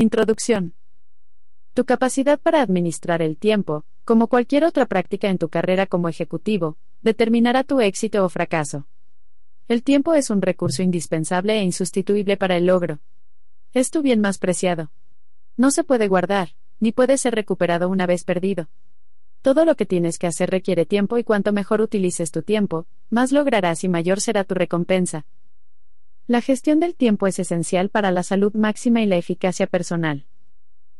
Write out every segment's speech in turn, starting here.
Introducción. Tu capacidad para administrar el tiempo, como cualquier otra práctica en tu carrera como ejecutivo, determinará tu éxito o fracaso. El tiempo es un recurso indispensable e insustituible para el logro. Es tu bien más preciado. No se puede guardar, ni puede ser recuperado una vez perdido. Todo lo que tienes que hacer requiere tiempo y cuanto mejor utilices tu tiempo, más lograrás y mayor será tu recompensa. La gestión del tiempo es esencial para la salud máxima y la eficacia personal.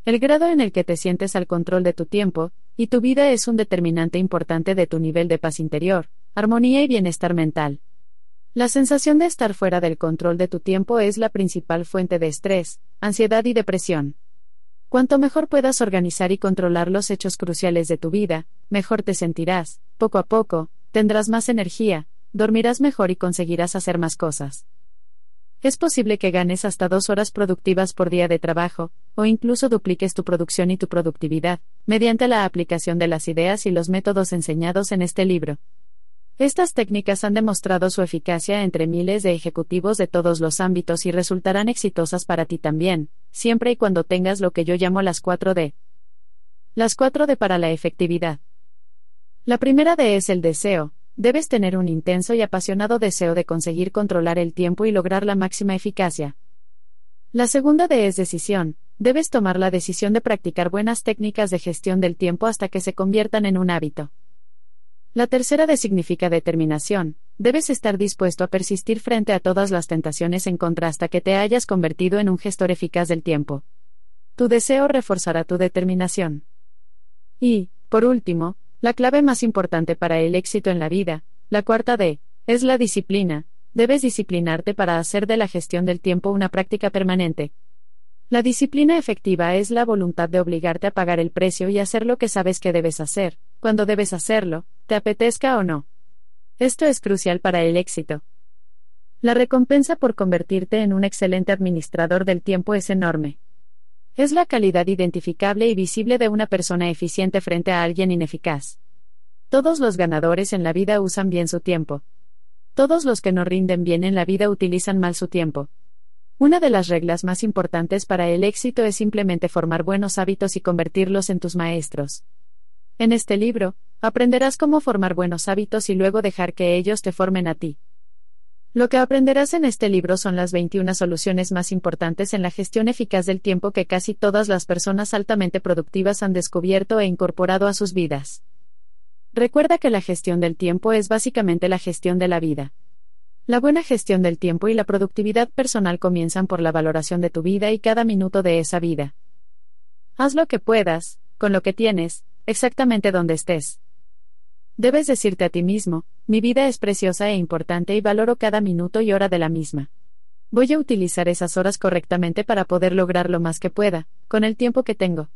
El grado en el que te sientes al control de tu tiempo y tu vida es un determinante importante de tu nivel de paz interior, armonía y bienestar mental. La sensación de estar fuera del control de tu tiempo es la principal fuente de estrés, ansiedad y depresión. Cuanto mejor puedas organizar y controlar los hechos cruciales de tu vida, mejor te sentirás, poco a poco, tendrás más energía, dormirás mejor y conseguirás hacer más cosas. Es posible que ganes hasta dos horas productivas por día de trabajo, o incluso dupliques tu producción y tu productividad, mediante la aplicación de las ideas y los métodos enseñados en este libro. Estas técnicas han demostrado su eficacia entre miles de ejecutivos de todos los ámbitos y resultarán exitosas para ti también, siempre y cuando tengas lo que yo llamo las 4D. Las 4D para la efectividad. La primera D es el deseo. Debes tener un intenso y apasionado deseo de conseguir controlar el tiempo y lograr la máxima eficacia. La segunda D es decisión. Debes tomar la decisión de practicar buenas técnicas de gestión del tiempo hasta que se conviertan en un hábito. La tercera D significa determinación. Debes estar dispuesto a persistir frente a todas las tentaciones en contra hasta que te hayas convertido en un gestor eficaz del tiempo. Tu deseo reforzará tu determinación. Y, por último, la clave más importante para el éxito en la vida, la cuarta D, es la disciplina. Debes disciplinarte para hacer de la gestión del tiempo una práctica permanente. La disciplina efectiva es la voluntad de obligarte a pagar el precio y hacer lo que sabes que debes hacer, cuando debes hacerlo, te apetezca o no. Esto es crucial para el éxito. La recompensa por convertirte en un excelente administrador del tiempo es enorme. Es la calidad identificable y visible de una persona eficiente frente a alguien ineficaz. Todos los ganadores en la vida usan bien su tiempo. Todos los que no rinden bien en la vida utilizan mal su tiempo. Una de las reglas más importantes para el éxito es simplemente formar buenos hábitos y convertirlos en tus maestros. En este libro, aprenderás cómo formar buenos hábitos y luego dejar que ellos te formen a ti. Lo que aprenderás en este libro son las 21 soluciones más importantes en la gestión eficaz del tiempo que casi todas las personas altamente productivas han descubierto e incorporado a sus vidas. Recuerda que la gestión del tiempo es básicamente la gestión de la vida. La buena gestión del tiempo y la productividad personal comienzan por la valoración de tu vida y cada minuto de esa vida. Haz lo que puedas, con lo que tienes, exactamente donde estés. Debes decirte a ti mismo, mi vida es preciosa e importante y valoro cada minuto y hora de la misma. Voy a utilizar esas horas correctamente para poder lograr lo más que pueda, con el tiempo que tengo.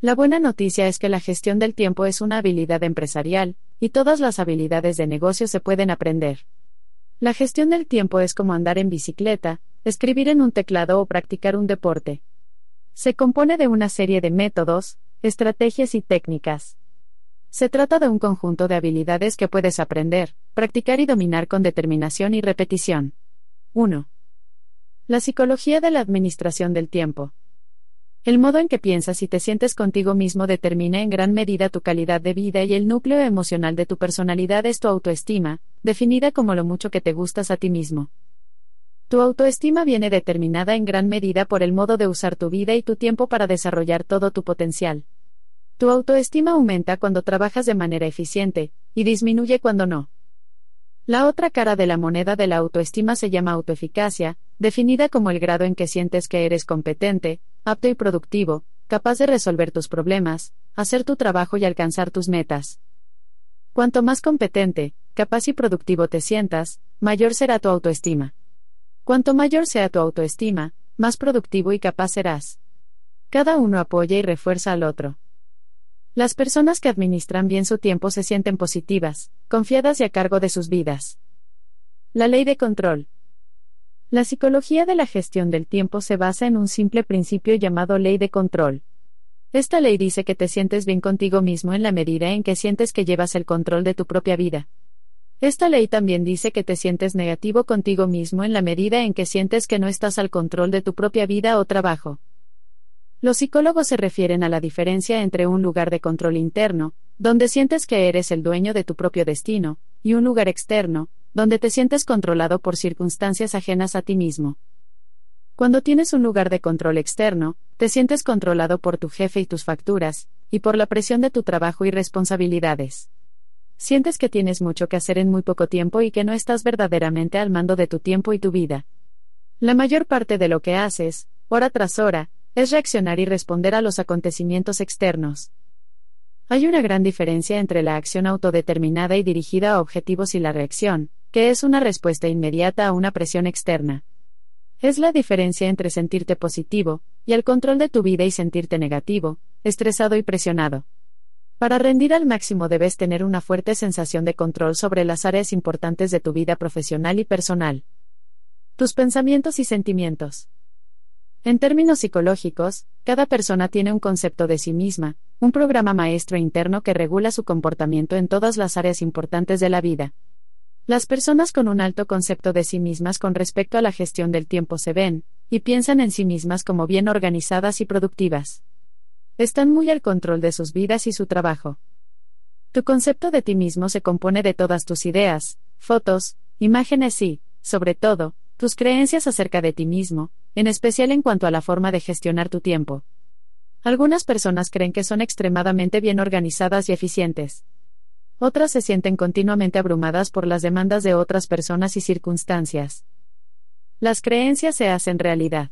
La buena noticia es que la gestión del tiempo es una habilidad empresarial, y todas las habilidades de negocio se pueden aprender. La gestión del tiempo es como andar en bicicleta, escribir en un teclado o practicar un deporte. Se compone de una serie de métodos, estrategias y técnicas. Se trata de un conjunto de habilidades que puedes aprender, practicar y dominar con determinación y repetición. 1. La psicología de la administración del tiempo. El modo en que piensas y te sientes contigo mismo determina en gran medida tu calidad de vida y el núcleo emocional de tu personalidad es tu autoestima, definida como lo mucho que te gustas a ti mismo. Tu autoestima viene determinada en gran medida por el modo de usar tu vida y tu tiempo para desarrollar todo tu potencial. Tu autoestima aumenta cuando trabajas de manera eficiente, y disminuye cuando no. La otra cara de la moneda de la autoestima se llama autoeficacia, definida como el grado en que sientes que eres competente, apto y productivo, capaz de resolver tus problemas, hacer tu trabajo y alcanzar tus metas. Cuanto más competente, capaz y productivo te sientas, mayor será tu autoestima. Cuanto mayor sea tu autoestima, más productivo y capaz serás. Cada uno apoya y refuerza al otro. Las personas que administran bien su tiempo se sienten positivas, confiadas y a cargo de sus vidas. La ley de control. La psicología de la gestión del tiempo se basa en un simple principio llamado ley de control. Esta ley dice que te sientes bien contigo mismo en la medida en que sientes que llevas el control de tu propia vida. Esta ley también dice que te sientes negativo contigo mismo en la medida en que sientes que no estás al control de tu propia vida o trabajo. Los psicólogos se refieren a la diferencia entre un lugar de control interno, donde sientes que eres el dueño de tu propio destino, y un lugar externo, donde te sientes controlado por circunstancias ajenas a ti mismo. Cuando tienes un lugar de control externo, te sientes controlado por tu jefe y tus facturas, y por la presión de tu trabajo y responsabilidades. Sientes que tienes mucho que hacer en muy poco tiempo y que no estás verdaderamente al mando de tu tiempo y tu vida. La mayor parte de lo que haces, hora tras hora, es reaccionar y responder a los acontecimientos externos. Hay una gran diferencia entre la acción autodeterminada y dirigida a objetivos y la reacción, que es una respuesta inmediata a una presión externa. Es la diferencia entre sentirte positivo, y el control de tu vida y sentirte negativo, estresado y presionado. Para rendir al máximo debes tener una fuerte sensación de control sobre las áreas importantes de tu vida profesional y personal. Tus pensamientos y sentimientos. En términos psicológicos, cada persona tiene un concepto de sí misma, un programa maestro interno que regula su comportamiento en todas las áreas importantes de la vida. Las personas con un alto concepto de sí mismas con respecto a la gestión del tiempo se ven, y piensan en sí mismas como bien organizadas y productivas. Están muy al control de sus vidas y su trabajo. Tu concepto de ti mismo se compone de todas tus ideas, fotos, imágenes y, sobre todo, tus creencias acerca de ti mismo, en especial en cuanto a la forma de gestionar tu tiempo. Algunas personas creen que son extremadamente bien organizadas y eficientes. Otras se sienten continuamente abrumadas por las demandas de otras personas y circunstancias. Las creencias se hacen realidad.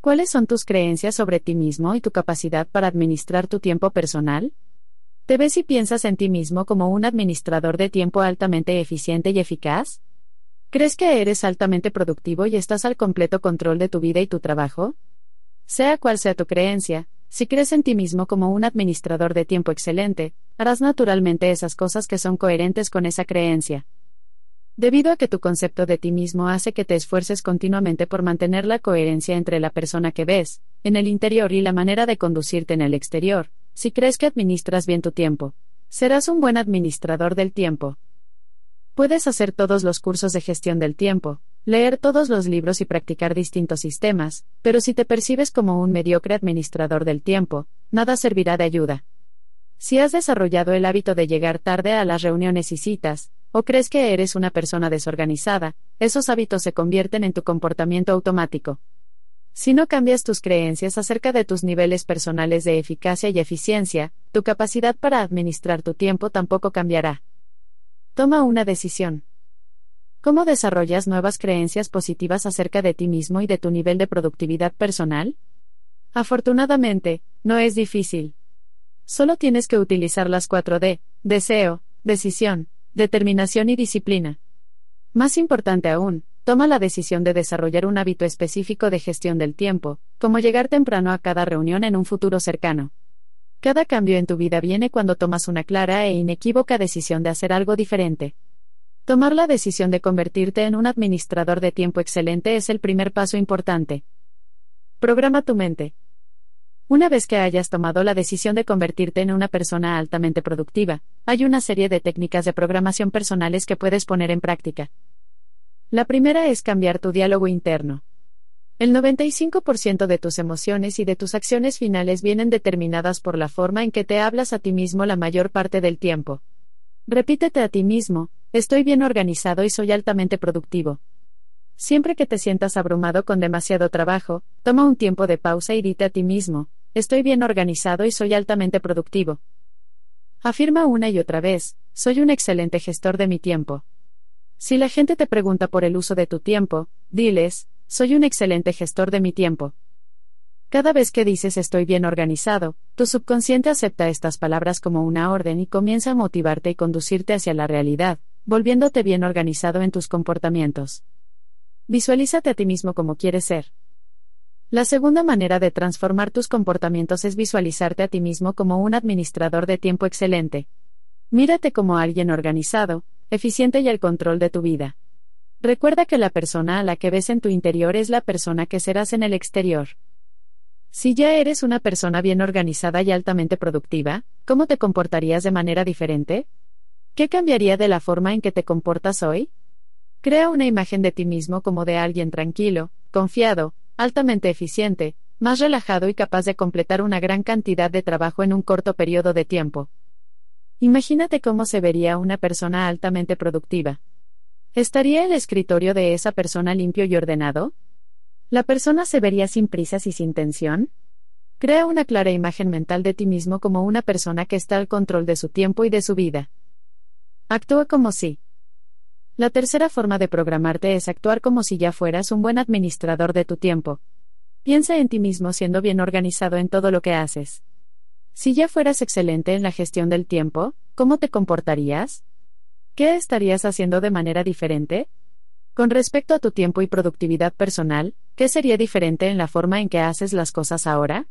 ¿Cuáles son tus creencias sobre ti mismo y tu capacidad para administrar tu tiempo personal? ¿Te ves y piensas en ti mismo como un administrador de tiempo altamente eficiente y eficaz? ¿Crees que eres altamente productivo y estás al completo control de tu vida y tu trabajo? Sea cual sea tu creencia, si crees en ti mismo como un administrador de tiempo excelente, harás naturalmente esas cosas que son coherentes con esa creencia. Debido a que tu concepto de ti mismo hace que te esfuerces continuamente por mantener la coherencia entre la persona que ves, en el interior y la manera de conducirte en el exterior, si crees que administras bien tu tiempo, serás un buen administrador del tiempo. Puedes hacer todos los cursos de gestión del tiempo, leer todos los libros y practicar distintos sistemas, pero si te percibes como un mediocre administrador del tiempo, nada servirá de ayuda. Si has desarrollado el hábito de llegar tarde a las reuniones y citas, o crees que eres una persona desorganizada, esos hábitos se convierten en tu comportamiento automático. Si no cambias tus creencias acerca de tus niveles personales de eficacia y eficiencia, tu capacidad para administrar tu tiempo tampoco cambiará. Toma una decisión. ¿Cómo desarrollas nuevas creencias positivas acerca de ti mismo y de tu nivel de productividad personal? Afortunadamente, no es difícil. Solo tienes que utilizar las 4D, deseo, decisión, determinación y disciplina. Más importante aún, toma la decisión de desarrollar un hábito específico de gestión del tiempo, como llegar temprano a cada reunión en un futuro cercano. Cada cambio en tu vida viene cuando tomas una clara e inequívoca decisión de hacer algo diferente. Tomar la decisión de convertirte en un administrador de tiempo excelente es el primer paso importante. Programa tu mente. Una vez que hayas tomado la decisión de convertirte en una persona altamente productiva, hay una serie de técnicas de programación personales que puedes poner en práctica. La primera es cambiar tu diálogo interno. El 95% de tus emociones y de tus acciones finales vienen determinadas por la forma en que te hablas a ti mismo la mayor parte del tiempo. Repítete a ti mismo, estoy bien organizado y soy altamente productivo. Siempre que te sientas abrumado con demasiado trabajo, toma un tiempo de pausa y dite a ti mismo, estoy bien organizado y soy altamente productivo. Afirma una y otra vez, soy un excelente gestor de mi tiempo. Si la gente te pregunta por el uso de tu tiempo, diles, soy un excelente gestor de mi tiempo. Cada vez que dices estoy bien organizado, tu subconsciente acepta estas palabras como una orden y comienza a motivarte y conducirte hacia la realidad, volviéndote bien organizado en tus comportamientos. Visualízate a ti mismo como quieres ser. La segunda manera de transformar tus comportamientos es visualizarte a ti mismo como un administrador de tiempo excelente. Mírate como alguien organizado, eficiente y al control de tu vida. Recuerda que la persona a la que ves en tu interior es la persona que serás en el exterior. Si ya eres una persona bien organizada y altamente productiva, ¿cómo te comportarías de manera diferente? ¿Qué cambiaría de la forma en que te comportas hoy? Crea una imagen de ti mismo como de alguien tranquilo, confiado, altamente eficiente, más relajado y capaz de completar una gran cantidad de trabajo en un corto periodo de tiempo. Imagínate cómo se vería una persona altamente productiva. ¿Estaría el escritorio de esa persona limpio y ordenado? ¿La persona se vería sin prisas y sin tensión? Crea una clara imagen mental de ti mismo como una persona que está al control de su tiempo y de su vida. Actúa como si. La tercera forma de programarte es actuar como si ya fueras un buen administrador de tu tiempo. Piensa en ti mismo siendo bien organizado en todo lo que haces. Si ya fueras excelente en la gestión del tiempo, ¿cómo te comportarías? ¿Qué estarías haciendo de manera diferente? Con respecto a tu tiempo y productividad personal, ¿qué sería diferente en la forma en que haces las cosas ahora?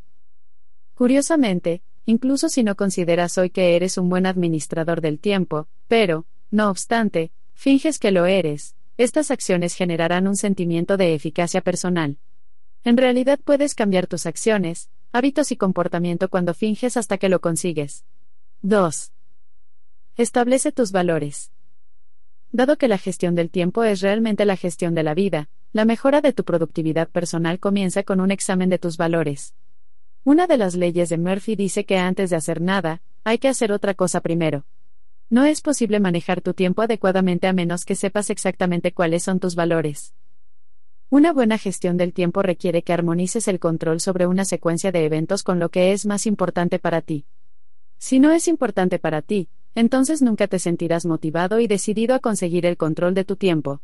Curiosamente, incluso si no consideras hoy que eres un buen administrador del tiempo, pero, no obstante, finges que lo eres, estas acciones generarán un sentimiento de eficacia personal. En realidad puedes cambiar tus acciones, hábitos y comportamiento cuando finges hasta que lo consigues. 2. Establece tus valores. Dado que la gestión del tiempo es realmente la gestión de la vida, la mejora de tu productividad personal comienza con un examen de tus valores. Una de las leyes de Murphy dice que antes de hacer nada, hay que hacer otra cosa primero. No es posible manejar tu tiempo adecuadamente a menos que sepas exactamente cuáles son tus valores. Una buena gestión del tiempo requiere que armonices el control sobre una secuencia de eventos con lo que es más importante para ti. Si no es importante para ti, entonces nunca te sentirás motivado y decidido a conseguir el control de tu tiempo.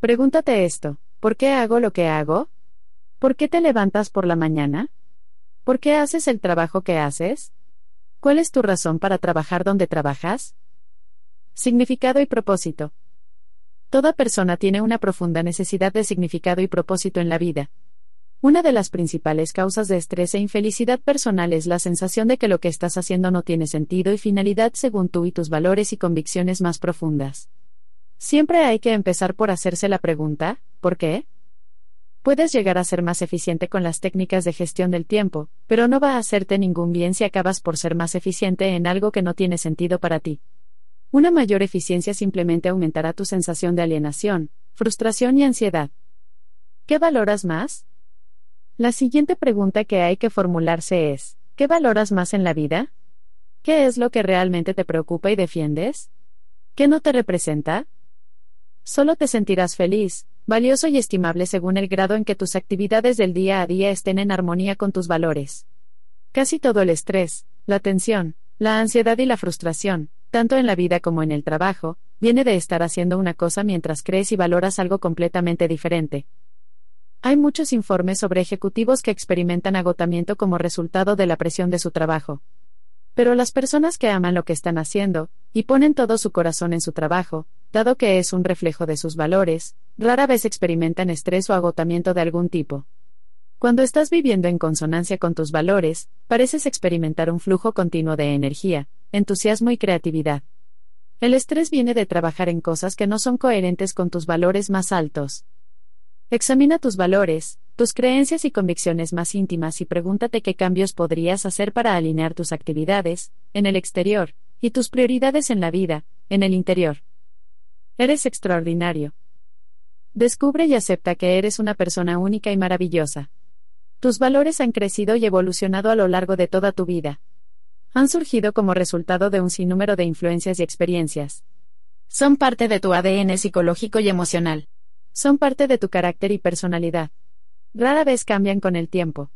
Pregúntate esto, ¿por qué hago lo que hago? ¿Por qué te levantas por la mañana? ¿Por qué haces el trabajo que haces? ¿Cuál es tu razón para trabajar donde trabajas? Significado y propósito. Toda persona tiene una profunda necesidad de significado y propósito en la vida. Una de las principales causas de estrés e infelicidad personal es la sensación de que lo que estás haciendo no tiene sentido y finalidad según tú y tus valores y convicciones más profundas. Siempre hay que empezar por hacerse la pregunta, ¿por qué? Puedes llegar a ser más eficiente con las técnicas de gestión del tiempo, pero no va a hacerte ningún bien si acabas por ser más eficiente en algo que no tiene sentido para ti. Una mayor eficiencia simplemente aumentará tu sensación de alienación, frustración y ansiedad. ¿Qué valoras más? La siguiente pregunta que hay que formularse es, ¿qué valoras más en la vida? ¿Qué es lo que realmente te preocupa y defiendes? ¿Qué no te representa? Solo te sentirás feliz, valioso y estimable según el grado en que tus actividades del día a día estén en armonía con tus valores. Casi todo el estrés, la tensión, la ansiedad y la frustración, tanto en la vida como en el trabajo, viene de estar haciendo una cosa mientras crees y valoras algo completamente diferente. Hay muchos informes sobre ejecutivos que experimentan agotamiento como resultado de la presión de su trabajo. Pero las personas que aman lo que están haciendo, y ponen todo su corazón en su trabajo, dado que es un reflejo de sus valores, rara vez experimentan estrés o agotamiento de algún tipo. Cuando estás viviendo en consonancia con tus valores, pareces experimentar un flujo continuo de energía, entusiasmo y creatividad. El estrés viene de trabajar en cosas que no son coherentes con tus valores más altos. Examina tus valores, tus creencias y convicciones más íntimas y pregúntate qué cambios podrías hacer para alinear tus actividades, en el exterior, y tus prioridades en la vida, en el interior. Eres extraordinario. Descubre y acepta que eres una persona única y maravillosa. Tus valores han crecido y evolucionado a lo largo de toda tu vida han surgido como resultado de un sinnúmero de influencias y experiencias. Son parte de tu ADN psicológico y emocional. Son parte de tu carácter y personalidad. Rara vez cambian con el tiempo.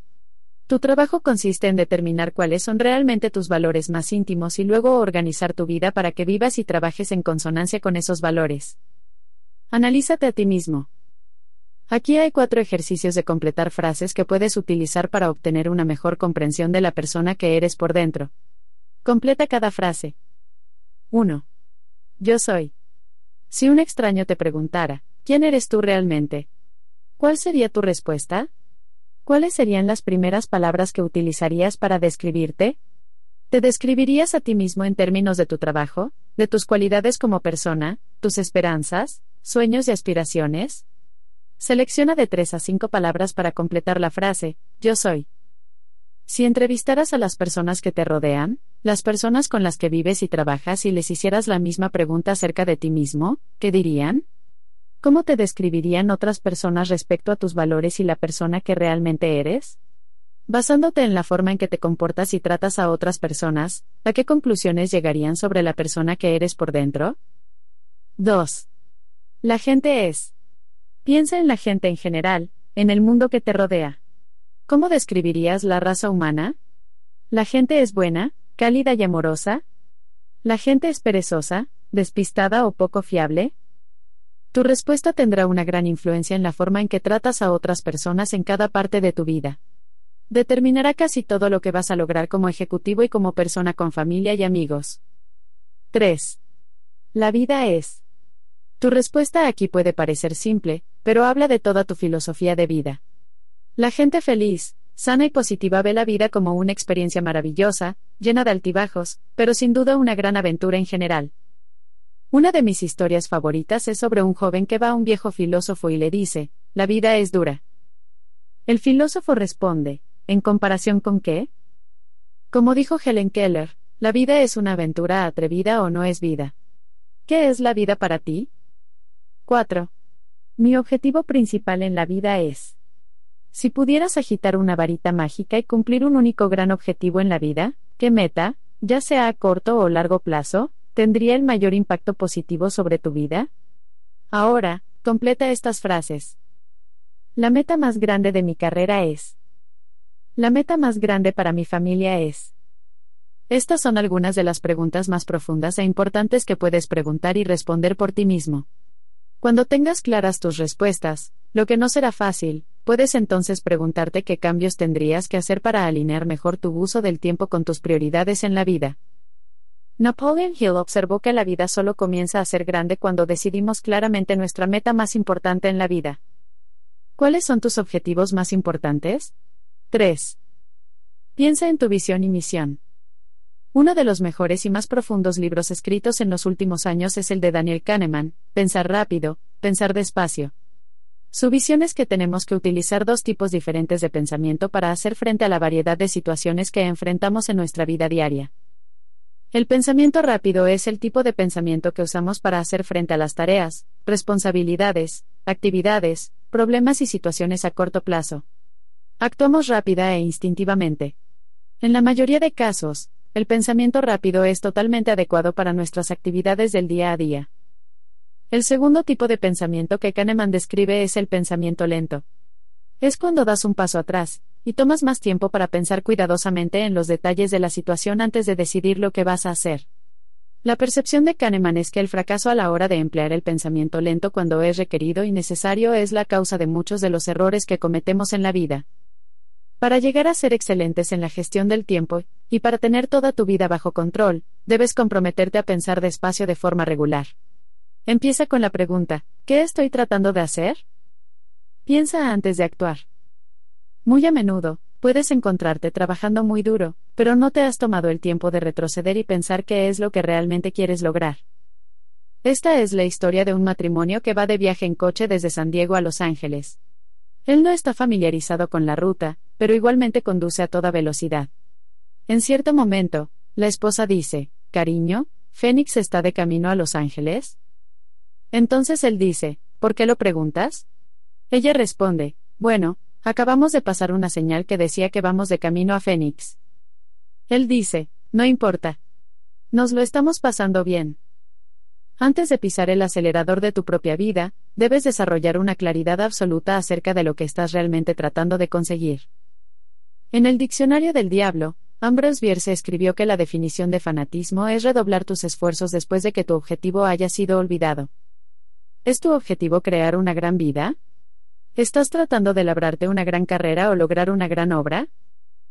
Tu trabajo consiste en determinar cuáles son realmente tus valores más íntimos y luego organizar tu vida para que vivas y trabajes en consonancia con esos valores. Analízate a ti mismo. Aquí hay cuatro ejercicios de completar frases que puedes utilizar para obtener una mejor comprensión de la persona que eres por dentro. Completa cada frase. 1. Yo soy. Si un extraño te preguntara, ¿quién eres tú realmente? ¿Cuál sería tu respuesta? ¿Cuáles serían las primeras palabras que utilizarías para describirte? ¿Te describirías a ti mismo en términos de tu trabajo, de tus cualidades como persona, tus esperanzas, sueños y aspiraciones? Selecciona de tres a cinco palabras para completar la frase, yo soy. Si entrevistaras a las personas que te rodean, las personas con las que vives y trabajas y les hicieras la misma pregunta acerca de ti mismo, ¿qué dirían? ¿Cómo te describirían otras personas respecto a tus valores y la persona que realmente eres? Basándote en la forma en que te comportas y tratas a otras personas, ¿a qué conclusiones llegarían sobre la persona que eres por dentro? 2. La gente es. Piensa en la gente en general, en el mundo que te rodea. ¿Cómo describirías la raza humana? La gente es buena, cálida y amorosa. La gente es perezosa, despistada o poco fiable. Tu respuesta tendrá una gran influencia en la forma en que tratas a otras personas en cada parte de tu vida. Determinará casi todo lo que vas a lograr como ejecutivo y como persona con familia y amigos. 3. La vida es. Tu respuesta aquí puede parecer simple, pero habla de toda tu filosofía de vida. La gente feliz, sana y positiva ve la vida como una experiencia maravillosa, llena de altibajos, pero sin duda una gran aventura en general. Una de mis historias favoritas es sobre un joven que va a un viejo filósofo y le dice, la vida es dura. El filósofo responde, ¿En comparación con qué? Como dijo Helen Keller, la vida es una aventura atrevida o no es vida. ¿Qué es la vida para ti? 4. Mi objetivo principal en la vida es. Si pudieras agitar una varita mágica y cumplir un único gran objetivo en la vida, ¿qué meta, ya sea a corto o largo plazo, tendría el mayor impacto positivo sobre tu vida? Ahora, completa estas frases. La meta más grande de mi carrera es. La meta más grande para mi familia es. Estas son algunas de las preguntas más profundas e importantes que puedes preguntar y responder por ti mismo. Cuando tengas claras tus respuestas, lo que no será fácil, puedes entonces preguntarte qué cambios tendrías que hacer para alinear mejor tu uso del tiempo con tus prioridades en la vida. Napoleon Hill observó que la vida solo comienza a ser grande cuando decidimos claramente nuestra meta más importante en la vida. ¿Cuáles son tus objetivos más importantes? 3. Piensa en tu visión y misión. Uno de los mejores y más profundos libros escritos en los últimos años es el de Daniel Kahneman, Pensar rápido, pensar despacio. Su visión es que tenemos que utilizar dos tipos diferentes de pensamiento para hacer frente a la variedad de situaciones que enfrentamos en nuestra vida diaria. El pensamiento rápido es el tipo de pensamiento que usamos para hacer frente a las tareas, responsabilidades, actividades, problemas y situaciones a corto plazo. Actuamos rápida e instintivamente. En la mayoría de casos, el pensamiento rápido es totalmente adecuado para nuestras actividades del día a día. El segundo tipo de pensamiento que Kahneman describe es el pensamiento lento. Es cuando das un paso atrás, y tomas más tiempo para pensar cuidadosamente en los detalles de la situación antes de decidir lo que vas a hacer. La percepción de Kahneman es que el fracaso a la hora de emplear el pensamiento lento cuando es requerido y necesario es la causa de muchos de los errores que cometemos en la vida. Para llegar a ser excelentes en la gestión del tiempo, y para tener toda tu vida bajo control, debes comprometerte a pensar despacio de forma regular. Empieza con la pregunta, ¿qué estoy tratando de hacer? Piensa antes de actuar. Muy a menudo, puedes encontrarte trabajando muy duro, pero no te has tomado el tiempo de retroceder y pensar qué es lo que realmente quieres lograr. Esta es la historia de un matrimonio que va de viaje en coche desde San Diego a Los Ángeles. Él no está familiarizado con la ruta, pero igualmente conduce a toda velocidad. En cierto momento, la esposa dice, Cariño, ¿Fénix está de camino a Los Ángeles? Entonces él dice, ¿por qué lo preguntas? Ella responde, Bueno, acabamos de pasar una señal que decía que vamos de camino a Fénix. Él dice, No importa. Nos lo estamos pasando bien. Antes de pisar el acelerador de tu propia vida, debes desarrollar una claridad absoluta acerca de lo que estás realmente tratando de conseguir. En el Diccionario del Diablo, Ambrose Bierce escribió que la definición de fanatismo es redoblar tus esfuerzos después de que tu objetivo haya sido olvidado. ¿Es tu objetivo crear una gran vida? ¿Estás tratando de labrarte una gran carrera o lograr una gran obra?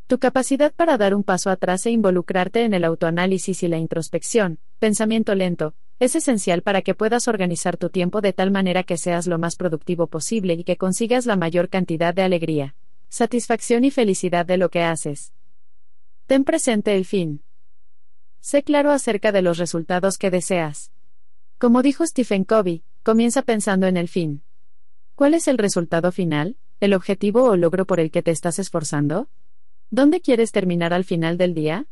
Tu capacidad para dar un paso atrás e involucrarte en el autoanálisis y la introspección, pensamiento lento, es esencial para que puedas organizar tu tiempo de tal manera que seas lo más productivo posible y que consigas la mayor cantidad de alegría, satisfacción y felicidad de lo que haces. Ten presente el fin. Sé claro acerca de los resultados que deseas. Como dijo Stephen Covey, comienza pensando en el fin. ¿Cuál es el resultado final, el objetivo o logro por el que te estás esforzando? ¿Dónde quieres terminar al final del día?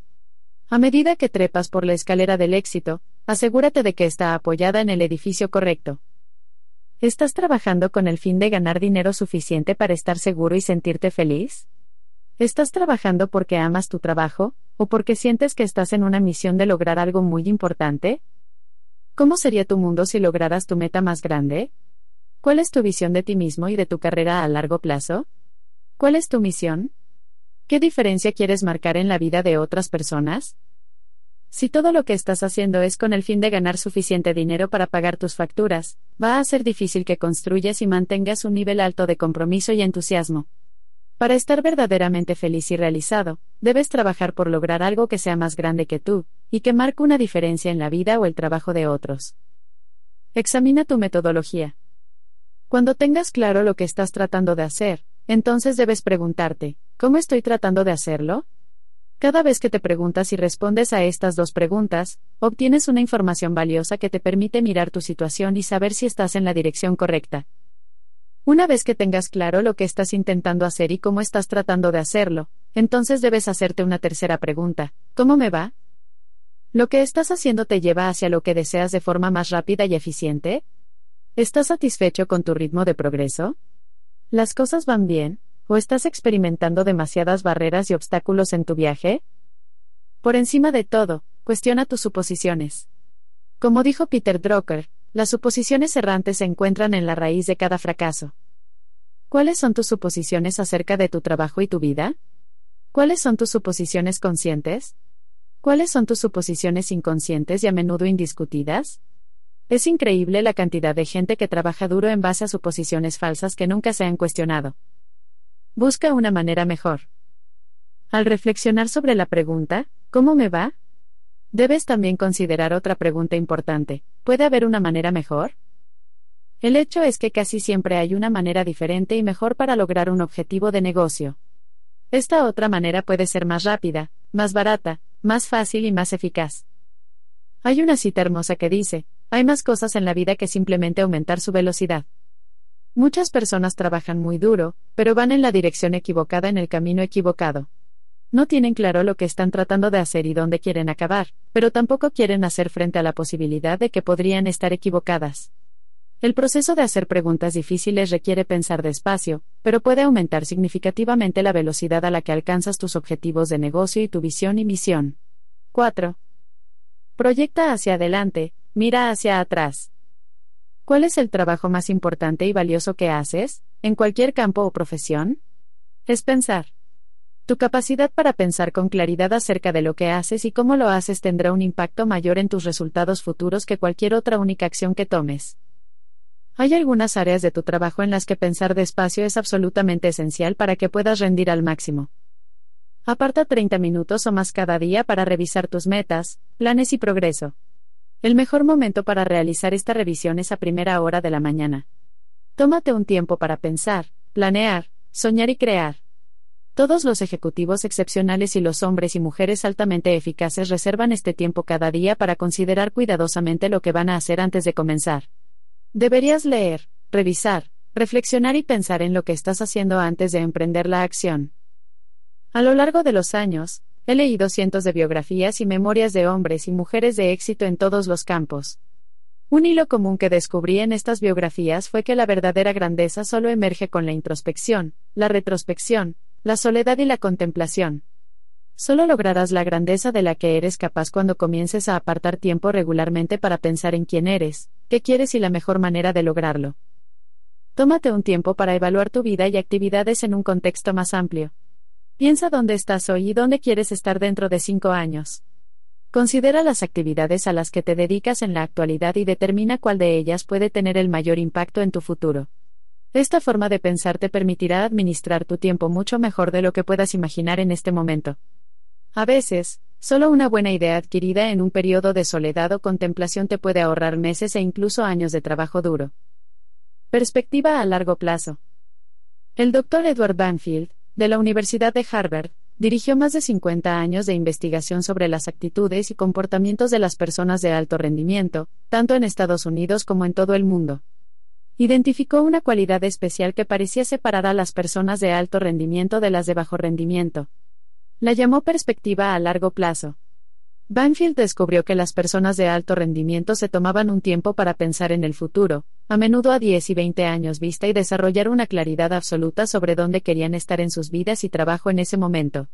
A medida que trepas por la escalera del éxito, asegúrate de que está apoyada en el edificio correcto. ¿Estás trabajando con el fin de ganar dinero suficiente para estar seguro y sentirte feliz? ¿Estás trabajando porque amas tu trabajo, o porque sientes que estás en una misión de lograr algo muy importante? ¿Cómo sería tu mundo si lograras tu meta más grande? ¿Cuál es tu visión de ti mismo y de tu carrera a largo plazo? ¿Cuál es tu misión? ¿Qué diferencia quieres marcar en la vida de otras personas? Si todo lo que estás haciendo es con el fin de ganar suficiente dinero para pagar tus facturas, va a ser difícil que construyas y mantengas un nivel alto de compromiso y entusiasmo. Para estar verdaderamente feliz y realizado, debes trabajar por lograr algo que sea más grande que tú, y que marque una diferencia en la vida o el trabajo de otros. Examina tu metodología. Cuando tengas claro lo que estás tratando de hacer, entonces debes preguntarte, ¿cómo estoy tratando de hacerlo? Cada vez que te preguntas y respondes a estas dos preguntas, obtienes una información valiosa que te permite mirar tu situación y saber si estás en la dirección correcta. Una vez que tengas claro lo que estás intentando hacer y cómo estás tratando de hacerlo, entonces debes hacerte una tercera pregunta, ¿cómo me va? ¿Lo que estás haciendo te lleva hacia lo que deseas de forma más rápida y eficiente? ¿Estás satisfecho con tu ritmo de progreso? ¿Las cosas van bien? ¿O estás experimentando demasiadas barreras y obstáculos en tu viaje? Por encima de todo, cuestiona tus suposiciones. Como dijo Peter Drucker, las suposiciones errantes se encuentran en la raíz de cada fracaso. ¿Cuáles son tus suposiciones acerca de tu trabajo y tu vida? ¿Cuáles son tus suposiciones conscientes? ¿Cuáles son tus suposiciones inconscientes y a menudo indiscutidas? Es increíble la cantidad de gente que trabaja duro en base a suposiciones falsas que nunca se han cuestionado. Busca una manera mejor. Al reflexionar sobre la pregunta, ¿cómo me va? Debes también considerar otra pregunta importante. ¿Puede haber una manera mejor? El hecho es que casi siempre hay una manera diferente y mejor para lograr un objetivo de negocio. Esta otra manera puede ser más rápida, más barata, más fácil y más eficaz. Hay una cita hermosa que dice, hay más cosas en la vida que simplemente aumentar su velocidad. Muchas personas trabajan muy duro, pero van en la dirección equivocada en el camino equivocado. No tienen claro lo que están tratando de hacer y dónde quieren acabar, pero tampoco quieren hacer frente a la posibilidad de que podrían estar equivocadas. El proceso de hacer preguntas difíciles requiere pensar despacio, pero puede aumentar significativamente la velocidad a la que alcanzas tus objetivos de negocio y tu visión y misión. 4. Proyecta hacia adelante, mira hacia atrás. ¿Cuál es el trabajo más importante y valioso que haces, en cualquier campo o profesión? Es pensar. Tu capacidad para pensar con claridad acerca de lo que haces y cómo lo haces tendrá un impacto mayor en tus resultados futuros que cualquier otra única acción que tomes. Hay algunas áreas de tu trabajo en las que pensar despacio es absolutamente esencial para que puedas rendir al máximo. Aparta 30 minutos o más cada día para revisar tus metas, planes y progreso. El mejor momento para realizar esta revisión es a primera hora de la mañana. Tómate un tiempo para pensar, planear, soñar y crear. Todos los ejecutivos excepcionales y los hombres y mujeres altamente eficaces reservan este tiempo cada día para considerar cuidadosamente lo que van a hacer antes de comenzar. Deberías leer, revisar, reflexionar y pensar en lo que estás haciendo antes de emprender la acción. A lo largo de los años, He leído cientos de biografías y memorias de hombres y mujeres de éxito en todos los campos. Un hilo común que descubrí en estas biografías fue que la verdadera grandeza solo emerge con la introspección, la retrospección, la soledad y la contemplación. Solo lograrás la grandeza de la que eres capaz cuando comiences a apartar tiempo regularmente para pensar en quién eres, qué quieres y la mejor manera de lograrlo. Tómate un tiempo para evaluar tu vida y actividades en un contexto más amplio. Piensa dónde estás hoy y dónde quieres estar dentro de cinco años. Considera las actividades a las que te dedicas en la actualidad y determina cuál de ellas puede tener el mayor impacto en tu futuro. Esta forma de pensar te permitirá administrar tu tiempo mucho mejor de lo que puedas imaginar en este momento. A veces, solo una buena idea adquirida en un periodo de soledad o contemplación te puede ahorrar meses e incluso años de trabajo duro. Perspectiva a largo plazo. El Dr. Edward Banfield, de la Universidad de Harvard, dirigió más de 50 años de investigación sobre las actitudes y comportamientos de las personas de alto rendimiento, tanto en Estados Unidos como en todo el mundo. Identificó una cualidad especial que parecía separar a las personas de alto rendimiento de las de bajo rendimiento. La llamó perspectiva a largo plazo. Banfield descubrió que las personas de alto rendimiento se tomaban un tiempo para pensar en el futuro, a menudo a 10 y 20 años vista y desarrollar una claridad absoluta sobre dónde querían estar en sus vidas y trabajo en ese momento.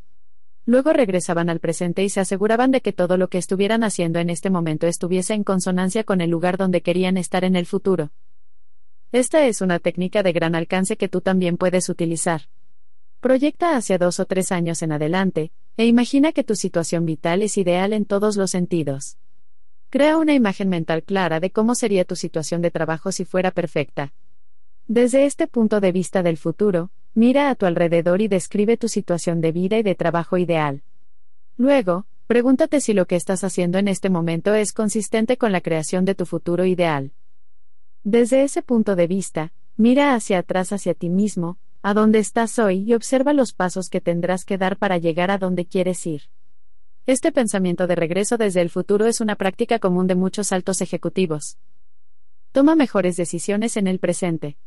Luego regresaban al presente y se aseguraban de que todo lo que estuvieran haciendo en este momento estuviese en consonancia con el lugar donde querían estar en el futuro. Esta es una técnica de gran alcance que tú también puedes utilizar. Proyecta hacia dos o tres años en adelante, e imagina que tu situación vital es ideal en todos los sentidos. Crea una imagen mental clara de cómo sería tu situación de trabajo si fuera perfecta. Desde este punto de vista del futuro, mira a tu alrededor y describe tu situación de vida y de trabajo ideal. Luego, pregúntate si lo que estás haciendo en este momento es consistente con la creación de tu futuro ideal. Desde ese punto de vista, mira hacia atrás hacia ti mismo, a dónde estás hoy y observa los pasos que tendrás que dar para llegar a donde quieres ir. Este pensamiento de regreso desde el futuro es una práctica común de muchos altos ejecutivos. Toma mejores decisiones en el presente.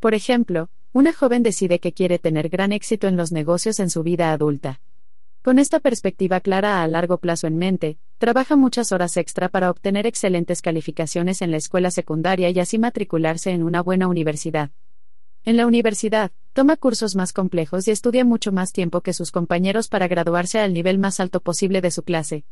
Por ejemplo, una joven decide que quiere tener gran éxito en los negocios en su vida adulta. Con esta perspectiva clara a largo plazo en mente, trabaja muchas horas extra para obtener excelentes calificaciones en la escuela secundaria y así matricularse en una buena universidad. En la universidad, toma cursos más complejos y estudia mucho más tiempo que sus compañeros para graduarse al nivel más alto posible de su clase.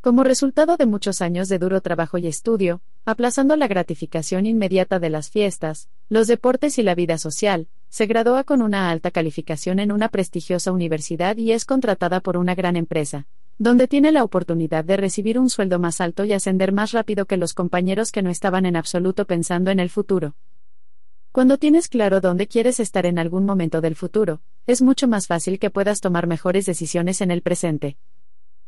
Como resultado de muchos años de duro trabajo y estudio, aplazando la gratificación inmediata de las fiestas, los deportes y la vida social, se gradúa con una alta calificación en una prestigiosa universidad y es contratada por una gran empresa, donde tiene la oportunidad de recibir un sueldo más alto y ascender más rápido que los compañeros que no estaban en absoluto pensando en el futuro. Cuando tienes claro dónde quieres estar en algún momento del futuro, es mucho más fácil que puedas tomar mejores decisiones en el presente.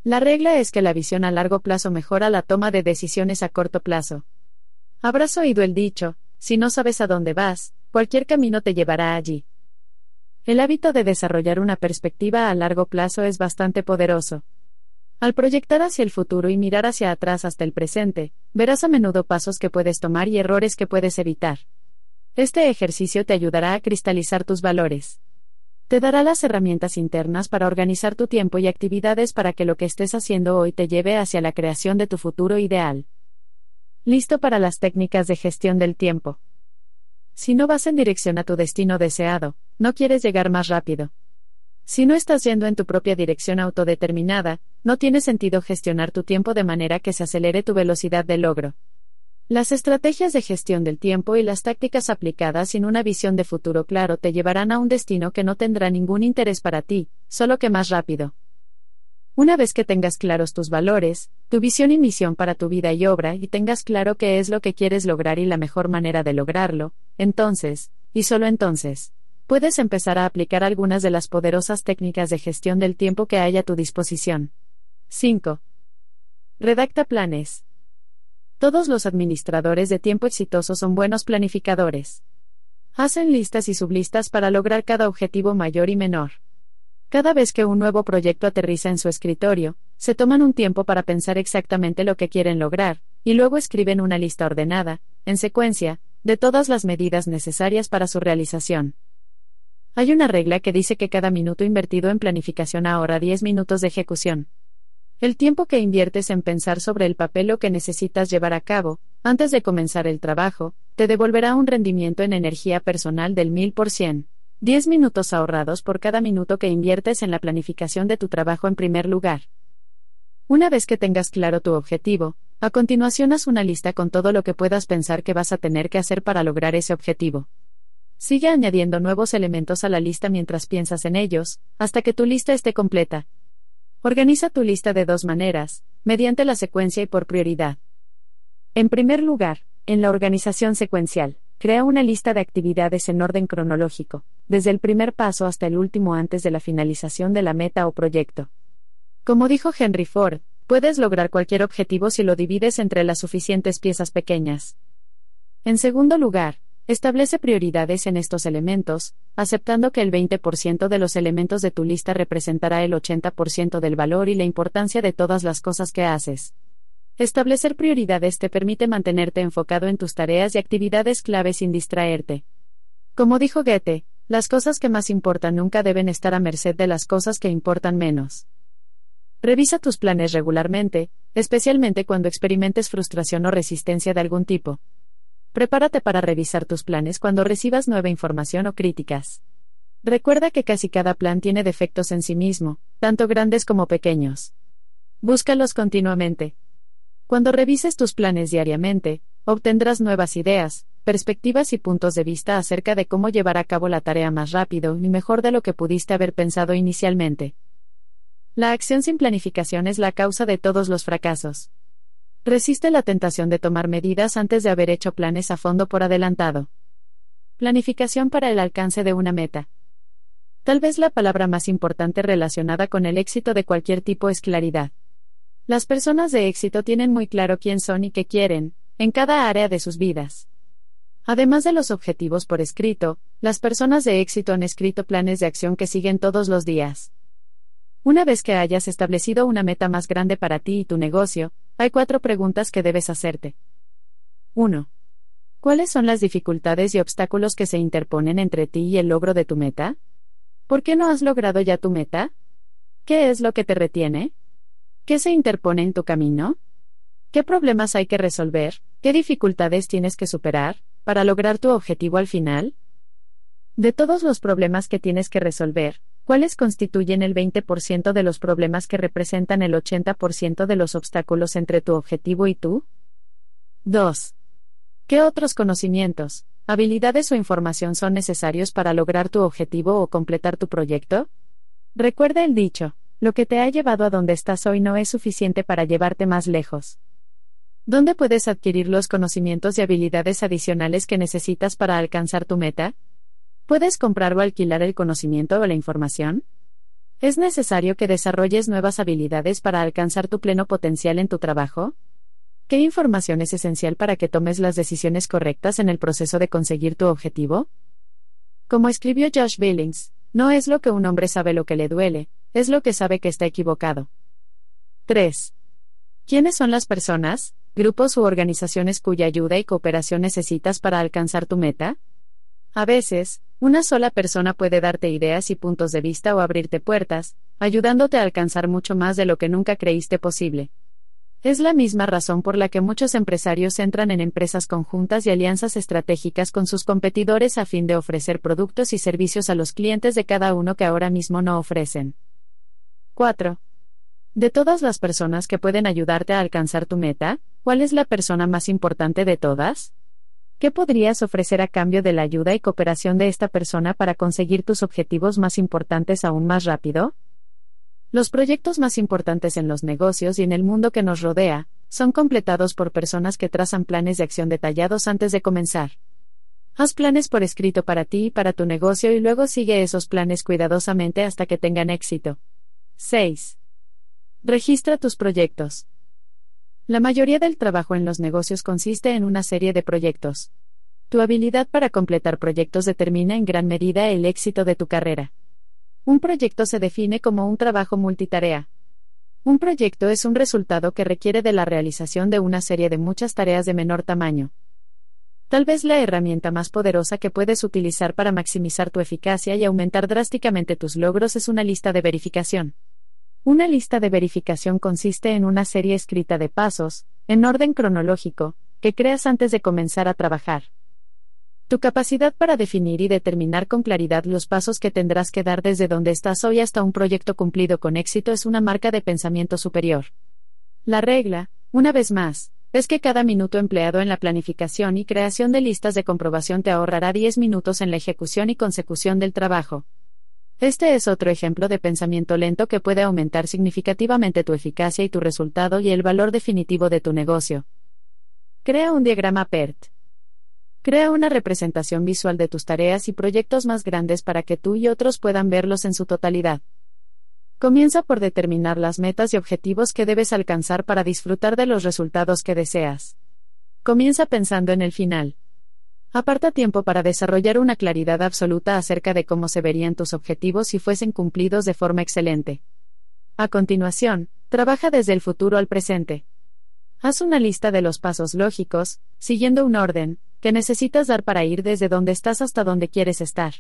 La regla es que la visión a largo plazo mejora la toma de decisiones a corto plazo. Habrás oído el dicho, si no sabes a dónde vas, cualquier camino te llevará allí. El hábito de desarrollar una perspectiva a largo plazo es bastante poderoso. Al proyectar hacia el futuro y mirar hacia atrás hasta el presente, verás a menudo pasos que puedes tomar y errores que puedes evitar. Este ejercicio te ayudará a cristalizar tus valores. Te dará las herramientas internas para organizar tu tiempo y actividades para que lo que estés haciendo hoy te lleve hacia la creación de tu futuro ideal. Listo para las técnicas de gestión del tiempo. Si no vas en dirección a tu destino deseado, no quieres llegar más rápido. Si no estás yendo en tu propia dirección autodeterminada, no tiene sentido gestionar tu tiempo de manera que se acelere tu velocidad de logro. Las estrategias de gestión del tiempo y las tácticas aplicadas sin una visión de futuro claro te llevarán a un destino que no tendrá ningún interés para ti, solo que más rápido. Una vez que tengas claros tus valores, tu visión y misión para tu vida y obra y tengas claro qué es lo que quieres lograr y la mejor manera de lograrlo, entonces, y solo entonces, puedes empezar a aplicar algunas de las poderosas técnicas de gestión del tiempo que hay a tu disposición. 5. Redacta planes. Todos los administradores de tiempo exitosos son buenos planificadores. Hacen listas y sublistas para lograr cada objetivo mayor y menor. Cada vez que un nuevo proyecto aterriza en su escritorio, se toman un tiempo para pensar exactamente lo que quieren lograr, y luego escriben una lista ordenada, en secuencia, de todas las medidas necesarias para su realización. Hay una regla que dice que cada minuto invertido en planificación ahorra 10 minutos de ejecución. El tiempo que inviertes en pensar sobre el papel lo que necesitas llevar a cabo, antes de comenzar el trabajo, te devolverá un rendimiento en energía personal del 1000%. 10 minutos ahorrados por cada minuto que inviertes en la planificación de tu trabajo en primer lugar. Una vez que tengas claro tu objetivo, a continuación haz una lista con todo lo que puedas pensar que vas a tener que hacer para lograr ese objetivo. Sigue añadiendo nuevos elementos a la lista mientras piensas en ellos, hasta que tu lista esté completa, Organiza tu lista de dos maneras, mediante la secuencia y por prioridad. En primer lugar, en la organización secuencial, crea una lista de actividades en orden cronológico, desde el primer paso hasta el último antes de la finalización de la meta o proyecto. Como dijo Henry Ford, puedes lograr cualquier objetivo si lo divides entre las suficientes piezas pequeñas. En segundo lugar, Establece prioridades en estos elementos, aceptando que el 20% de los elementos de tu lista representará el 80% del valor y la importancia de todas las cosas que haces. Establecer prioridades te permite mantenerte enfocado en tus tareas y actividades clave sin distraerte. Como dijo Goethe, las cosas que más importan nunca deben estar a merced de las cosas que importan menos. Revisa tus planes regularmente, especialmente cuando experimentes frustración o resistencia de algún tipo. Prepárate para revisar tus planes cuando recibas nueva información o críticas. Recuerda que casi cada plan tiene defectos en sí mismo, tanto grandes como pequeños. Búscalos continuamente. Cuando revises tus planes diariamente, obtendrás nuevas ideas, perspectivas y puntos de vista acerca de cómo llevar a cabo la tarea más rápido y mejor de lo que pudiste haber pensado inicialmente. La acción sin planificación es la causa de todos los fracasos. Resiste la tentación de tomar medidas antes de haber hecho planes a fondo por adelantado. Planificación para el alcance de una meta. Tal vez la palabra más importante relacionada con el éxito de cualquier tipo es claridad. Las personas de éxito tienen muy claro quién son y qué quieren, en cada área de sus vidas. Además de los objetivos por escrito, las personas de éxito han escrito planes de acción que siguen todos los días. Una vez que hayas establecido una meta más grande para ti y tu negocio, hay cuatro preguntas que debes hacerte. 1. ¿Cuáles son las dificultades y obstáculos que se interponen entre ti y el logro de tu meta? ¿Por qué no has logrado ya tu meta? ¿Qué es lo que te retiene? ¿Qué se interpone en tu camino? ¿Qué problemas hay que resolver? ¿Qué dificultades tienes que superar para lograr tu objetivo al final? De todos los problemas que tienes que resolver, ¿Cuáles constituyen el 20% de los problemas que representan el 80% de los obstáculos entre tu objetivo y tú? 2. ¿Qué otros conocimientos, habilidades o información son necesarios para lograr tu objetivo o completar tu proyecto? Recuerda el dicho, lo que te ha llevado a donde estás hoy no es suficiente para llevarte más lejos. ¿Dónde puedes adquirir los conocimientos y habilidades adicionales que necesitas para alcanzar tu meta? ¿Puedes comprar o alquilar el conocimiento o la información? ¿Es necesario que desarrolles nuevas habilidades para alcanzar tu pleno potencial en tu trabajo? ¿Qué información es esencial para que tomes las decisiones correctas en el proceso de conseguir tu objetivo? Como escribió Josh Billings, no es lo que un hombre sabe lo que le duele, es lo que sabe que está equivocado. 3. ¿Quiénes son las personas, grupos u organizaciones cuya ayuda y cooperación necesitas para alcanzar tu meta? A veces, una sola persona puede darte ideas y puntos de vista o abrirte puertas, ayudándote a alcanzar mucho más de lo que nunca creíste posible. Es la misma razón por la que muchos empresarios entran en empresas conjuntas y alianzas estratégicas con sus competidores a fin de ofrecer productos y servicios a los clientes de cada uno que ahora mismo no ofrecen. 4. De todas las personas que pueden ayudarte a alcanzar tu meta, ¿cuál es la persona más importante de todas? ¿Qué podrías ofrecer a cambio de la ayuda y cooperación de esta persona para conseguir tus objetivos más importantes aún más rápido? Los proyectos más importantes en los negocios y en el mundo que nos rodea, son completados por personas que trazan planes de acción detallados antes de comenzar. Haz planes por escrito para ti y para tu negocio y luego sigue esos planes cuidadosamente hasta que tengan éxito. 6. Registra tus proyectos. La mayoría del trabajo en los negocios consiste en una serie de proyectos. Tu habilidad para completar proyectos determina en gran medida el éxito de tu carrera. Un proyecto se define como un trabajo multitarea. Un proyecto es un resultado que requiere de la realización de una serie de muchas tareas de menor tamaño. Tal vez la herramienta más poderosa que puedes utilizar para maximizar tu eficacia y aumentar drásticamente tus logros es una lista de verificación. Una lista de verificación consiste en una serie escrita de pasos, en orden cronológico, que creas antes de comenzar a trabajar. Tu capacidad para definir y determinar con claridad los pasos que tendrás que dar desde donde estás hoy hasta un proyecto cumplido con éxito es una marca de pensamiento superior. La regla, una vez más, es que cada minuto empleado en la planificación y creación de listas de comprobación te ahorrará 10 minutos en la ejecución y consecución del trabajo. Este es otro ejemplo de pensamiento lento que puede aumentar significativamente tu eficacia y tu resultado y el valor definitivo de tu negocio. Crea un diagrama PERT. Crea una representación visual de tus tareas y proyectos más grandes para que tú y otros puedan verlos en su totalidad. Comienza por determinar las metas y objetivos que debes alcanzar para disfrutar de los resultados que deseas. Comienza pensando en el final. Aparta tiempo para desarrollar una claridad absoluta acerca de cómo se verían tus objetivos si fuesen cumplidos de forma excelente. A continuación, trabaja desde el futuro al presente. Haz una lista de los pasos lógicos, siguiendo un orden, que necesitas dar para ir desde donde estás hasta donde quieres estar.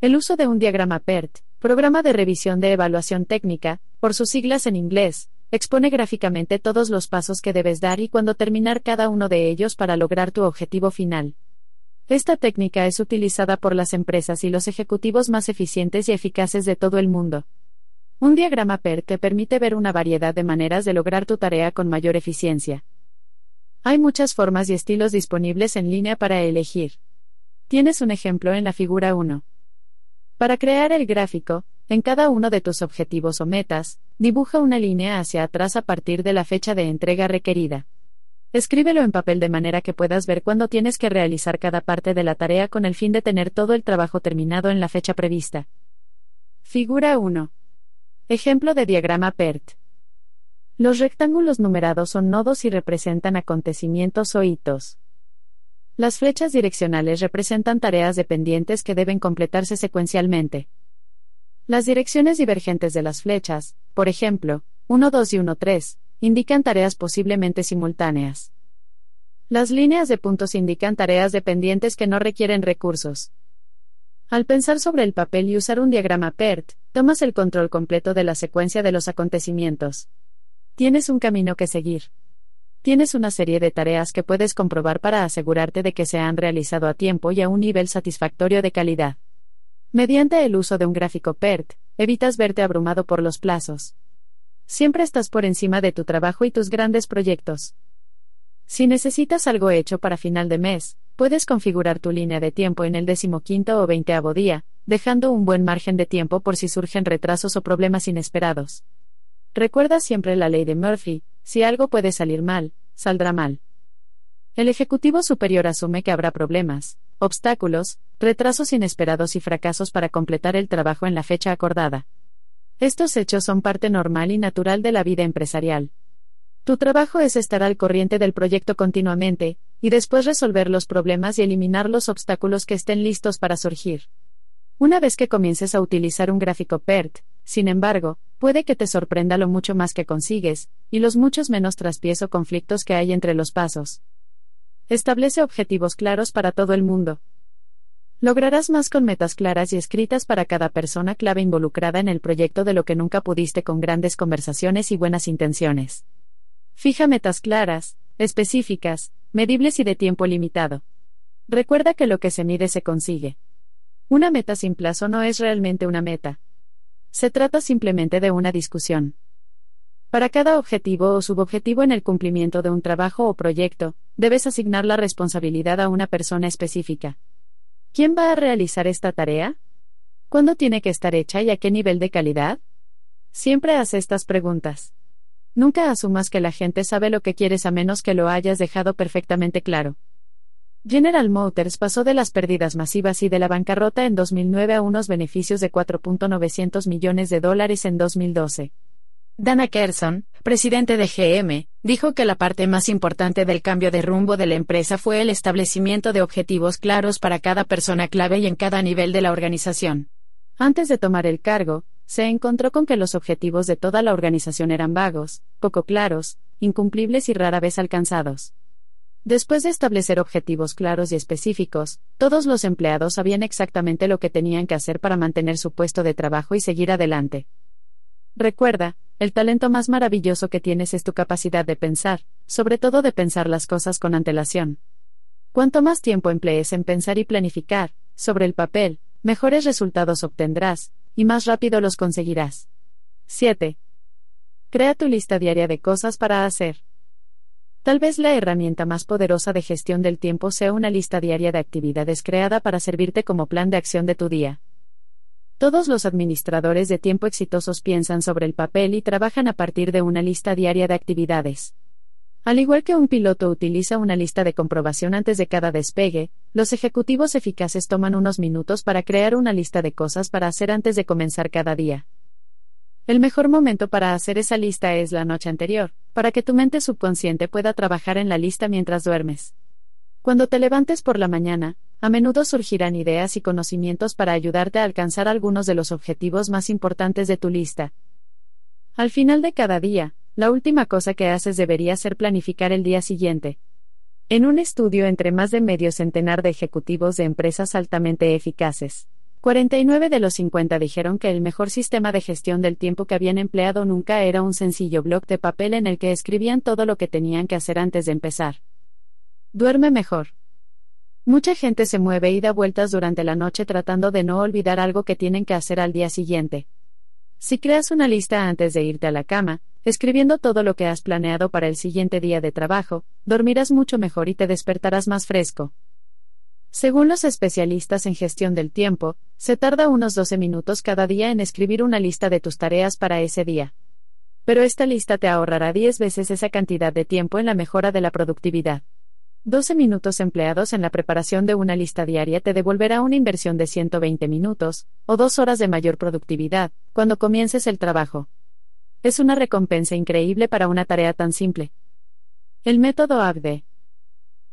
El uso de un diagrama PERT, Programa de Revisión de Evaluación Técnica, por sus siglas en inglés, expone gráficamente todos los pasos que debes dar y cuándo terminar cada uno de ellos para lograr tu objetivo final. Esta técnica es utilizada por las empresas y los ejecutivos más eficientes y eficaces de todo el mundo. Un diagrama PERT te permite ver una variedad de maneras de lograr tu tarea con mayor eficiencia. Hay muchas formas y estilos disponibles en línea para elegir. Tienes un ejemplo en la figura 1. Para crear el gráfico, en cada uno de tus objetivos o metas, dibuja una línea hacia atrás a partir de la fecha de entrega requerida. Escríbelo en papel de manera que puedas ver cuándo tienes que realizar cada parte de la tarea con el fin de tener todo el trabajo terminado en la fecha prevista. Figura 1. Ejemplo de diagrama PERT. Los rectángulos numerados son nodos y representan acontecimientos o hitos. Las flechas direccionales representan tareas dependientes que deben completarse secuencialmente. Las direcciones divergentes de las flechas, por ejemplo, 1, 2 y 1, 3, indican tareas posiblemente simultáneas. Las líneas de puntos indican tareas dependientes que no requieren recursos. Al pensar sobre el papel y usar un diagrama PERT, tomas el control completo de la secuencia de los acontecimientos. Tienes un camino que seguir. Tienes una serie de tareas que puedes comprobar para asegurarte de que se han realizado a tiempo y a un nivel satisfactorio de calidad. Mediante el uso de un gráfico PERT, evitas verte abrumado por los plazos. Siempre estás por encima de tu trabajo y tus grandes proyectos. Si necesitas algo hecho para final de mes, puedes configurar tu línea de tiempo en el decimoquinto o veinteavo día, dejando un buen margen de tiempo por si surgen retrasos o problemas inesperados. Recuerda siempre la ley de Murphy, si algo puede salir mal, saldrá mal. El Ejecutivo Superior asume que habrá problemas, obstáculos, retrasos inesperados y fracasos para completar el trabajo en la fecha acordada. Estos hechos son parte normal y natural de la vida empresarial. Tu trabajo es estar al corriente del proyecto continuamente, y después resolver los problemas y eliminar los obstáculos que estén listos para surgir. Una vez que comiences a utilizar un gráfico PERT, sin embargo, puede que te sorprenda lo mucho más que consigues, y los muchos menos traspiés o conflictos que hay entre los pasos. Establece objetivos claros para todo el mundo. Lograrás más con metas claras y escritas para cada persona clave involucrada en el proyecto de lo que nunca pudiste con grandes conversaciones y buenas intenciones. Fija metas claras, específicas, medibles y de tiempo limitado. Recuerda que lo que se mide se consigue. Una meta sin plazo no es realmente una meta, se trata simplemente de una discusión. Para cada objetivo o subobjetivo en el cumplimiento de un trabajo o proyecto, debes asignar la responsabilidad a una persona específica. ¿Quién va a realizar esta tarea? ¿Cuándo tiene que estar hecha y a qué nivel de calidad? Siempre haz estas preguntas. Nunca asumas que la gente sabe lo que quieres a menos que lo hayas dejado perfectamente claro. General Motors pasó de las pérdidas masivas y de la bancarrota en 2009 a unos beneficios de 4.900 millones de dólares en 2012. Dana Kerson, presidente de GM, dijo que la parte más importante del cambio de rumbo de la empresa fue el establecimiento de objetivos claros para cada persona clave y en cada nivel de la organización. Antes de tomar el cargo, se encontró con que los objetivos de toda la organización eran vagos, poco claros, incumplibles y rara vez alcanzados. Después de establecer objetivos claros y específicos, todos los empleados sabían exactamente lo que tenían que hacer para mantener su puesto de trabajo y seguir adelante. Recuerda, el talento más maravilloso que tienes es tu capacidad de pensar, sobre todo de pensar las cosas con antelación. Cuanto más tiempo emplees en pensar y planificar, sobre el papel, mejores resultados obtendrás, y más rápido los conseguirás. 7. Crea tu lista diaria de cosas para hacer. Tal vez la herramienta más poderosa de gestión del tiempo sea una lista diaria de actividades creada para servirte como plan de acción de tu día. Todos los administradores de tiempo exitosos piensan sobre el papel y trabajan a partir de una lista diaria de actividades. Al igual que un piloto utiliza una lista de comprobación antes de cada despegue, los ejecutivos eficaces toman unos minutos para crear una lista de cosas para hacer antes de comenzar cada día. El mejor momento para hacer esa lista es la noche anterior, para que tu mente subconsciente pueda trabajar en la lista mientras duermes. Cuando te levantes por la mañana, a menudo surgirán ideas y conocimientos para ayudarte a alcanzar algunos de los objetivos más importantes de tu lista. Al final de cada día, la última cosa que haces debería ser planificar el día siguiente. En un estudio entre más de medio centenar de ejecutivos de empresas altamente eficaces, 49 de los 50 dijeron que el mejor sistema de gestión del tiempo que habían empleado nunca era un sencillo blog de papel en el que escribían todo lo que tenían que hacer antes de empezar. Duerme mejor. Mucha gente se mueve y da vueltas durante la noche tratando de no olvidar algo que tienen que hacer al día siguiente. Si creas una lista antes de irte a la cama, escribiendo todo lo que has planeado para el siguiente día de trabajo, dormirás mucho mejor y te despertarás más fresco. Según los especialistas en gestión del tiempo, se tarda unos 12 minutos cada día en escribir una lista de tus tareas para ese día. Pero esta lista te ahorrará 10 veces esa cantidad de tiempo en la mejora de la productividad. 12 minutos empleados en la preparación de una lista diaria te devolverá una inversión de 120 minutos, o dos horas de mayor productividad, cuando comiences el trabajo. Es una recompensa increíble para una tarea tan simple. El método ABD.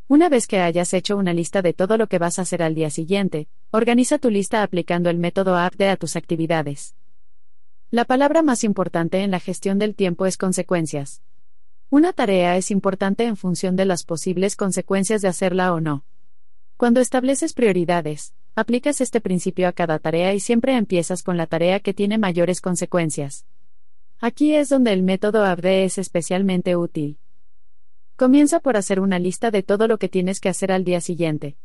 Una vez que hayas hecho una lista de todo lo que vas a hacer al día siguiente, organiza tu lista aplicando el método APDE a tus actividades. La palabra más importante en la gestión del tiempo es consecuencias. Una tarea es importante en función de las posibles consecuencias de hacerla o no. Cuando estableces prioridades, aplicas este principio a cada tarea y siempre empiezas con la tarea que tiene mayores consecuencias. Aquí es donde el método ABDE es especialmente útil. Comienza por hacer una lista de todo lo que tienes que hacer al día siguiente.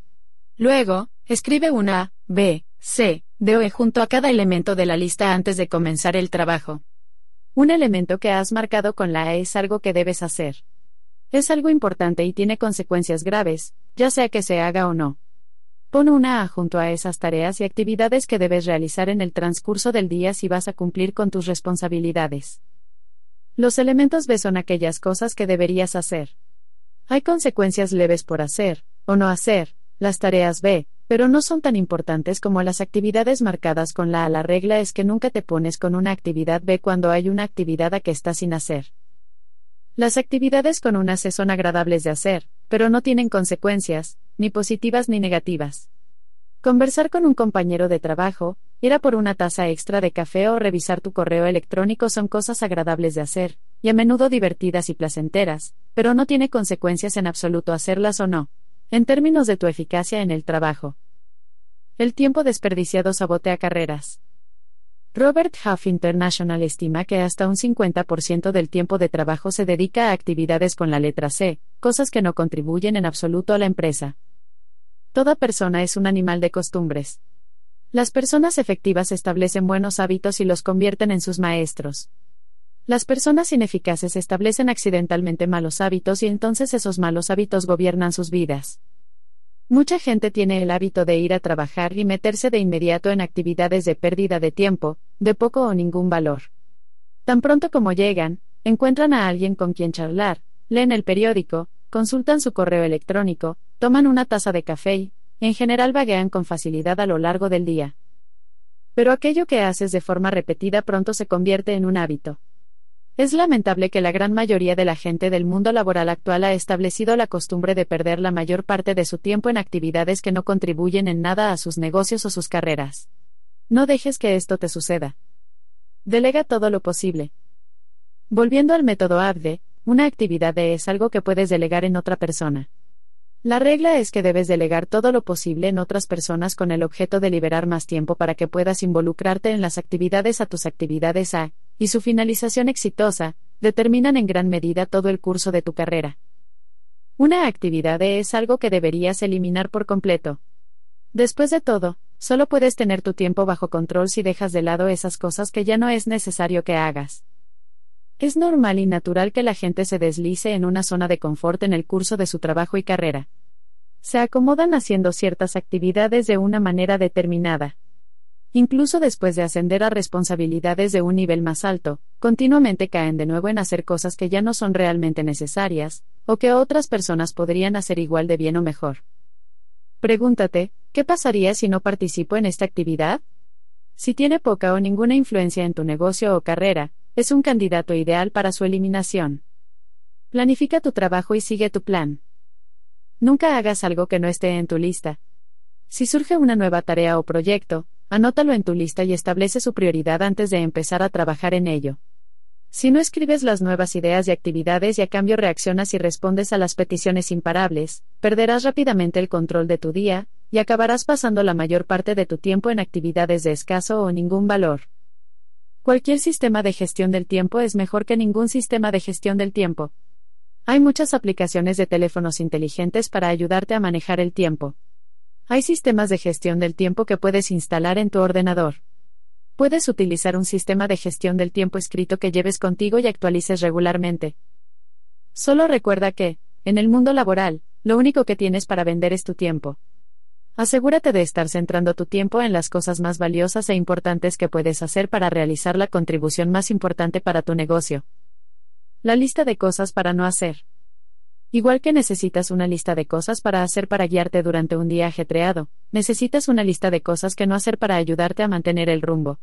Luego, escribe una A, B, C, D o E junto a cada elemento de la lista antes de comenzar el trabajo. Un elemento que has marcado con la A es algo que debes hacer. Es algo importante y tiene consecuencias graves, ya sea que se haga o no. Pon una A junto a esas tareas y actividades que debes realizar en el transcurso del día si vas a cumplir con tus responsabilidades. Los elementos B son aquellas cosas que deberías hacer. Hay consecuencias leves por hacer, o no hacer, las tareas B, pero no son tan importantes como las actividades marcadas con la A. La regla es que nunca te pones con una actividad B cuando hay una actividad A que está sin hacer. Las actividades con una C son agradables de hacer, pero no tienen consecuencias, ni positivas ni negativas. Conversar con un compañero de trabajo, ir a por una taza extra de café o revisar tu correo electrónico son cosas agradables de hacer, y a menudo divertidas y placenteras, pero no tiene consecuencias en absoluto hacerlas o no, en términos de tu eficacia en el trabajo. El tiempo desperdiciado sabotea carreras. Robert Half International estima que hasta un 50% del tiempo de trabajo se dedica a actividades con la letra C, cosas que no contribuyen en absoluto a la empresa. Toda persona es un animal de costumbres. Las personas efectivas establecen buenos hábitos y los convierten en sus maestros. Las personas ineficaces establecen accidentalmente malos hábitos y entonces esos malos hábitos gobiernan sus vidas. Mucha gente tiene el hábito de ir a trabajar y meterse de inmediato en actividades de pérdida de tiempo, de poco o ningún valor. Tan pronto como llegan, encuentran a alguien con quien charlar, leen el periódico, consultan su correo electrónico, toman una taza de café y, en general, vaguean con facilidad a lo largo del día. Pero aquello que haces de forma repetida pronto se convierte en un hábito. Es lamentable que la gran mayoría de la gente del mundo laboral actual ha establecido la costumbre de perder la mayor parte de su tiempo en actividades que no contribuyen en nada a sus negocios o sus carreras. No dejes que esto te suceda. Delega todo lo posible. Volviendo al método ABDE, una actividad es algo que puedes delegar en otra persona. La regla es que debes delegar todo lo posible en otras personas con el objeto de liberar más tiempo para que puedas involucrarte en las actividades a tus actividades A, y su finalización exitosa, determinan en gran medida todo el curso de tu carrera. Una actividad es algo que deberías eliminar por completo. Después de todo, solo puedes tener tu tiempo bajo control si dejas de lado esas cosas que ya no es necesario que hagas. Es normal y natural que la gente se deslice en una zona de confort en el curso de su trabajo y carrera. Se acomodan haciendo ciertas actividades de una manera determinada. Incluso después de ascender a responsabilidades de un nivel más alto, continuamente caen de nuevo en hacer cosas que ya no son realmente necesarias, o que otras personas podrían hacer igual de bien o mejor. Pregúntate, ¿qué pasaría si no participo en esta actividad? Si tiene poca o ninguna influencia en tu negocio o carrera, es un candidato ideal para su eliminación. Planifica tu trabajo y sigue tu plan. Nunca hagas algo que no esté en tu lista. Si surge una nueva tarea o proyecto, anótalo en tu lista y establece su prioridad antes de empezar a trabajar en ello. Si no escribes las nuevas ideas y actividades y a cambio reaccionas y respondes a las peticiones imparables, perderás rápidamente el control de tu día, y acabarás pasando la mayor parte de tu tiempo en actividades de escaso o ningún valor. Cualquier sistema de gestión del tiempo es mejor que ningún sistema de gestión del tiempo. Hay muchas aplicaciones de teléfonos inteligentes para ayudarte a manejar el tiempo. Hay sistemas de gestión del tiempo que puedes instalar en tu ordenador. Puedes utilizar un sistema de gestión del tiempo escrito que lleves contigo y actualices regularmente. Solo recuerda que, en el mundo laboral, lo único que tienes para vender es tu tiempo. Asegúrate de estar centrando tu tiempo en las cosas más valiosas e importantes que puedes hacer para realizar la contribución más importante para tu negocio. La lista de cosas para no hacer. Igual que necesitas una lista de cosas para hacer para guiarte durante un día ajetreado, necesitas una lista de cosas que no hacer para ayudarte a mantener el rumbo.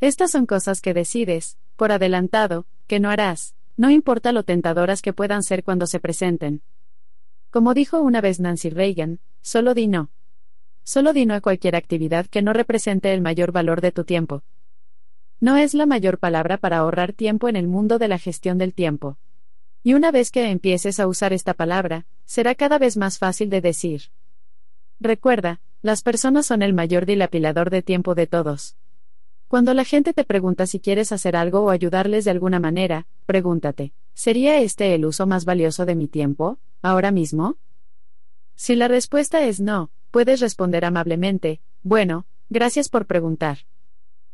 Estas son cosas que decides, por adelantado, que no harás, no importa lo tentadoras que puedan ser cuando se presenten. Como dijo una vez Nancy Reagan, solo di no. Solo di no a cualquier actividad que no represente el mayor valor de tu tiempo. No es la mayor palabra para ahorrar tiempo en el mundo de la gestión del tiempo. Y una vez que empieces a usar esta palabra, será cada vez más fácil de decir. Recuerda, las personas son el mayor dilapilador de tiempo de todos. Cuando la gente te pregunta si quieres hacer algo o ayudarles de alguna manera, pregúntate, ¿sería este el uso más valioso de mi tiempo, ahora mismo? Si la respuesta es no, puedes responder amablemente, bueno, gracias por preguntar.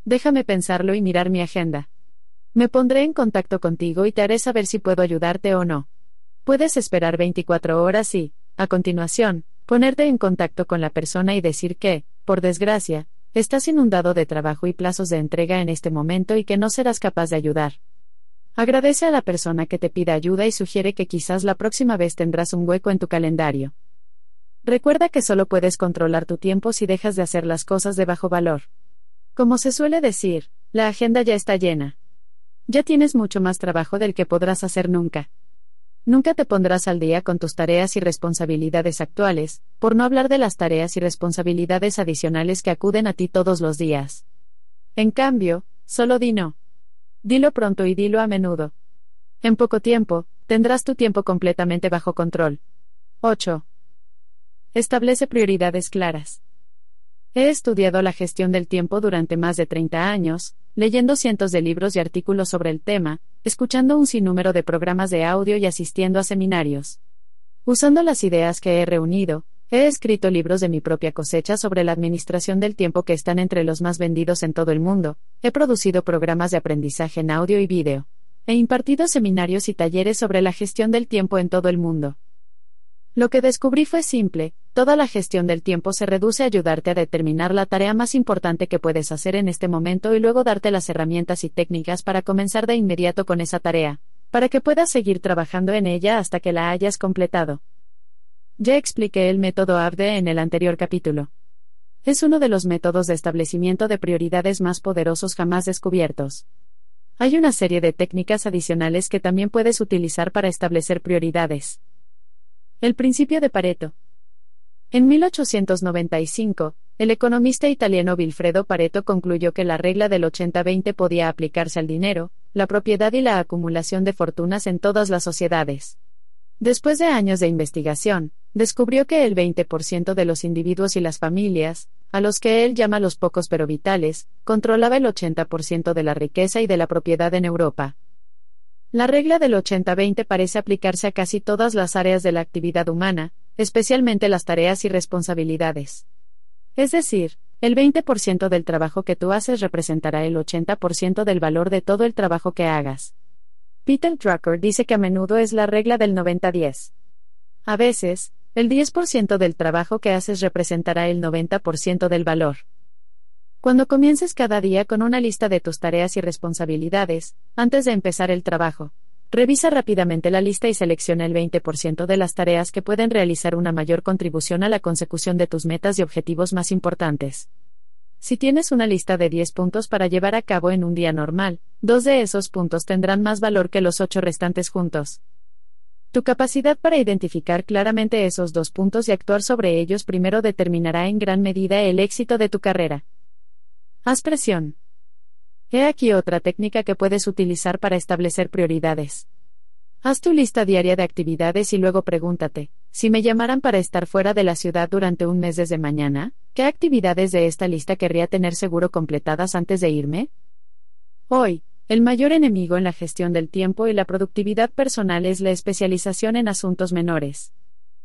Déjame pensarlo y mirar mi agenda. Me pondré en contacto contigo y te haré saber si puedo ayudarte o no. Puedes esperar 24 horas y, a continuación, ponerte en contacto con la persona y decir que, por desgracia, estás inundado de trabajo y plazos de entrega en este momento y que no serás capaz de ayudar. Agradece a la persona que te pida ayuda y sugiere que quizás la próxima vez tendrás un hueco en tu calendario. Recuerda que solo puedes controlar tu tiempo si dejas de hacer las cosas de bajo valor. Como se suele decir, la agenda ya está llena. Ya tienes mucho más trabajo del que podrás hacer nunca. Nunca te pondrás al día con tus tareas y responsabilidades actuales, por no hablar de las tareas y responsabilidades adicionales que acuden a ti todos los días. En cambio, solo di no. Dilo pronto y dilo a menudo. En poco tiempo, tendrás tu tiempo completamente bajo control. 8. Establece prioridades claras. He estudiado la gestión del tiempo durante más de 30 años, leyendo cientos de libros y artículos sobre el tema, escuchando un sinnúmero de programas de audio y asistiendo a seminarios. Usando las ideas que he reunido, he escrito libros de mi propia cosecha sobre la administración del tiempo que están entre los más vendidos en todo el mundo, he producido programas de aprendizaje en audio y vídeo, he impartido seminarios y talleres sobre la gestión del tiempo en todo el mundo. Lo que descubrí fue simple, toda la gestión del tiempo se reduce a ayudarte a determinar la tarea más importante que puedes hacer en este momento y luego darte las herramientas y técnicas para comenzar de inmediato con esa tarea, para que puedas seguir trabajando en ella hasta que la hayas completado. Ya expliqué el método ABDE en el anterior capítulo. Es uno de los métodos de establecimiento de prioridades más poderosos jamás descubiertos. Hay una serie de técnicas adicionales que también puedes utilizar para establecer prioridades. El principio de Pareto. En 1895, el economista italiano Vilfredo Pareto concluyó que la regla del 80-20 podía aplicarse al dinero, la propiedad y la acumulación de fortunas en todas las sociedades. Después de años de investigación, descubrió que el 20% de los individuos y las familias, a los que él llama los pocos pero vitales, controlaba el 80% de la riqueza y de la propiedad en Europa. La regla del 80-20 parece aplicarse a casi todas las áreas de la actividad humana, especialmente las tareas y responsabilidades. Es decir, el 20% del trabajo que tú haces representará el 80% del valor de todo el trabajo que hagas. Peter Drucker dice que a menudo es la regla del 90-10. A veces, el 10% del trabajo que haces representará el 90% del valor. Cuando comiences cada día con una lista de tus tareas y responsabilidades, antes de empezar el trabajo, revisa rápidamente la lista y selecciona el 20% de las tareas que pueden realizar una mayor contribución a la consecución de tus metas y objetivos más importantes. Si tienes una lista de 10 puntos para llevar a cabo en un día normal, dos de esos puntos tendrán más valor que los ocho restantes juntos. Tu capacidad para identificar claramente esos dos puntos y actuar sobre ellos primero determinará en gran medida el éxito de tu carrera. Haz presión. He aquí otra técnica que puedes utilizar para establecer prioridades. Haz tu lista diaria de actividades y luego pregúntate, si me llamaran para estar fuera de la ciudad durante un mes desde mañana, ¿qué actividades de esta lista querría tener seguro completadas antes de irme? Hoy, el mayor enemigo en la gestión del tiempo y la productividad personal es la especialización en asuntos menores.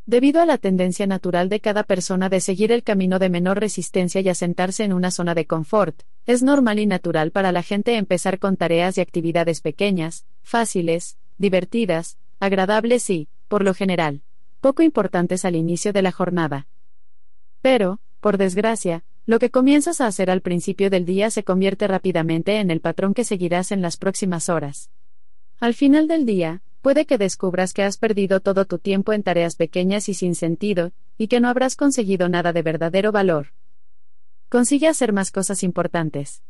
Debido a la tendencia natural de cada persona de seguir el camino de menor resistencia y asentarse en una zona de confort, es normal y natural para la gente empezar con tareas y actividades pequeñas, fáciles, divertidas, agradables y, por lo general, poco importantes al inicio de la jornada. Pero, por desgracia, lo que comienzas a hacer al principio del día se convierte rápidamente en el patrón que seguirás en las próximas horas. Al final del día, puede que descubras que has perdido todo tu tiempo en tareas pequeñas y sin sentido, y que no habrás conseguido nada de verdadero valor. Consigue hacer más cosas importantes.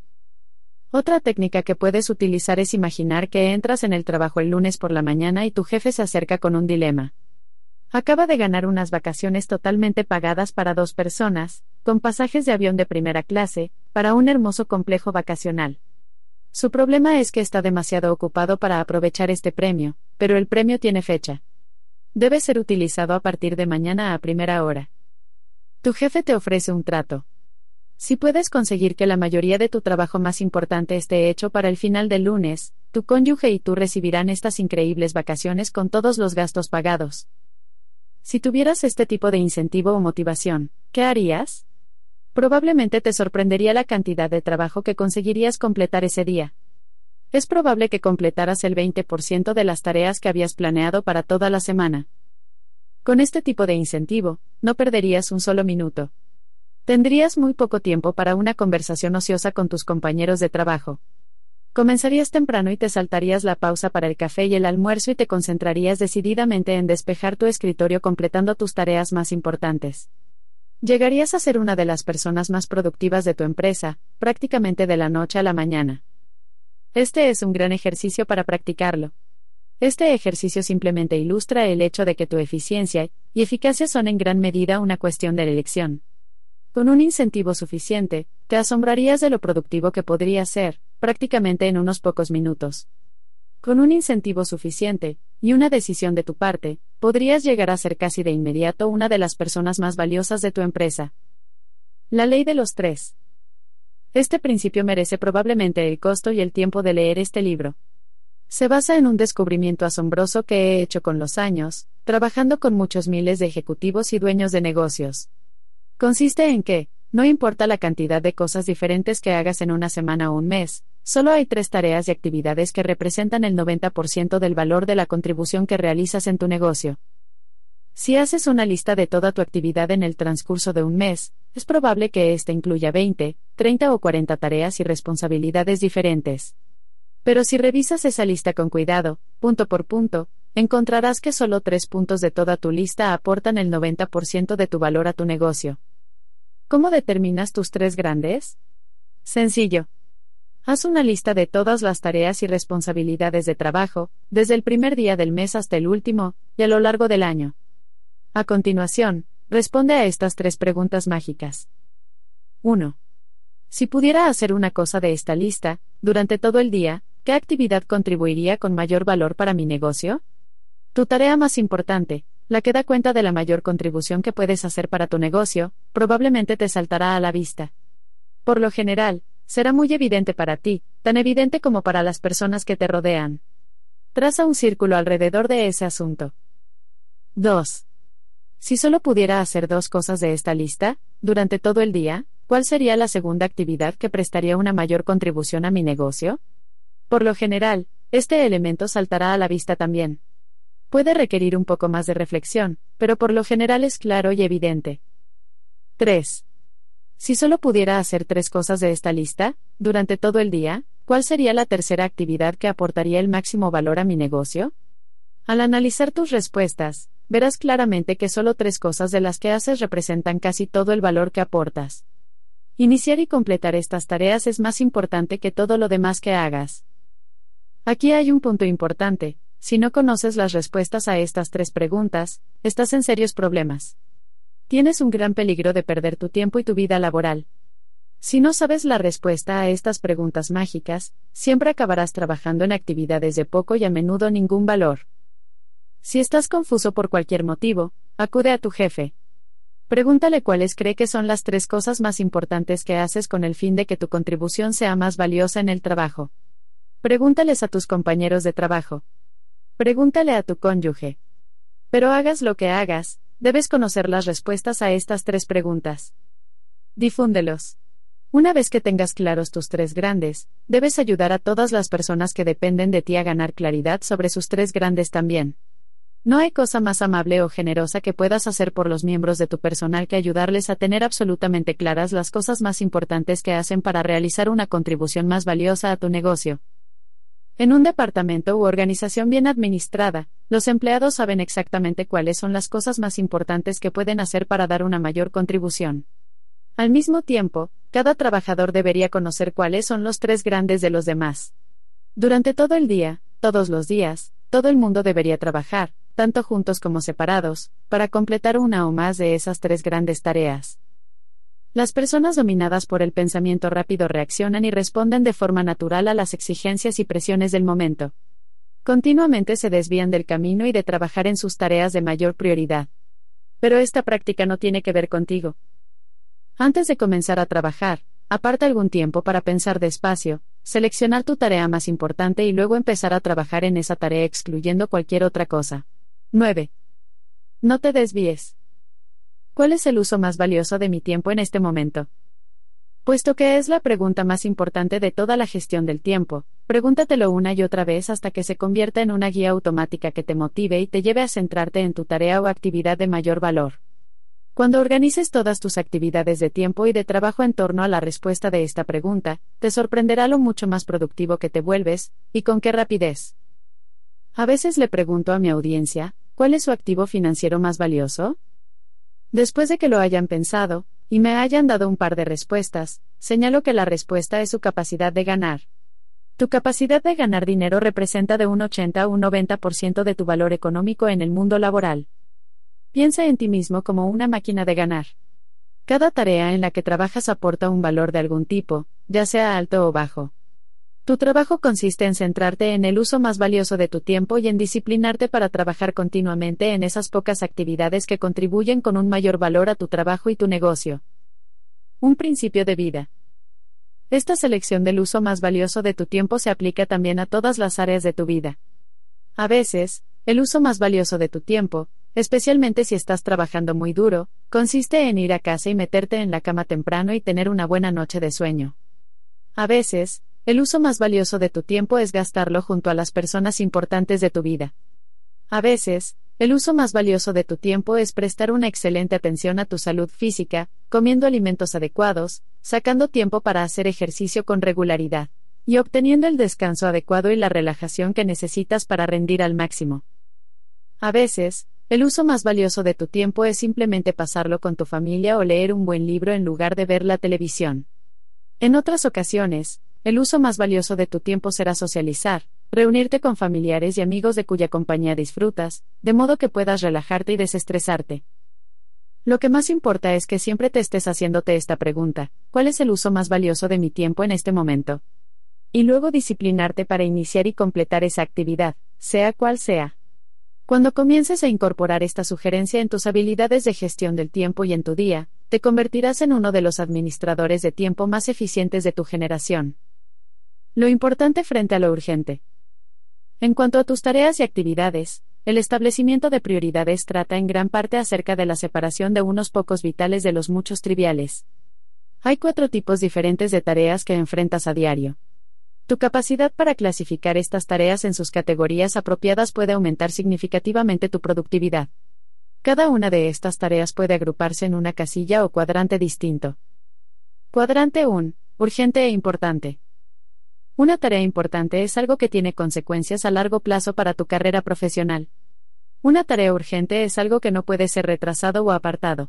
Otra técnica que puedes utilizar es imaginar que entras en el trabajo el lunes por la mañana y tu jefe se acerca con un dilema. Acaba de ganar unas vacaciones totalmente pagadas para dos personas, con pasajes de avión de primera clase, para un hermoso complejo vacacional. Su problema es que está demasiado ocupado para aprovechar este premio, pero el premio tiene fecha. Debe ser utilizado a partir de mañana a primera hora. Tu jefe te ofrece un trato. Si puedes conseguir que la mayoría de tu trabajo más importante esté hecho para el final del lunes, tu cónyuge y tú recibirán estas increíbles vacaciones con todos los gastos pagados. Si tuvieras este tipo de incentivo o motivación, ¿qué harías? Probablemente te sorprendería la cantidad de trabajo que conseguirías completar ese día. Es probable que completaras el 20% de las tareas que habías planeado para toda la semana. Con este tipo de incentivo, no perderías un solo minuto. Tendrías muy poco tiempo para una conversación ociosa con tus compañeros de trabajo. Comenzarías temprano y te saltarías la pausa para el café y el almuerzo y te concentrarías decididamente en despejar tu escritorio completando tus tareas más importantes. Llegarías a ser una de las personas más productivas de tu empresa, prácticamente de la noche a la mañana. Este es un gran ejercicio para practicarlo. Este ejercicio simplemente ilustra el hecho de que tu eficiencia y eficacia son en gran medida una cuestión de elección. Con un incentivo suficiente, te asombrarías de lo productivo que podría ser, prácticamente en unos pocos minutos. Con un incentivo suficiente, y una decisión de tu parte, podrías llegar a ser casi de inmediato una de las personas más valiosas de tu empresa. La ley de los tres. Este principio merece probablemente el costo y el tiempo de leer este libro. Se basa en un descubrimiento asombroso que he hecho con los años, trabajando con muchos miles de ejecutivos y dueños de negocios. Consiste en que, no importa la cantidad de cosas diferentes que hagas en una semana o un mes, Solo hay tres tareas y actividades que representan el 90% del valor de la contribución que realizas en tu negocio. Si haces una lista de toda tu actividad en el transcurso de un mes, es probable que éste incluya 20, 30 o 40 tareas y responsabilidades diferentes. Pero si revisas esa lista con cuidado, punto por punto, encontrarás que solo tres puntos de toda tu lista aportan el 90% de tu valor a tu negocio. ¿Cómo determinas tus tres grandes? Sencillo, Haz una lista de todas las tareas y responsabilidades de trabajo, desde el primer día del mes hasta el último, y a lo largo del año. A continuación, responde a estas tres preguntas mágicas. 1. Si pudiera hacer una cosa de esta lista, durante todo el día, ¿qué actividad contribuiría con mayor valor para mi negocio? Tu tarea más importante, la que da cuenta de la mayor contribución que puedes hacer para tu negocio, probablemente te saltará a la vista. Por lo general, será muy evidente para ti, tan evidente como para las personas que te rodean. Traza un círculo alrededor de ese asunto. 2. Si solo pudiera hacer dos cosas de esta lista, durante todo el día, ¿cuál sería la segunda actividad que prestaría una mayor contribución a mi negocio? Por lo general, este elemento saltará a la vista también. Puede requerir un poco más de reflexión, pero por lo general es claro y evidente. 3. Si solo pudiera hacer tres cosas de esta lista, durante todo el día, ¿cuál sería la tercera actividad que aportaría el máximo valor a mi negocio? Al analizar tus respuestas, verás claramente que solo tres cosas de las que haces representan casi todo el valor que aportas. Iniciar y completar estas tareas es más importante que todo lo demás que hagas. Aquí hay un punto importante, si no conoces las respuestas a estas tres preguntas, estás en serios problemas tienes un gran peligro de perder tu tiempo y tu vida laboral. Si no sabes la respuesta a estas preguntas mágicas, siempre acabarás trabajando en actividades de poco y a menudo ningún valor. Si estás confuso por cualquier motivo, acude a tu jefe. Pregúntale cuáles cree que son las tres cosas más importantes que haces con el fin de que tu contribución sea más valiosa en el trabajo. Pregúntales a tus compañeros de trabajo. Pregúntale a tu cónyuge. Pero hagas lo que hagas, debes conocer las respuestas a estas tres preguntas. Difúndelos. Una vez que tengas claros tus tres grandes, debes ayudar a todas las personas que dependen de ti a ganar claridad sobre sus tres grandes también. No hay cosa más amable o generosa que puedas hacer por los miembros de tu personal que ayudarles a tener absolutamente claras las cosas más importantes que hacen para realizar una contribución más valiosa a tu negocio. En un departamento u organización bien administrada, los empleados saben exactamente cuáles son las cosas más importantes que pueden hacer para dar una mayor contribución. Al mismo tiempo, cada trabajador debería conocer cuáles son los tres grandes de los demás. Durante todo el día, todos los días, todo el mundo debería trabajar, tanto juntos como separados, para completar una o más de esas tres grandes tareas. Las personas dominadas por el pensamiento rápido reaccionan y responden de forma natural a las exigencias y presiones del momento. Continuamente se desvían del camino y de trabajar en sus tareas de mayor prioridad. Pero esta práctica no tiene que ver contigo. Antes de comenzar a trabajar, aparta algún tiempo para pensar despacio, seleccionar tu tarea más importante y luego empezar a trabajar en esa tarea excluyendo cualquier otra cosa. 9. No te desvíes. ¿Cuál es el uso más valioso de mi tiempo en este momento? Puesto que es la pregunta más importante de toda la gestión del tiempo, pregúntatelo una y otra vez hasta que se convierta en una guía automática que te motive y te lleve a centrarte en tu tarea o actividad de mayor valor. Cuando organices todas tus actividades de tiempo y de trabajo en torno a la respuesta de esta pregunta, te sorprenderá lo mucho más productivo que te vuelves, y con qué rapidez. A veces le pregunto a mi audiencia, ¿cuál es su activo financiero más valioso? Después de que lo hayan pensado, y me hayan dado un par de respuestas, señalo que la respuesta es su capacidad de ganar. Tu capacidad de ganar dinero representa de un 80 a un 90% de tu valor económico en el mundo laboral. Piensa en ti mismo como una máquina de ganar. Cada tarea en la que trabajas aporta un valor de algún tipo, ya sea alto o bajo. Tu trabajo consiste en centrarte en el uso más valioso de tu tiempo y en disciplinarte para trabajar continuamente en esas pocas actividades que contribuyen con un mayor valor a tu trabajo y tu negocio. Un principio de vida. Esta selección del uso más valioso de tu tiempo se aplica también a todas las áreas de tu vida. A veces, el uso más valioso de tu tiempo, especialmente si estás trabajando muy duro, consiste en ir a casa y meterte en la cama temprano y tener una buena noche de sueño. A veces, el uso más valioso de tu tiempo es gastarlo junto a las personas importantes de tu vida. A veces, el uso más valioso de tu tiempo es prestar una excelente atención a tu salud física, comiendo alimentos adecuados, sacando tiempo para hacer ejercicio con regularidad, y obteniendo el descanso adecuado y la relajación que necesitas para rendir al máximo. A veces, el uso más valioso de tu tiempo es simplemente pasarlo con tu familia o leer un buen libro en lugar de ver la televisión. En otras ocasiones, el uso más valioso de tu tiempo será socializar, reunirte con familiares y amigos de cuya compañía disfrutas, de modo que puedas relajarte y desestresarte. Lo que más importa es que siempre te estés haciéndote esta pregunta, ¿cuál es el uso más valioso de mi tiempo en este momento? Y luego disciplinarte para iniciar y completar esa actividad, sea cual sea. Cuando comiences a incorporar esta sugerencia en tus habilidades de gestión del tiempo y en tu día, te convertirás en uno de los administradores de tiempo más eficientes de tu generación. Lo importante frente a lo urgente. En cuanto a tus tareas y actividades, el establecimiento de prioridades trata en gran parte acerca de la separación de unos pocos vitales de los muchos triviales. Hay cuatro tipos diferentes de tareas que enfrentas a diario. Tu capacidad para clasificar estas tareas en sus categorías apropiadas puede aumentar significativamente tu productividad. Cada una de estas tareas puede agruparse en una casilla o cuadrante distinto. Cuadrante 1. Urgente e importante. Una tarea importante es algo que tiene consecuencias a largo plazo para tu carrera profesional. Una tarea urgente es algo que no puede ser retrasado o apartado.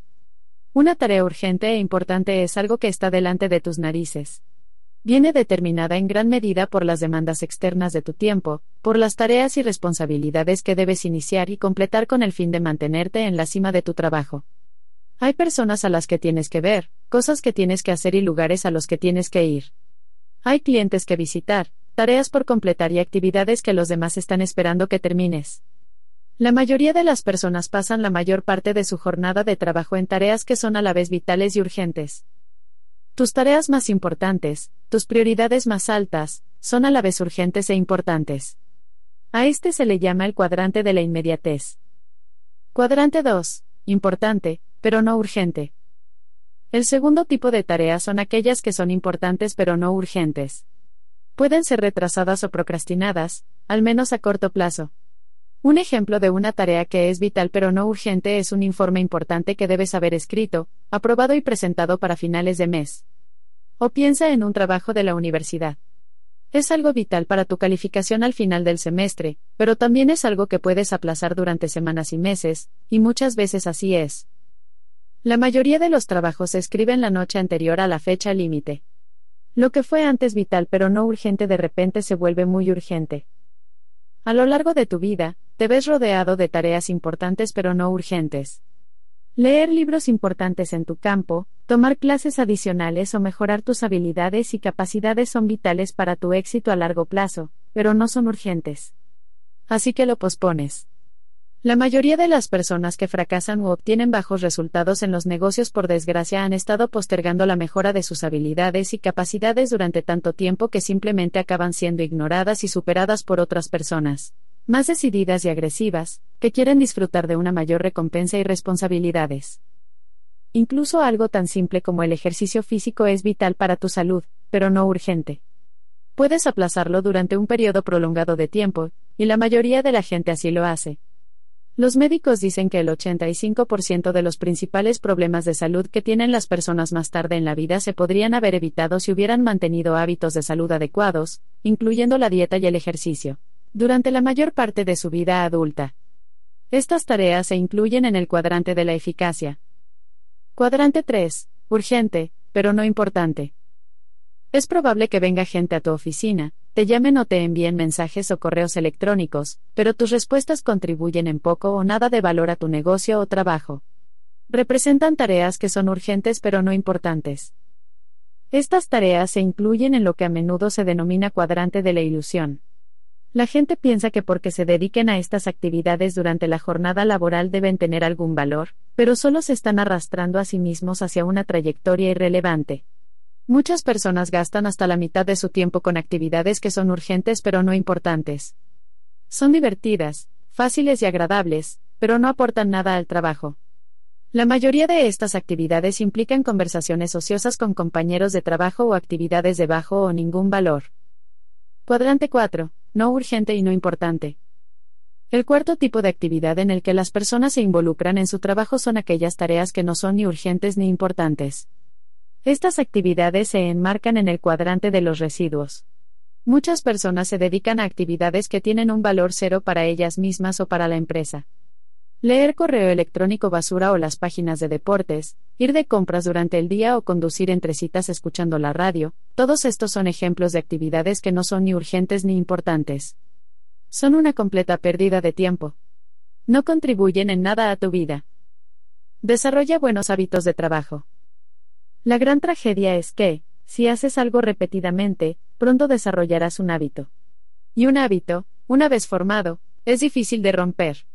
Una tarea urgente e importante es algo que está delante de tus narices. Viene determinada en gran medida por las demandas externas de tu tiempo, por las tareas y responsabilidades que debes iniciar y completar con el fin de mantenerte en la cima de tu trabajo. Hay personas a las que tienes que ver, cosas que tienes que hacer y lugares a los que tienes que ir. Hay clientes que visitar, tareas por completar y actividades que los demás están esperando que termines. La mayoría de las personas pasan la mayor parte de su jornada de trabajo en tareas que son a la vez vitales y urgentes. Tus tareas más importantes, tus prioridades más altas, son a la vez urgentes e importantes. A este se le llama el cuadrante de la inmediatez. Cuadrante 2. Importante, pero no urgente. El segundo tipo de tareas son aquellas que son importantes pero no urgentes. Pueden ser retrasadas o procrastinadas, al menos a corto plazo. Un ejemplo de una tarea que es vital pero no urgente es un informe importante que debes haber escrito, aprobado y presentado para finales de mes. O piensa en un trabajo de la universidad. Es algo vital para tu calificación al final del semestre, pero también es algo que puedes aplazar durante semanas y meses, y muchas veces así es. La mayoría de los trabajos se escriben la noche anterior a la fecha límite. Lo que fue antes vital pero no urgente de repente se vuelve muy urgente. A lo largo de tu vida, te ves rodeado de tareas importantes pero no urgentes. Leer libros importantes en tu campo, tomar clases adicionales o mejorar tus habilidades y capacidades son vitales para tu éxito a largo plazo, pero no son urgentes. Así que lo pospones. La mayoría de las personas que fracasan u obtienen bajos resultados en los negocios por desgracia han estado postergando la mejora de sus habilidades y capacidades durante tanto tiempo que simplemente acaban siendo ignoradas y superadas por otras personas más decididas y agresivas, que quieren disfrutar de una mayor recompensa y responsabilidades. Incluso algo tan simple como el ejercicio físico es vital para tu salud, pero no urgente. Puedes aplazarlo durante un periodo prolongado de tiempo, y la mayoría de la gente así lo hace. Los médicos dicen que el 85% de los principales problemas de salud que tienen las personas más tarde en la vida se podrían haber evitado si hubieran mantenido hábitos de salud adecuados, incluyendo la dieta y el ejercicio durante la mayor parte de su vida adulta. Estas tareas se incluyen en el cuadrante de la eficacia. Cuadrante 3. Urgente, pero no importante. Es probable que venga gente a tu oficina, te llamen o te envíen mensajes o correos electrónicos, pero tus respuestas contribuyen en poco o nada de valor a tu negocio o trabajo. Representan tareas que son urgentes pero no importantes. Estas tareas se incluyen en lo que a menudo se denomina cuadrante de la ilusión. La gente piensa que porque se dediquen a estas actividades durante la jornada laboral deben tener algún valor, pero solo se están arrastrando a sí mismos hacia una trayectoria irrelevante. Muchas personas gastan hasta la mitad de su tiempo con actividades que son urgentes pero no importantes. Son divertidas, fáciles y agradables, pero no aportan nada al trabajo. La mayoría de estas actividades implican conversaciones ociosas con compañeros de trabajo o actividades de bajo o ningún valor. Cuadrante 4 no urgente y no importante. El cuarto tipo de actividad en el que las personas se involucran en su trabajo son aquellas tareas que no son ni urgentes ni importantes. Estas actividades se enmarcan en el cuadrante de los residuos. Muchas personas se dedican a actividades que tienen un valor cero para ellas mismas o para la empresa. Leer correo electrónico basura o las páginas de deportes, ir de compras durante el día o conducir entre citas escuchando la radio, todos estos son ejemplos de actividades que no son ni urgentes ni importantes. Son una completa pérdida de tiempo. No contribuyen en nada a tu vida. Desarrolla buenos hábitos de trabajo. La gran tragedia es que, si haces algo repetidamente, pronto desarrollarás un hábito. Y un hábito, una vez formado, es difícil de romper.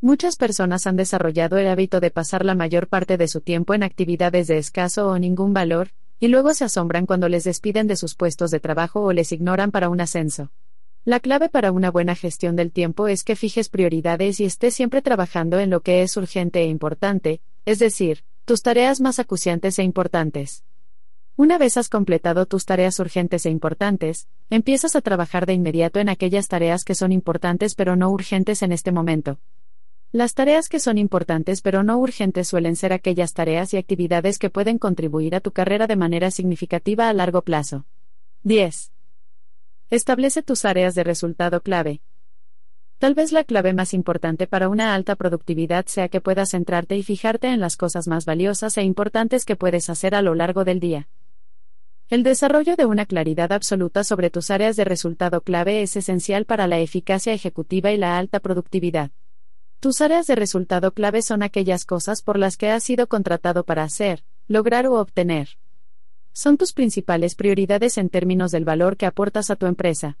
Muchas personas han desarrollado el hábito de pasar la mayor parte de su tiempo en actividades de escaso o ningún valor, y luego se asombran cuando les despiden de sus puestos de trabajo o les ignoran para un ascenso. La clave para una buena gestión del tiempo es que fijes prioridades y estés siempre trabajando en lo que es urgente e importante, es decir, tus tareas más acuciantes e importantes. Una vez has completado tus tareas urgentes e importantes, empiezas a trabajar de inmediato en aquellas tareas que son importantes pero no urgentes en este momento. Las tareas que son importantes pero no urgentes suelen ser aquellas tareas y actividades que pueden contribuir a tu carrera de manera significativa a largo plazo. 10. Establece tus áreas de resultado clave. Tal vez la clave más importante para una alta productividad sea que puedas centrarte y fijarte en las cosas más valiosas e importantes que puedes hacer a lo largo del día. El desarrollo de una claridad absoluta sobre tus áreas de resultado clave es esencial para la eficacia ejecutiva y la alta productividad. Tus áreas de resultado clave son aquellas cosas por las que has sido contratado para hacer, lograr o obtener. Son tus principales prioridades en términos del valor que aportas a tu empresa.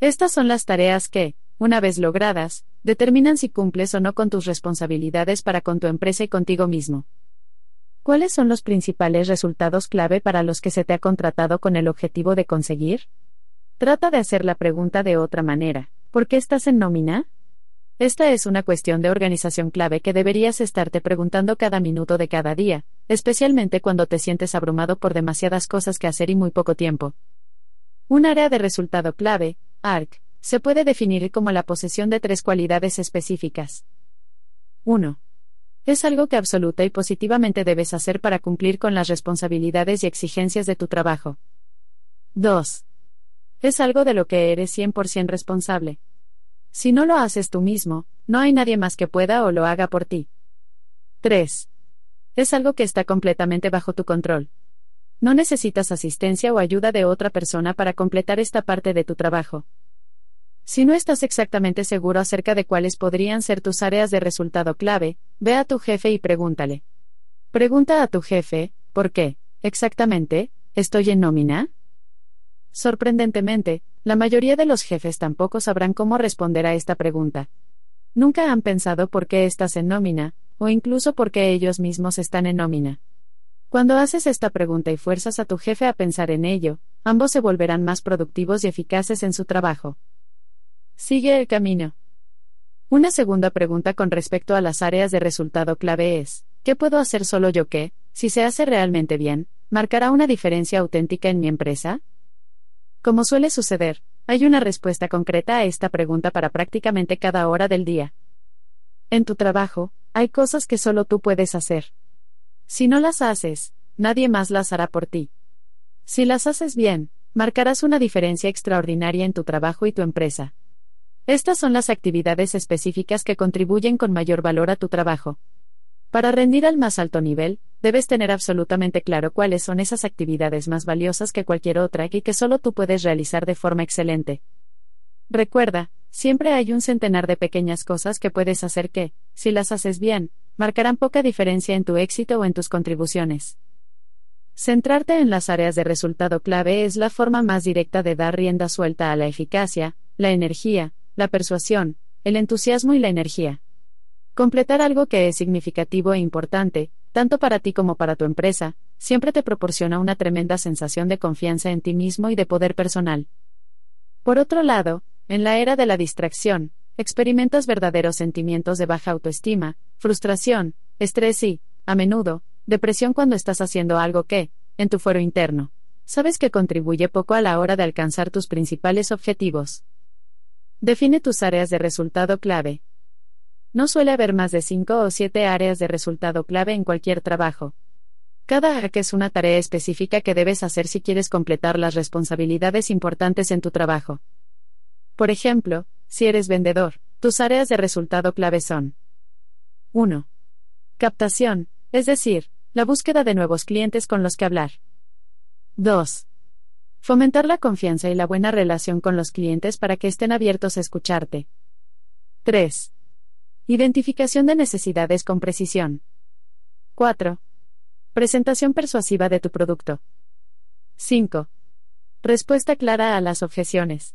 Estas son las tareas que, una vez logradas, determinan si cumples o no con tus responsabilidades para con tu empresa y contigo mismo. ¿Cuáles son los principales resultados clave para los que se te ha contratado con el objetivo de conseguir? Trata de hacer la pregunta de otra manera. ¿Por qué estás en nómina? Esta es una cuestión de organización clave que deberías estarte preguntando cada minuto de cada día, especialmente cuando te sientes abrumado por demasiadas cosas que hacer y muy poco tiempo. Un área de resultado clave, ARC, se puede definir como la posesión de tres cualidades específicas. 1. Es algo que absoluta y positivamente debes hacer para cumplir con las responsabilidades y exigencias de tu trabajo. 2. Es algo de lo que eres 100% responsable. Si no lo haces tú mismo, no hay nadie más que pueda o lo haga por ti. 3. Es algo que está completamente bajo tu control. No necesitas asistencia o ayuda de otra persona para completar esta parte de tu trabajo. Si no estás exactamente seguro acerca de cuáles podrían ser tus áreas de resultado clave, ve a tu jefe y pregúntale. Pregunta a tu jefe, ¿por qué, exactamente, estoy en nómina? Sorprendentemente, la mayoría de los jefes tampoco sabrán cómo responder a esta pregunta. Nunca han pensado por qué estás en nómina, o incluso por qué ellos mismos están en nómina. Cuando haces esta pregunta y fuerzas a tu jefe a pensar en ello, ambos se volverán más productivos y eficaces en su trabajo. Sigue el camino. Una segunda pregunta con respecto a las áreas de resultado clave es, ¿qué puedo hacer solo yo que, si se hace realmente bien, marcará una diferencia auténtica en mi empresa? Como suele suceder, hay una respuesta concreta a esta pregunta para prácticamente cada hora del día. En tu trabajo, hay cosas que solo tú puedes hacer. Si no las haces, nadie más las hará por ti. Si las haces bien, marcarás una diferencia extraordinaria en tu trabajo y tu empresa. Estas son las actividades específicas que contribuyen con mayor valor a tu trabajo. Para rendir al más alto nivel, debes tener absolutamente claro cuáles son esas actividades más valiosas que cualquier otra y que solo tú puedes realizar de forma excelente. Recuerda, siempre hay un centenar de pequeñas cosas que puedes hacer que, si las haces bien, marcarán poca diferencia en tu éxito o en tus contribuciones. Centrarte en las áreas de resultado clave es la forma más directa de dar rienda suelta a la eficacia, la energía, la persuasión, el entusiasmo y la energía. Completar algo que es significativo e importante, tanto para ti como para tu empresa, siempre te proporciona una tremenda sensación de confianza en ti mismo y de poder personal. Por otro lado, en la era de la distracción, experimentas verdaderos sentimientos de baja autoestima, frustración, estrés y, a menudo, depresión cuando estás haciendo algo que, en tu fuero interno, sabes que contribuye poco a la hora de alcanzar tus principales objetivos. Define tus áreas de resultado clave. No suele haber más de 5 o 7 áreas de resultado clave en cualquier trabajo. Cada área es una tarea específica que debes hacer si quieres completar las responsabilidades importantes en tu trabajo. Por ejemplo, si eres vendedor, tus áreas de resultado clave son 1. Captación, es decir, la búsqueda de nuevos clientes con los que hablar. 2. Fomentar la confianza y la buena relación con los clientes para que estén abiertos a escucharte. 3. Identificación de necesidades con precisión. 4. Presentación persuasiva de tu producto. 5. Respuesta clara a las objeciones.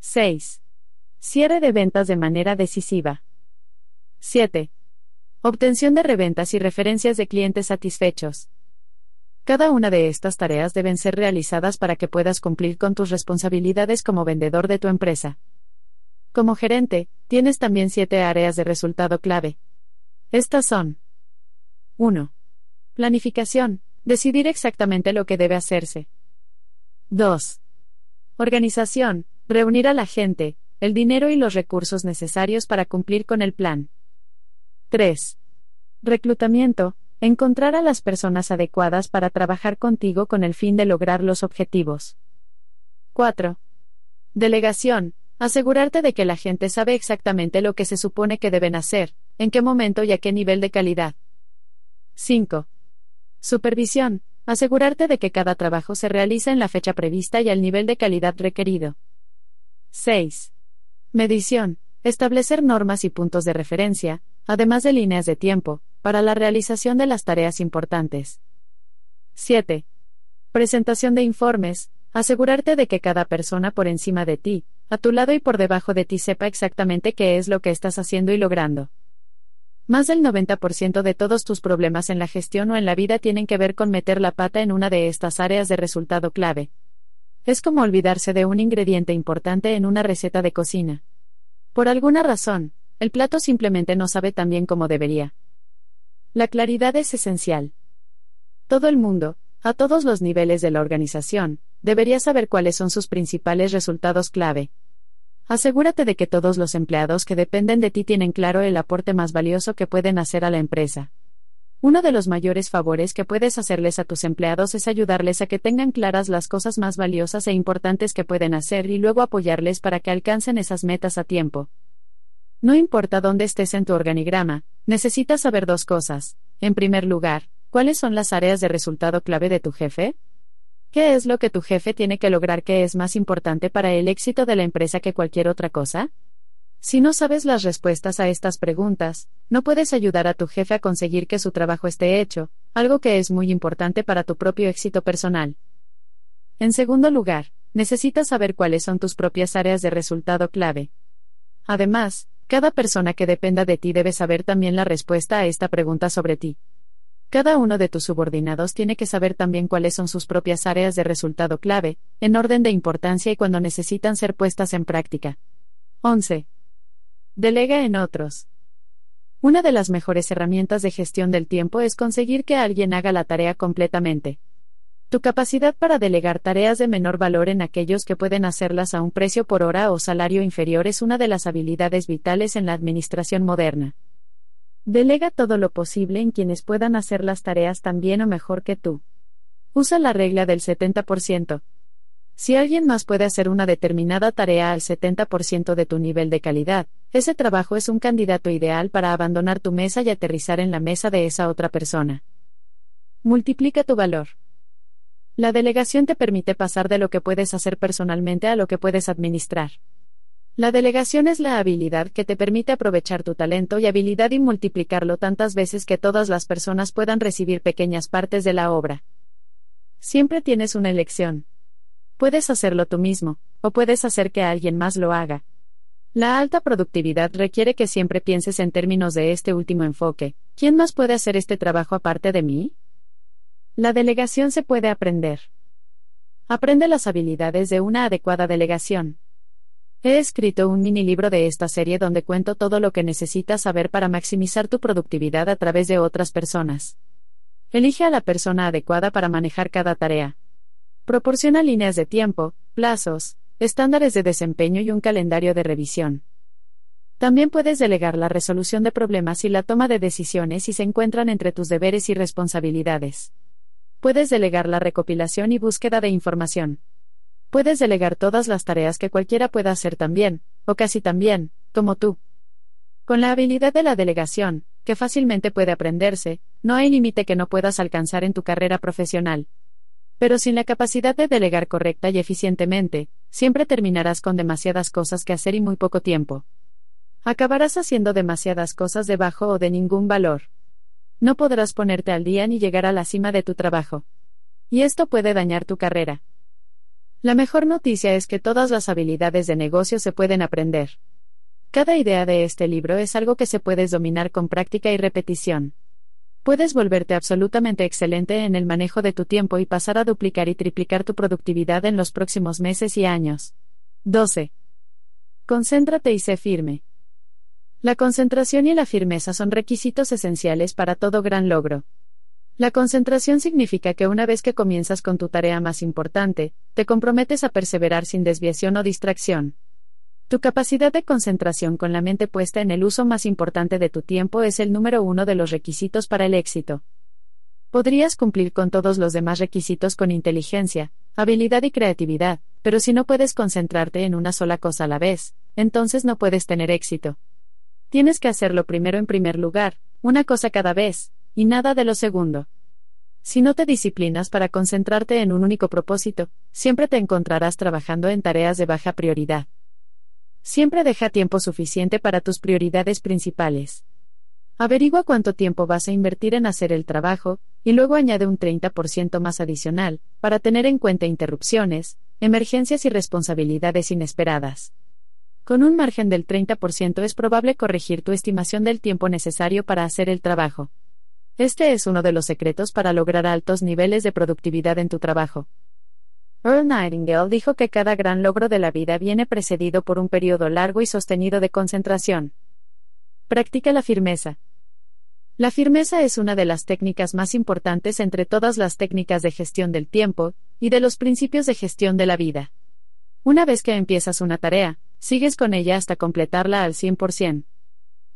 6. Cierre de ventas de manera decisiva. 7. Obtención de reventas y referencias de clientes satisfechos. Cada una de estas tareas deben ser realizadas para que puedas cumplir con tus responsabilidades como vendedor de tu empresa. Como gerente, tienes también siete áreas de resultado clave. Estas son 1. Planificación. Decidir exactamente lo que debe hacerse. 2. Organización. Reunir a la gente, el dinero y los recursos necesarios para cumplir con el plan. 3. Reclutamiento Encontrar a las personas adecuadas para trabajar contigo con el fin de lograr los objetivos. 4. Delegación. Asegurarte de que la gente sabe exactamente lo que se supone que deben hacer, en qué momento y a qué nivel de calidad. 5. Supervisión. Asegurarte de que cada trabajo se realiza en la fecha prevista y al nivel de calidad requerido. 6. Medición. Establecer normas y puntos de referencia, además de líneas de tiempo, para la realización de las tareas importantes. 7. Presentación de informes. Asegurarte de que cada persona por encima de ti, a tu lado y por debajo de ti sepa exactamente qué es lo que estás haciendo y logrando. Más del 90% de todos tus problemas en la gestión o en la vida tienen que ver con meter la pata en una de estas áreas de resultado clave. Es como olvidarse de un ingrediente importante en una receta de cocina. Por alguna razón, el plato simplemente no sabe tan bien como debería. La claridad es esencial. Todo el mundo, a todos los niveles de la organización, debería saber cuáles son sus principales resultados clave. Asegúrate de que todos los empleados que dependen de ti tienen claro el aporte más valioso que pueden hacer a la empresa. Uno de los mayores favores que puedes hacerles a tus empleados es ayudarles a que tengan claras las cosas más valiosas e importantes que pueden hacer y luego apoyarles para que alcancen esas metas a tiempo. No importa dónde estés en tu organigrama, necesitas saber dos cosas. En primer lugar, ¿Cuáles son las áreas de resultado clave de tu jefe? ¿Qué es lo que tu jefe tiene que lograr que es más importante para el éxito de la empresa que cualquier otra cosa? Si no sabes las respuestas a estas preguntas, no puedes ayudar a tu jefe a conseguir que su trabajo esté hecho, algo que es muy importante para tu propio éxito personal. En segundo lugar, necesitas saber cuáles son tus propias áreas de resultado clave. Además, cada persona que dependa de ti debe saber también la respuesta a esta pregunta sobre ti. Cada uno de tus subordinados tiene que saber también cuáles son sus propias áreas de resultado clave, en orden de importancia y cuando necesitan ser puestas en práctica. 11. Delega en otros. Una de las mejores herramientas de gestión del tiempo es conseguir que alguien haga la tarea completamente. Tu capacidad para delegar tareas de menor valor en aquellos que pueden hacerlas a un precio por hora o salario inferior es una de las habilidades vitales en la administración moderna. Delega todo lo posible en quienes puedan hacer las tareas tan bien o mejor que tú. Usa la regla del 70%. Si alguien más puede hacer una determinada tarea al 70% de tu nivel de calidad, ese trabajo es un candidato ideal para abandonar tu mesa y aterrizar en la mesa de esa otra persona. Multiplica tu valor. La delegación te permite pasar de lo que puedes hacer personalmente a lo que puedes administrar. La delegación es la habilidad que te permite aprovechar tu talento y habilidad y multiplicarlo tantas veces que todas las personas puedan recibir pequeñas partes de la obra. Siempre tienes una elección. Puedes hacerlo tú mismo, o puedes hacer que alguien más lo haga. La alta productividad requiere que siempre pienses en términos de este último enfoque. ¿Quién más puede hacer este trabajo aparte de mí? La delegación se puede aprender. Aprende las habilidades de una adecuada delegación. He escrito un mini libro de esta serie donde cuento todo lo que necesitas saber para maximizar tu productividad a través de otras personas. Elige a la persona adecuada para manejar cada tarea. Proporciona líneas de tiempo, plazos, estándares de desempeño y un calendario de revisión. También puedes delegar la resolución de problemas y la toma de decisiones si se encuentran entre tus deberes y responsabilidades. Puedes delegar la recopilación y búsqueda de información. Puedes delegar todas las tareas que cualquiera pueda hacer también, o casi tan bien, como tú. Con la habilidad de la delegación, que fácilmente puede aprenderse, no hay límite que no puedas alcanzar en tu carrera profesional. Pero sin la capacidad de delegar correcta y eficientemente, siempre terminarás con demasiadas cosas que hacer y muy poco tiempo. Acabarás haciendo demasiadas cosas de bajo o de ningún valor. No podrás ponerte al día ni llegar a la cima de tu trabajo. Y esto puede dañar tu carrera. La mejor noticia es que todas las habilidades de negocio se pueden aprender. Cada idea de este libro es algo que se puedes dominar con práctica y repetición. Puedes volverte absolutamente excelente en el manejo de tu tiempo y pasar a duplicar y triplicar tu productividad en los próximos meses y años. 12. Concéntrate y sé firme. La concentración y la firmeza son requisitos esenciales para todo gran logro. La concentración significa que una vez que comienzas con tu tarea más importante, te comprometes a perseverar sin desviación o distracción. Tu capacidad de concentración con la mente puesta en el uso más importante de tu tiempo es el número uno de los requisitos para el éxito. Podrías cumplir con todos los demás requisitos con inteligencia, habilidad y creatividad, pero si no puedes concentrarte en una sola cosa a la vez, entonces no puedes tener éxito. Tienes que hacerlo primero en primer lugar, una cosa cada vez, y nada de lo segundo. Si no te disciplinas para concentrarte en un único propósito, siempre te encontrarás trabajando en tareas de baja prioridad. Siempre deja tiempo suficiente para tus prioridades principales. Averigua cuánto tiempo vas a invertir en hacer el trabajo, y luego añade un 30% más adicional, para tener en cuenta interrupciones, emergencias y responsabilidades inesperadas. Con un margen del 30% es probable corregir tu estimación del tiempo necesario para hacer el trabajo. Este es uno de los secretos para lograr altos niveles de productividad en tu trabajo. Earl Nightingale dijo que cada gran logro de la vida viene precedido por un periodo largo y sostenido de concentración. Practica la firmeza. La firmeza es una de las técnicas más importantes entre todas las técnicas de gestión del tiempo y de los principios de gestión de la vida. Una vez que empiezas una tarea, sigues con ella hasta completarla al 100%.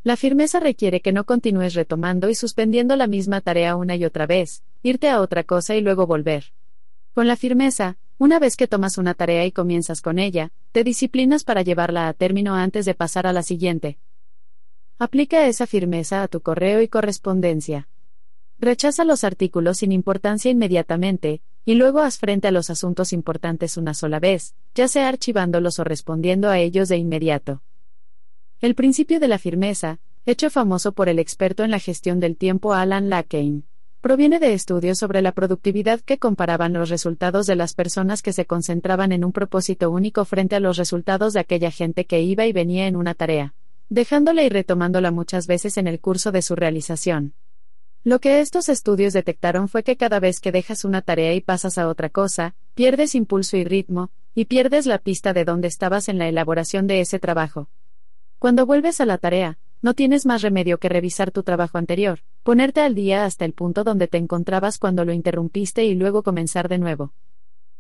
La firmeza requiere que no continúes retomando y suspendiendo la misma tarea una y otra vez, irte a otra cosa y luego volver. Con la firmeza, una vez que tomas una tarea y comienzas con ella, te disciplinas para llevarla a término antes de pasar a la siguiente. Aplica esa firmeza a tu correo y correspondencia. Rechaza los artículos sin importancia inmediatamente, y luego haz frente a los asuntos importantes una sola vez, ya sea archivándolos o respondiendo a ellos de inmediato. El principio de la firmeza, hecho famoso por el experto en la gestión del tiempo Alan Lakein, proviene de estudios sobre la productividad que comparaban los resultados de las personas que se concentraban en un propósito único frente a los resultados de aquella gente que iba y venía en una tarea, dejándola y retomándola muchas veces en el curso de su realización. Lo que estos estudios detectaron fue que cada vez que dejas una tarea y pasas a otra cosa, pierdes impulso y ritmo, y pierdes la pista de dónde estabas en la elaboración de ese trabajo. Cuando vuelves a la tarea, no tienes más remedio que revisar tu trabajo anterior, ponerte al día hasta el punto donde te encontrabas cuando lo interrumpiste y luego comenzar de nuevo.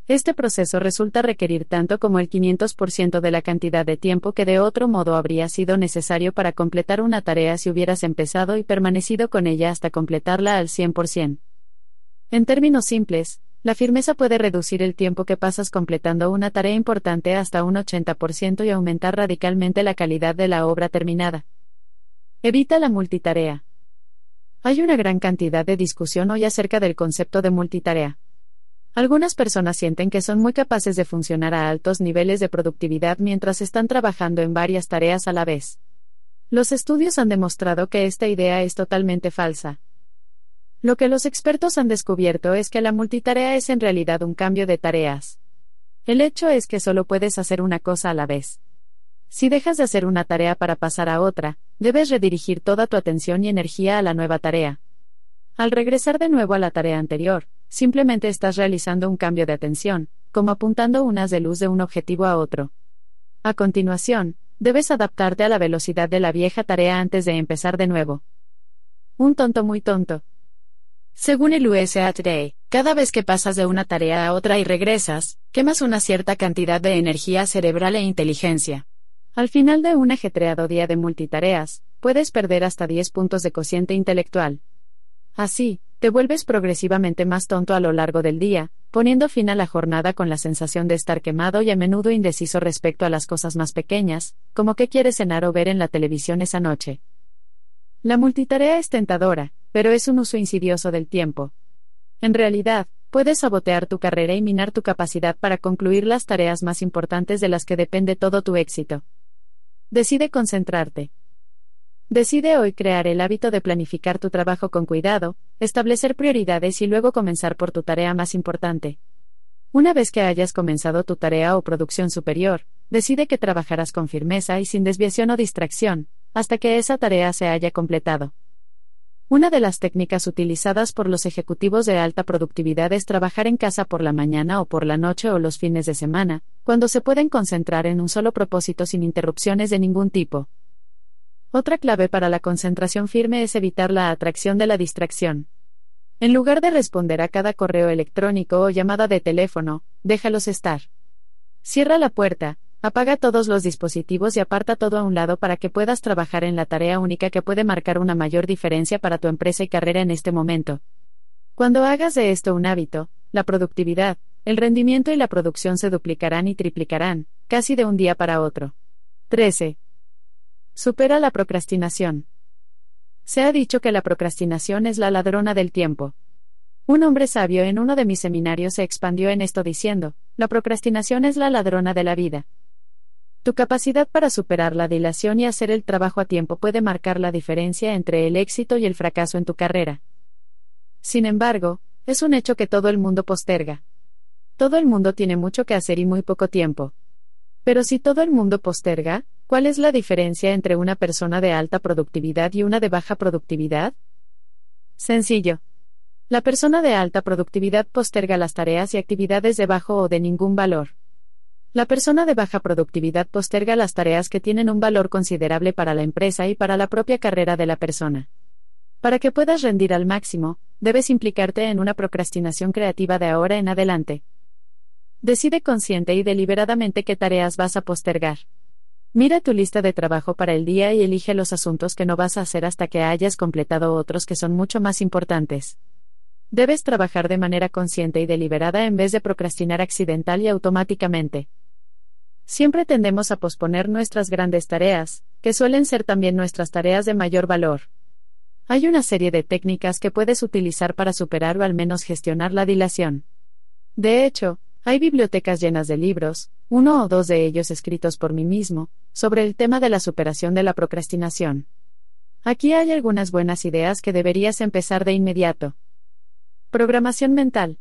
Este proceso resulta requerir tanto como el 500% de la cantidad de tiempo que de otro modo habría sido necesario para completar una tarea si hubieras empezado y permanecido con ella hasta completarla al 100%. En términos simples, la firmeza puede reducir el tiempo que pasas completando una tarea importante hasta un 80% y aumentar radicalmente la calidad de la obra terminada. Evita la multitarea. Hay una gran cantidad de discusión hoy acerca del concepto de multitarea. Algunas personas sienten que son muy capaces de funcionar a altos niveles de productividad mientras están trabajando en varias tareas a la vez. Los estudios han demostrado que esta idea es totalmente falsa. Lo que los expertos han descubierto es que la multitarea es en realidad un cambio de tareas. El hecho es que solo puedes hacer una cosa a la vez. Si dejas de hacer una tarea para pasar a otra, debes redirigir toda tu atención y energía a la nueva tarea. Al regresar de nuevo a la tarea anterior, simplemente estás realizando un cambio de atención, como apuntando unas de luz de un objetivo a otro. A continuación, debes adaptarte a la velocidad de la vieja tarea antes de empezar de nuevo. Un tonto muy tonto, según el USA Today, cada vez que pasas de una tarea a otra y regresas, quemas una cierta cantidad de energía cerebral e inteligencia. Al final de un ajetreado día de multitareas, puedes perder hasta 10 puntos de cociente intelectual. Así, te vuelves progresivamente más tonto a lo largo del día, poniendo fin a la jornada con la sensación de estar quemado y a menudo indeciso respecto a las cosas más pequeñas, como qué quieres cenar o ver en la televisión esa noche. La multitarea es tentadora, pero es un uso insidioso del tiempo. En realidad, puedes sabotear tu carrera y minar tu capacidad para concluir las tareas más importantes de las que depende todo tu éxito. Decide concentrarte. Decide hoy crear el hábito de planificar tu trabajo con cuidado, establecer prioridades y luego comenzar por tu tarea más importante. Una vez que hayas comenzado tu tarea o producción superior, decide que trabajarás con firmeza y sin desviación o distracción, hasta que esa tarea se haya completado. Una de las técnicas utilizadas por los ejecutivos de alta productividad es trabajar en casa por la mañana o por la noche o los fines de semana, cuando se pueden concentrar en un solo propósito sin interrupciones de ningún tipo. Otra clave para la concentración firme es evitar la atracción de la distracción. En lugar de responder a cada correo electrónico o llamada de teléfono, déjalos estar. Cierra la puerta, Apaga todos los dispositivos y aparta todo a un lado para que puedas trabajar en la tarea única que puede marcar una mayor diferencia para tu empresa y carrera en este momento. Cuando hagas de esto un hábito, la productividad, el rendimiento y la producción se duplicarán y triplicarán, casi de un día para otro. 13. Supera la procrastinación. Se ha dicho que la procrastinación es la ladrona del tiempo. Un hombre sabio en uno de mis seminarios se expandió en esto diciendo, la procrastinación es la ladrona de la vida. Tu capacidad para superar la dilación y hacer el trabajo a tiempo puede marcar la diferencia entre el éxito y el fracaso en tu carrera. Sin embargo, es un hecho que todo el mundo posterga. Todo el mundo tiene mucho que hacer y muy poco tiempo. Pero si todo el mundo posterga, ¿cuál es la diferencia entre una persona de alta productividad y una de baja productividad? Sencillo. La persona de alta productividad posterga las tareas y actividades de bajo o de ningún valor. La persona de baja productividad posterga las tareas que tienen un valor considerable para la empresa y para la propia carrera de la persona. Para que puedas rendir al máximo, debes implicarte en una procrastinación creativa de ahora en adelante. Decide consciente y deliberadamente qué tareas vas a postergar. Mira tu lista de trabajo para el día y elige los asuntos que no vas a hacer hasta que hayas completado otros que son mucho más importantes. Debes trabajar de manera consciente y deliberada en vez de procrastinar accidental y automáticamente. Siempre tendemos a posponer nuestras grandes tareas, que suelen ser también nuestras tareas de mayor valor. Hay una serie de técnicas que puedes utilizar para superar o al menos gestionar la dilación. De hecho, hay bibliotecas llenas de libros, uno o dos de ellos escritos por mí mismo, sobre el tema de la superación de la procrastinación. Aquí hay algunas buenas ideas que deberías empezar de inmediato. Programación mental.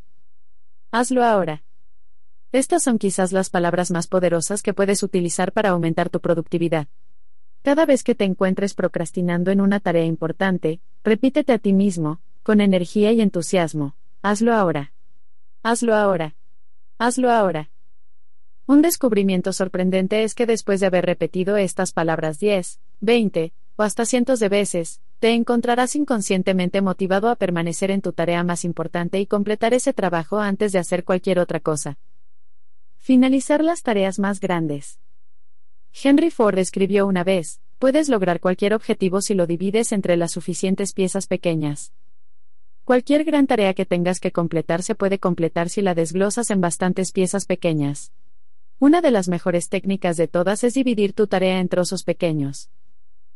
Hazlo ahora. Estas son quizás las palabras más poderosas que puedes utilizar para aumentar tu productividad. Cada vez que te encuentres procrastinando en una tarea importante, repítete a ti mismo, con energía y entusiasmo, hazlo ahora. Hazlo ahora. Hazlo ahora. Un descubrimiento sorprendente es que después de haber repetido estas palabras 10, 20, o hasta cientos de veces, te encontrarás inconscientemente motivado a permanecer en tu tarea más importante y completar ese trabajo antes de hacer cualquier otra cosa. Finalizar las tareas más grandes. Henry Ford escribió una vez, puedes lograr cualquier objetivo si lo divides entre las suficientes piezas pequeñas. Cualquier gran tarea que tengas que completar se puede completar si la desglosas en bastantes piezas pequeñas. Una de las mejores técnicas de todas es dividir tu tarea en trozos pequeños.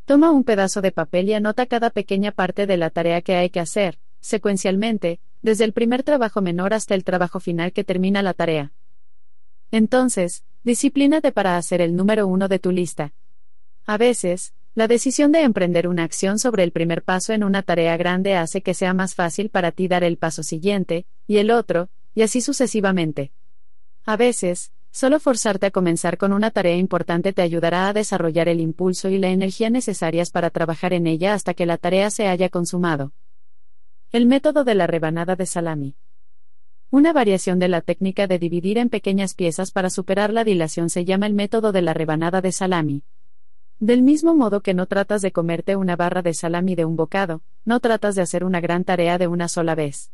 Toma un pedazo de papel y anota cada pequeña parte de la tarea que hay que hacer, secuencialmente, desde el primer trabajo menor hasta el trabajo final que termina la tarea. Entonces, disciplínate para hacer el número uno de tu lista. A veces, la decisión de emprender una acción sobre el primer paso en una tarea grande hace que sea más fácil para ti dar el paso siguiente, y el otro, y así sucesivamente. A veces, solo forzarte a comenzar con una tarea importante te ayudará a desarrollar el impulso y la energía necesarias para trabajar en ella hasta que la tarea se haya consumado. El método de la rebanada de salami. Una variación de la técnica de dividir en pequeñas piezas para superar la dilación se llama el método de la rebanada de salami. Del mismo modo que no tratas de comerte una barra de salami de un bocado, no tratas de hacer una gran tarea de una sola vez.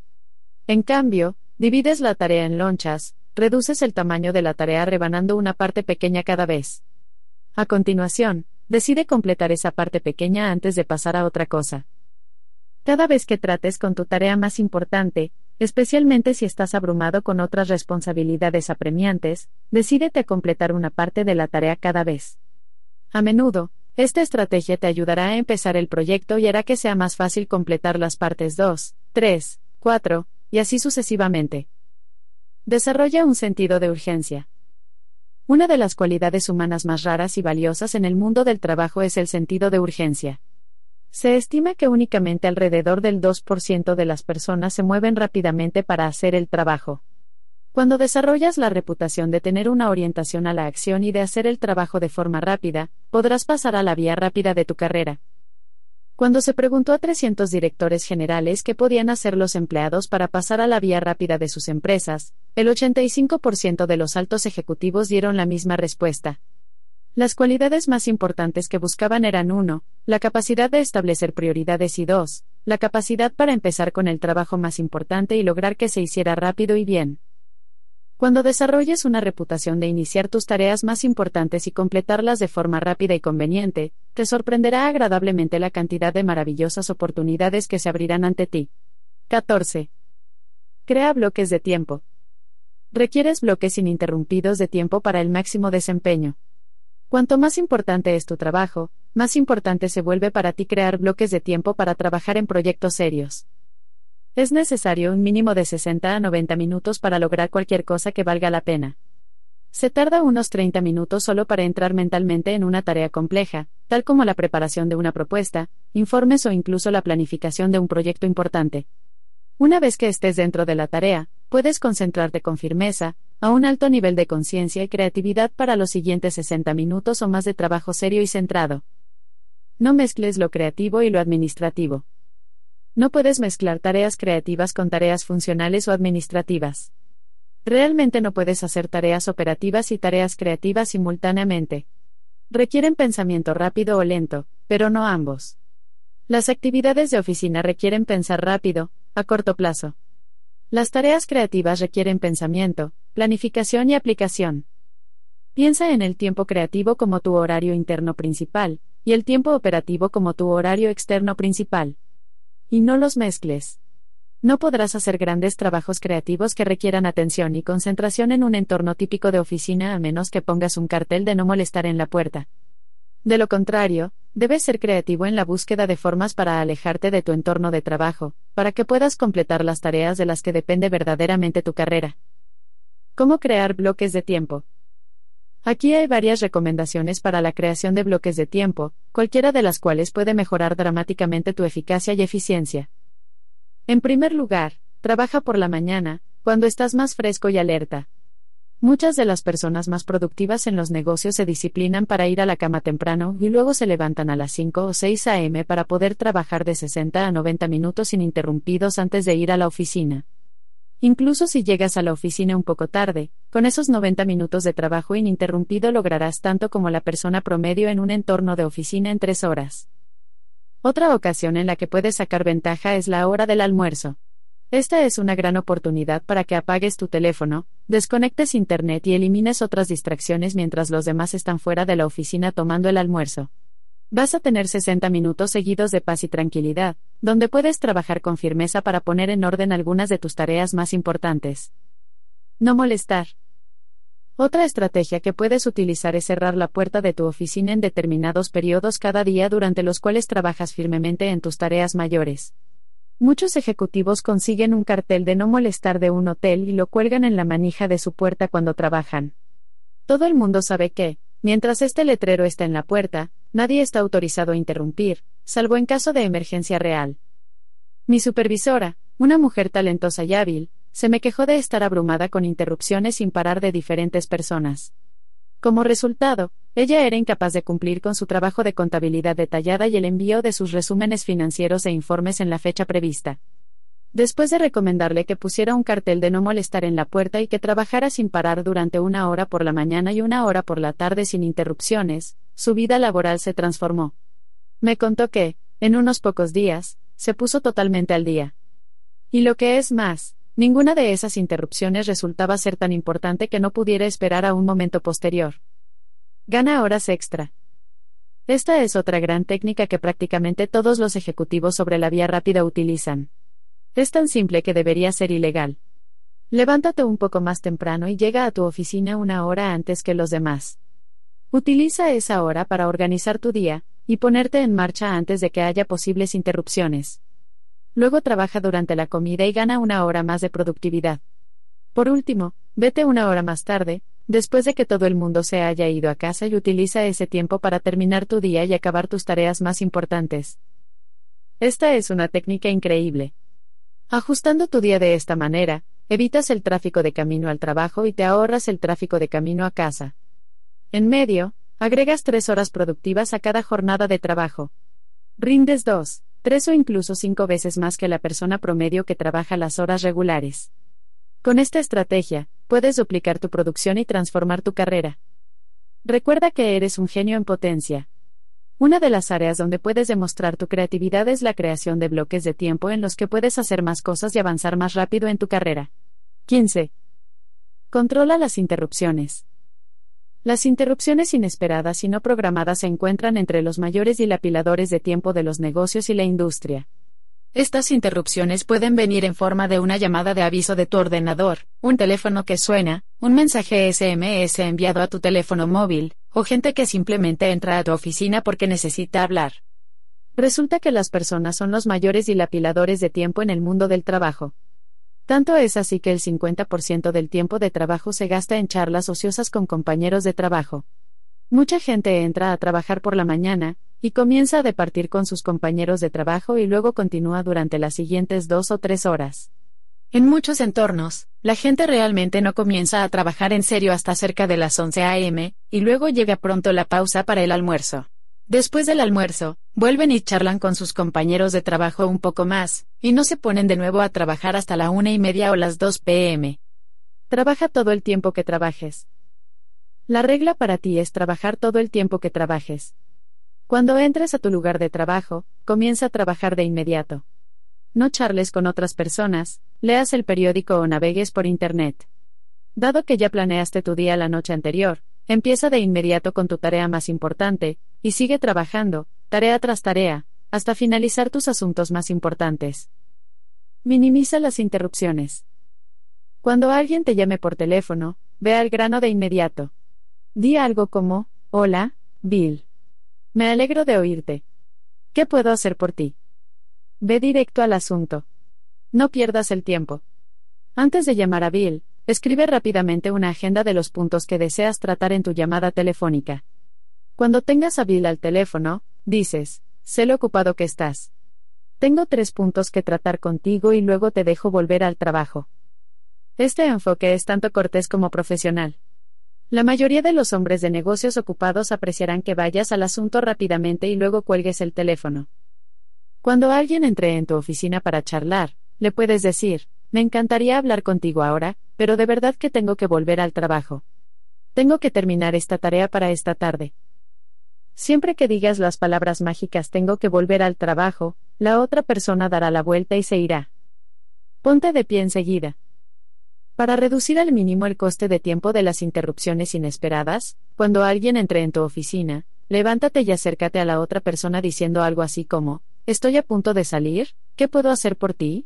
En cambio, divides la tarea en lonchas, reduces el tamaño de la tarea rebanando una parte pequeña cada vez. A continuación, decide completar esa parte pequeña antes de pasar a otra cosa. Cada vez que trates con tu tarea más importante, especialmente si estás abrumado con otras responsabilidades apremiantes, decídete a completar una parte de la tarea cada vez. A menudo, esta estrategia te ayudará a empezar el proyecto y hará que sea más fácil completar las partes 2, 3, 4, y así sucesivamente. Desarrolla un sentido de urgencia. Una de las cualidades humanas más raras y valiosas en el mundo del trabajo es el sentido de urgencia. Se estima que únicamente alrededor del 2% de las personas se mueven rápidamente para hacer el trabajo. Cuando desarrollas la reputación de tener una orientación a la acción y de hacer el trabajo de forma rápida, podrás pasar a la vía rápida de tu carrera. Cuando se preguntó a 300 directores generales qué podían hacer los empleados para pasar a la vía rápida de sus empresas, el 85% de los altos ejecutivos dieron la misma respuesta. Las cualidades más importantes que buscaban eran 1. La capacidad de establecer prioridades y 2. La capacidad para empezar con el trabajo más importante y lograr que se hiciera rápido y bien. Cuando desarrolles una reputación de iniciar tus tareas más importantes y completarlas de forma rápida y conveniente, te sorprenderá agradablemente la cantidad de maravillosas oportunidades que se abrirán ante ti. 14. Crea bloques de tiempo. Requieres bloques ininterrumpidos de tiempo para el máximo desempeño. Cuanto más importante es tu trabajo, más importante se vuelve para ti crear bloques de tiempo para trabajar en proyectos serios. Es necesario un mínimo de 60 a 90 minutos para lograr cualquier cosa que valga la pena. Se tarda unos 30 minutos solo para entrar mentalmente en una tarea compleja, tal como la preparación de una propuesta, informes o incluso la planificación de un proyecto importante. Una vez que estés dentro de la tarea, puedes concentrarte con firmeza, a un alto nivel de conciencia y creatividad para los siguientes 60 minutos o más de trabajo serio y centrado. No mezcles lo creativo y lo administrativo. No puedes mezclar tareas creativas con tareas funcionales o administrativas. Realmente no puedes hacer tareas operativas y tareas creativas simultáneamente. Requieren pensamiento rápido o lento, pero no ambos. Las actividades de oficina requieren pensar rápido, a corto plazo. Las tareas creativas requieren pensamiento, planificación y aplicación. Piensa en el tiempo creativo como tu horario interno principal, y el tiempo operativo como tu horario externo principal. Y no los mezcles. No podrás hacer grandes trabajos creativos que requieran atención y concentración en un entorno típico de oficina a menos que pongas un cartel de no molestar en la puerta. De lo contrario, debes ser creativo en la búsqueda de formas para alejarte de tu entorno de trabajo, para que puedas completar las tareas de las que depende verdaderamente tu carrera. ¿Cómo crear bloques de tiempo? Aquí hay varias recomendaciones para la creación de bloques de tiempo, cualquiera de las cuales puede mejorar dramáticamente tu eficacia y eficiencia. En primer lugar, trabaja por la mañana, cuando estás más fresco y alerta. Muchas de las personas más productivas en los negocios se disciplinan para ir a la cama temprano y luego se levantan a las 5 o 6 a.m. para poder trabajar de 60 a 90 minutos ininterrumpidos antes de ir a la oficina. Incluso si llegas a la oficina un poco tarde, con esos 90 minutos de trabajo ininterrumpido lograrás tanto como la persona promedio en un entorno de oficina en tres horas. Otra ocasión en la que puedes sacar ventaja es la hora del almuerzo. Esta es una gran oportunidad para que apagues tu teléfono, desconectes Internet y elimines otras distracciones mientras los demás están fuera de la oficina tomando el almuerzo. Vas a tener 60 minutos seguidos de paz y tranquilidad, donde puedes trabajar con firmeza para poner en orden algunas de tus tareas más importantes. No molestar. Otra estrategia que puedes utilizar es cerrar la puerta de tu oficina en determinados periodos cada día durante los cuales trabajas firmemente en tus tareas mayores. Muchos ejecutivos consiguen un cartel de no molestar de un hotel y lo cuelgan en la manija de su puerta cuando trabajan. Todo el mundo sabe que, mientras este letrero está en la puerta, nadie está autorizado a interrumpir, salvo en caso de emergencia real. Mi supervisora, una mujer talentosa y hábil, se me quejó de estar abrumada con interrupciones sin parar de diferentes personas. Como resultado, ella era incapaz de cumplir con su trabajo de contabilidad detallada y el envío de sus resúmenes financieros e informes en la fecha prevista. Después de recomendarle que pusiera un cartel de no molestar en la puerta y que trabajara sin parar durante una hora por la mañana y una hora por la tarde sin interrupciones, su vida laboral se transformó. Me contó que, en unos pocos días, se puso totalmente al día. Y lo que es más, Ninguna de esas interrupciones resultaba ser tan importante que no pudiera esperar a un momento posterior. Gana horas extra. Esta es otra gran técnica que prácticamente todos los ejecutivos sobre la vía rápida utilizan. Es tan simple que debería ser ilegal. Levántate un poco más temprano y llega a tu oficina una hora antes que los demás. Utiliza esa hora para organizar tu día, y ponerte en marcha antes de que haya posibles interrupciones. Luego trabaja durante la comida y gana una hora más de productividad. Por último, vete una hora más tarde, después de que todo el mundo se haya ido a casa y utiliza ese tiempo para terminar tu día y acabar tus tareas más importantes. Esta es una técnica increíble. Ajustando tu día de esta manera, evitas el tráfico de camino al trabajo y te ahorras el tráfico de camino a casa. En medio, agregas tres horas productivas a cada jornada de trabajo. Rindes dos tres o incluso cinco veces más que la persona promedio que trabaja las horas regulares. Con esta estrategia, puedes duplicar tu producción y transformar tu carrera. Recuerda que eres un genio en potencia. Una de las áreas donde puedes demostrar tu creatividad es la creación de bloques de tiempo en los que puedes hacer más cosas y avanzar más rápido en tu carrera. 15. Controla las interrupciones. Las interrupciones inesperadas y no programadas se encuentran entre los mayores dilapiladores de tiempo de los negocios y la industria. Estas interrupciones pueden venir en forma de una llamada de aviso de tu ordenador, un teléfono que suena, un mensaje SMS enviado a tu teléfono móvil, o gente que simplemente entra a tu oficina porque necesita hablar. Resulta que las personas son los mayores dilapiladores de tiempo en el mundo del trabajo. Tanto es así que el 50% del tiempo de trabajo se gasta en charlas ociosas con compañeros de trabajo. Mucha gente entra a trabajar por la mañana, y comienza a departir con sus compañeros de trabajo y luego continúa durante las siguientes dos o tres horas. En muchos entornos, la gente realmente no comienza a trabajar en serio hasta cerca de las 11 a.m., y luego llega pronto la pausa para el almuerzo. Después del almuerzo, vuelven y charlan con sus compañeros de trabajo un poco más, y no se ponen de nuevo a trabajar hasta la una y media o las 2 pm. Trabaja todo el tiempo que trabajes. La regla para ti es trabajar todo el tiempo que trabajes. Cuando entres a tu lugar de trabajo, comienza a trabajar de inmediato. No charles con otras personas, leas el periódico o navegues por Internet. Dado que ya planeaste tu día la noche anterior, empieza de inmediato con tu tarea más importante, y sigue trabajando, tarea tras tarea, hasta finalizar tus asuntos más importantes. Minimiza las interrupciones. Cuando alguien te llame por teléfono, ve al grano de inmediato. Di algo como, Hola, Bill. Me alegro de oírte. ¿Qué puedo hacer por ti? Ve directo al asunto. No pierdas el tiempo. Antes de llamar a Bill, escribe rápidamente una agenda de los puntos que deseas tratar en tu llamada telefónica. Cuando tengas a Bill al teléfono, dices, sé lo ocupado que estás. Tengo tres puntos que tratar contigo y luego te dejo volver al trabajo. Este enfoque es tanto cortés como profesional. La mayoría de los hombres de negocios ocupados apreciarán que vayas al asunto rápidamente y luego cuelgues el teléfono. Cuando alguien entre en tu oficina para charlar, le puedes decir, me encantaría hablar contigo ahora, pero de verdad que tengo que volver al trabajo. Tengo que terminar esta tarea para esta tarde. Siempre que digas las palabras mágicas tengo que volver al trabajo, la otra persona dará la vuelta y se irá. Ponte de pie enseguida. Para reducir al mínimo el coste de tiempo de las interrupciones inesperadas, cuando alguien entre en tu oficina, levántate y acércate a la otra persona diciendo algo así como, Estoy a punto de salir, ¿qué puedo hacer por ti?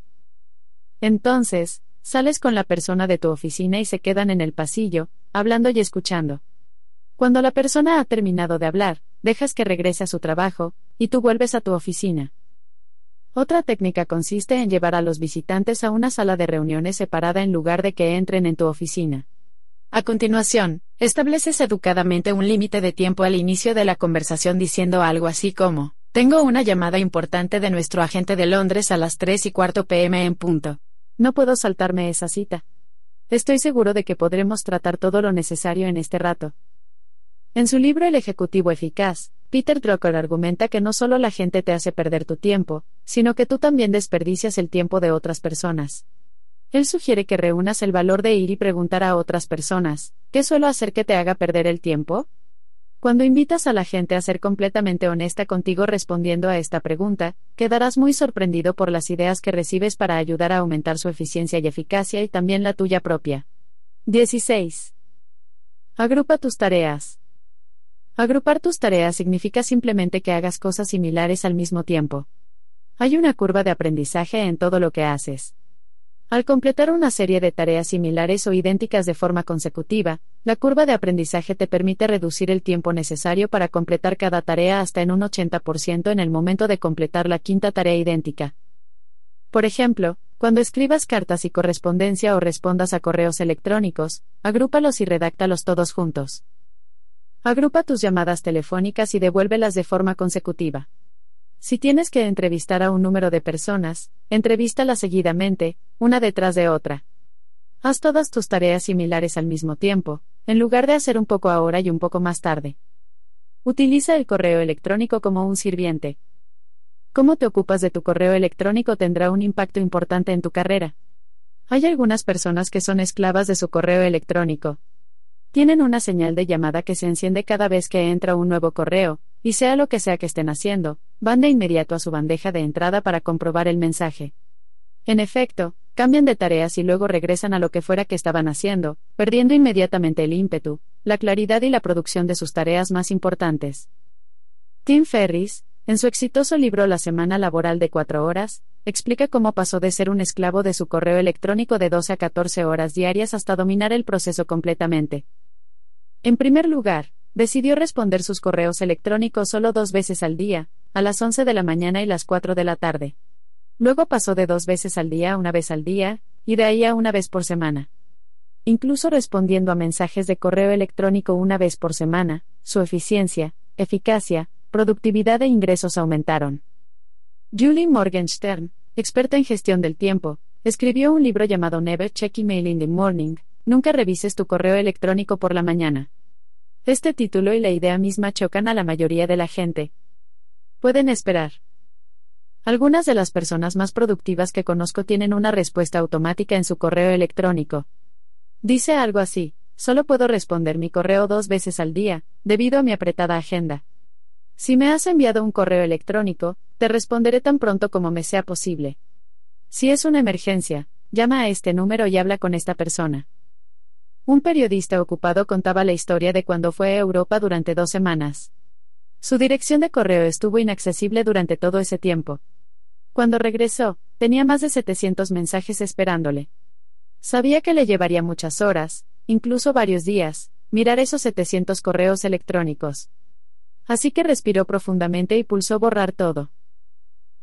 Entonces, sales con la persona de tu oficina y se quedan en el pasillo, hablando y escuchando. Cuando la persona ha terminado de hablar, dejas que regrese a su trabajo, y tú vuelves a tu oficina. Otra técnica consiste en llevar a los visitantes a una sala de reuniones separada en lugar de que entren en tu oficina. A continuación, estableces educadamente un límite de tiempo al inicio de la conversación diciendo algo así como, tengo una llamada importante de nuestro agente de Londres a las 3 y cuarto pm en punto. No puedo saltarme esa cita. Estoy seguro de que podremos tratar todo lo necesario en este rato. En su libro El Ejecutivo Eficaz, Peter Drucker argumenta que no solo la gente te hace perder tu tiempo, sino que tú también desperdicias el tiempo de otras personas. Él sugiere que reúnas el valor de ir y preguntar a otras personas, ¿qué suelo hacer que te haga perder el tiempo? Cuando invitas a la gente a ser completamente honesta contigo respondiendo a esta pregunta, quedarás muy sorprendido por las ideas que recibes para ayudar a aumentar su eficiencia y eficacia y también la tuya propia. 16. Agrupa tus tareas. Agrupar tus tareas significa simplemente que hagas cosas similares al mismo tiempo. Hay una curva de aprendizaje en todo lo que haces. Al completar una serie de tareas similares o idénticas de forma consecutiva, la curva de aprendizaje te permite reducir el tiempo necesario para completar cada tarea hasta en un 80% en el momento de completar la quinta tarea idéntica. Por ejemplo, cuando escribas cartas y correspondencia o respondas a correos electrónicos, agrúpalos y redáctalos todos juntos. Agrupa tus llamadas telefónicas y devuélvelas de forma consecutiva. Si tienes que entrevistar a un número de personas, entrevístalas seguidamente, una detrás de otra. Haz todas tus tareas similares al mismo tiempo, en lugar de hacer un poco ahora y un poco más tarde. Utiliza el correo electrónico como un sirviente. Cómo te ocupas de tu correo electrónico tendrá un impacto importante en tu carrera. Hay algunas personas que son esclavas de su correo electrónico. Tienen una señal de llamada que se enciende cada vez que entra un nuevo correo, y sea lo que sea que estén haciendo, van de inmediato a su bandeja de entrada para comprobar el mensaje. En efecto, cambian de tareas y luego regresan a lo que fuera que estaban haciendo, perdiendo inmediatamente el ímpetu, la claridad y la producción de sus tareas más importantes. Tim Ferris, en su exitoso libro La semana laboral de cuatro horas, explica cómo pasó de ser un esclavo de su correo electrónico de 12 a 14 horas diarias hasta dominar el proceso completamente. En primer lugar, decidió responder sus correos electrónicos solo dos veces al día, a las 11 de la mañana y las 4 de la tarde. Luego pasó de dos veces al día a una vez al día, y de ahí a una vez por semana. Incluso respondiendo a mensajes de correo electrónico una vez por semana, su eficiencia, eficacia, productividad e ingresos aumentaron. Julie Morgenstern, experta en gestión del tiempo, escribió un libro llamado Never Check Email in the Morning, Nunca revises tu correo electrónico por la mañana. Este título y la idea misma chocan a la mayoría de la gente. Pueden esperar. Algunas de las personas más productivas que conozco tienen una respuesta automática en su correo electrónico. Dice algo así, solo puedo responder mi correo dos veces al día, debido a mi apretada agenda. Si me has enviado un correo electrónico, te responderé tan pronto como me sea posible. Si es una emergencia, llama a este número y habla con esta persona. Un periodista ocupado contaba la historia de cuando fue a Europa durante dos semanas. Su dirección de correo estuvo inaccesible durante todo ese tiempo. Cuando regresó, tenía más de 700 mensajes esperándole. Sabía que le llevaría muchas horas, incluso varios días, mirar esos 700 correos electrónicos. Así que respiró profundamente y pulsó borrar todo.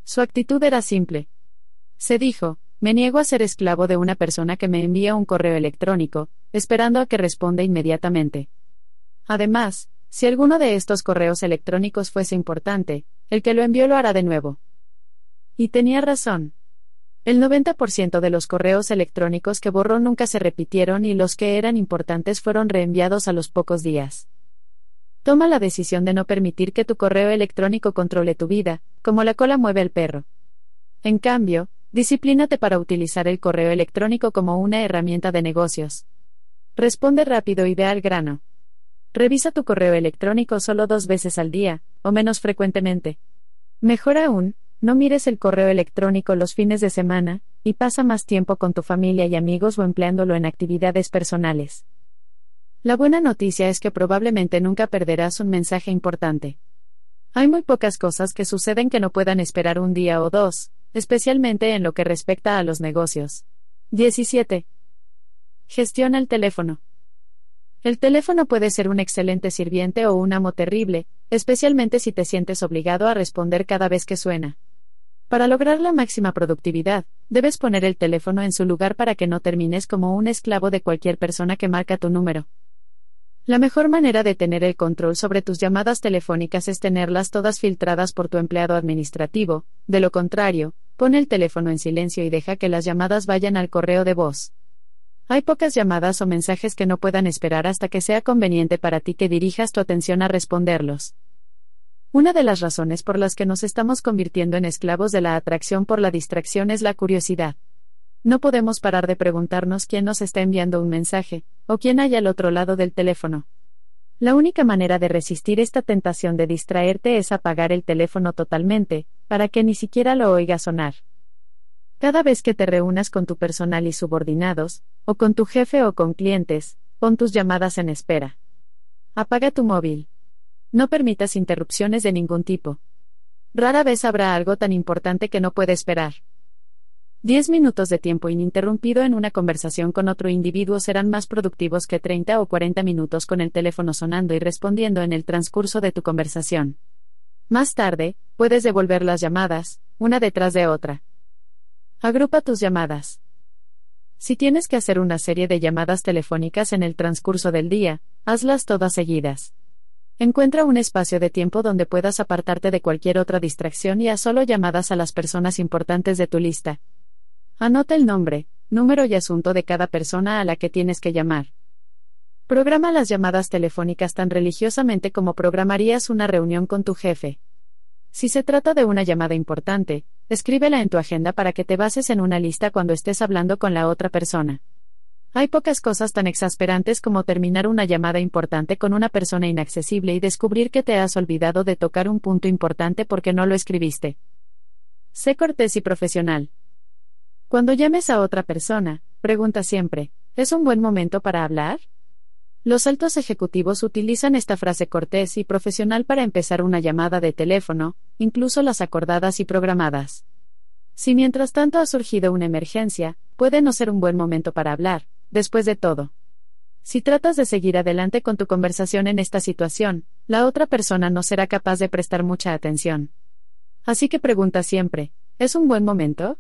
Su actitud era simple. Se dijo, me niego a ser esclavo de una persona que me envía un correo electrónico, esperando a que responda inmediatamente. Además, si alguno de estos correos electrónicos fuese importante, el que lo envió lo hará de nuevo. Y tenía razón. El 90% de los correos electrónicos que borró nunca se repitieron y los que eran importantes fueron reenviados a los pocos días. Toma la decisión de no permitir que tu correo electrónico controle tu vida, como la cola mueve al perro. En cambio, disciplínate para utilizar el correo electrónico como una herramienta de negocios. Responde rápido y ve al grano. Revisa tu correo electrónico solo dos veces al día, o menos frecuentemente. Mejor aún, no mires el correo electrónico los fines de semana, y pasa más tiempo con tu familia y amigos o empleándolo en actividades personales. La buena noticia es que probablemente nunca perderás un mensaje importante. Hay muy pocas cosas que suceden que no puedan esperar un día o dos, especialmente en lo que respecta a los negocios. 17. Gestiona el teléfono. El teléfono puede ser un excelente sirviente o un amo terrible, especialmente si te sientes obligado a responder cada vez que suena. Para lograr la máxima productividad, debes poner el teléfono en su lugar para que no termines como un esclavo de cualquier persona que marca tu número. La mejor manera de tener el control sobre tus llamadas telefónicas es tenerlas todas filtradas por tu empleado administrativo, de lo contrario, pon el teléfono en silencio y deja que las llamadas vayan al correo de voz. Hay pocas llamadas o mensajes que no puedan esperar hasta que sea conveniente para ti que dirijas tu atención a responderlos. Una de las razones por las que nos estamos convirtiendo en esclavos de la atracción por la distracción es la curiosidad. No podemos parar de preguntarnos quién nos está enviando un mensaje, o quién hay al otro lado del teléfono. La única manera de resistir esta tentación de distraerte es apagar el teléfono totalmente, para que ni siquiera lo oigas sonar. Cada vez que te reúnas con tu personal y subordinados, o con tu jefe o con clientes, pon tus llamadas en espera. Apaga tu móvil. No permitas interrupciones de ningún tipo. Rara vez habrá algo tan importante que no puede esperar. Diez minutos de tiempo ininterrumpido en una conversación con otro individuo serán más productivos que 30 o 40 minutos con el teléfono sonando y respondiendo en el transcurso de tu conversación. Más tarde, puedes devolver las llamadas, una detrás de otra. Agrupa tus llamadas. Si tienes que hacer una serie de llamadas telefónicas en el transcurso del día, hazlas todas seguidas. Encuentra un espacio de tiempo donde puedas apartarte de cualquier otra distracción y haz solo llamadas a las personas importantes de tu lista, Anota el nombre, número y asunto de cada persona a la que tienes que llamar. Programa las llamadas telefónicas tan religiosamente como programarías una reunión con tu jefe. Si se trata de una llamada importante, escríbela en tu agenda para que te bases en una lista cuando estés hablando con la otra persona. Hay pocas cosas tan exasperantes como terminar una llamada importante con una persona inaccesible y descubrir que te has olvidado de tocar un punto importante porque no lo escribiste. Sé cortés y profesional. Cuando llames a otra persona, pregunta siempre, ¿es un buen momento para hablar? Los altos ejecutivos utilizan esta frase cortés y profesional para empezar una llamada de teléfono, incluso las acordadas y programadas. Si mientras tanto ha surgido una emergencia, puede no ser un buen momento para hablar, después de todo. Si tratas de seguir adelante con tu conversación en esta situación, la otra persona no será capaz de prestar mucha atención. Así que pregunta siempre, ¿es un buen momento?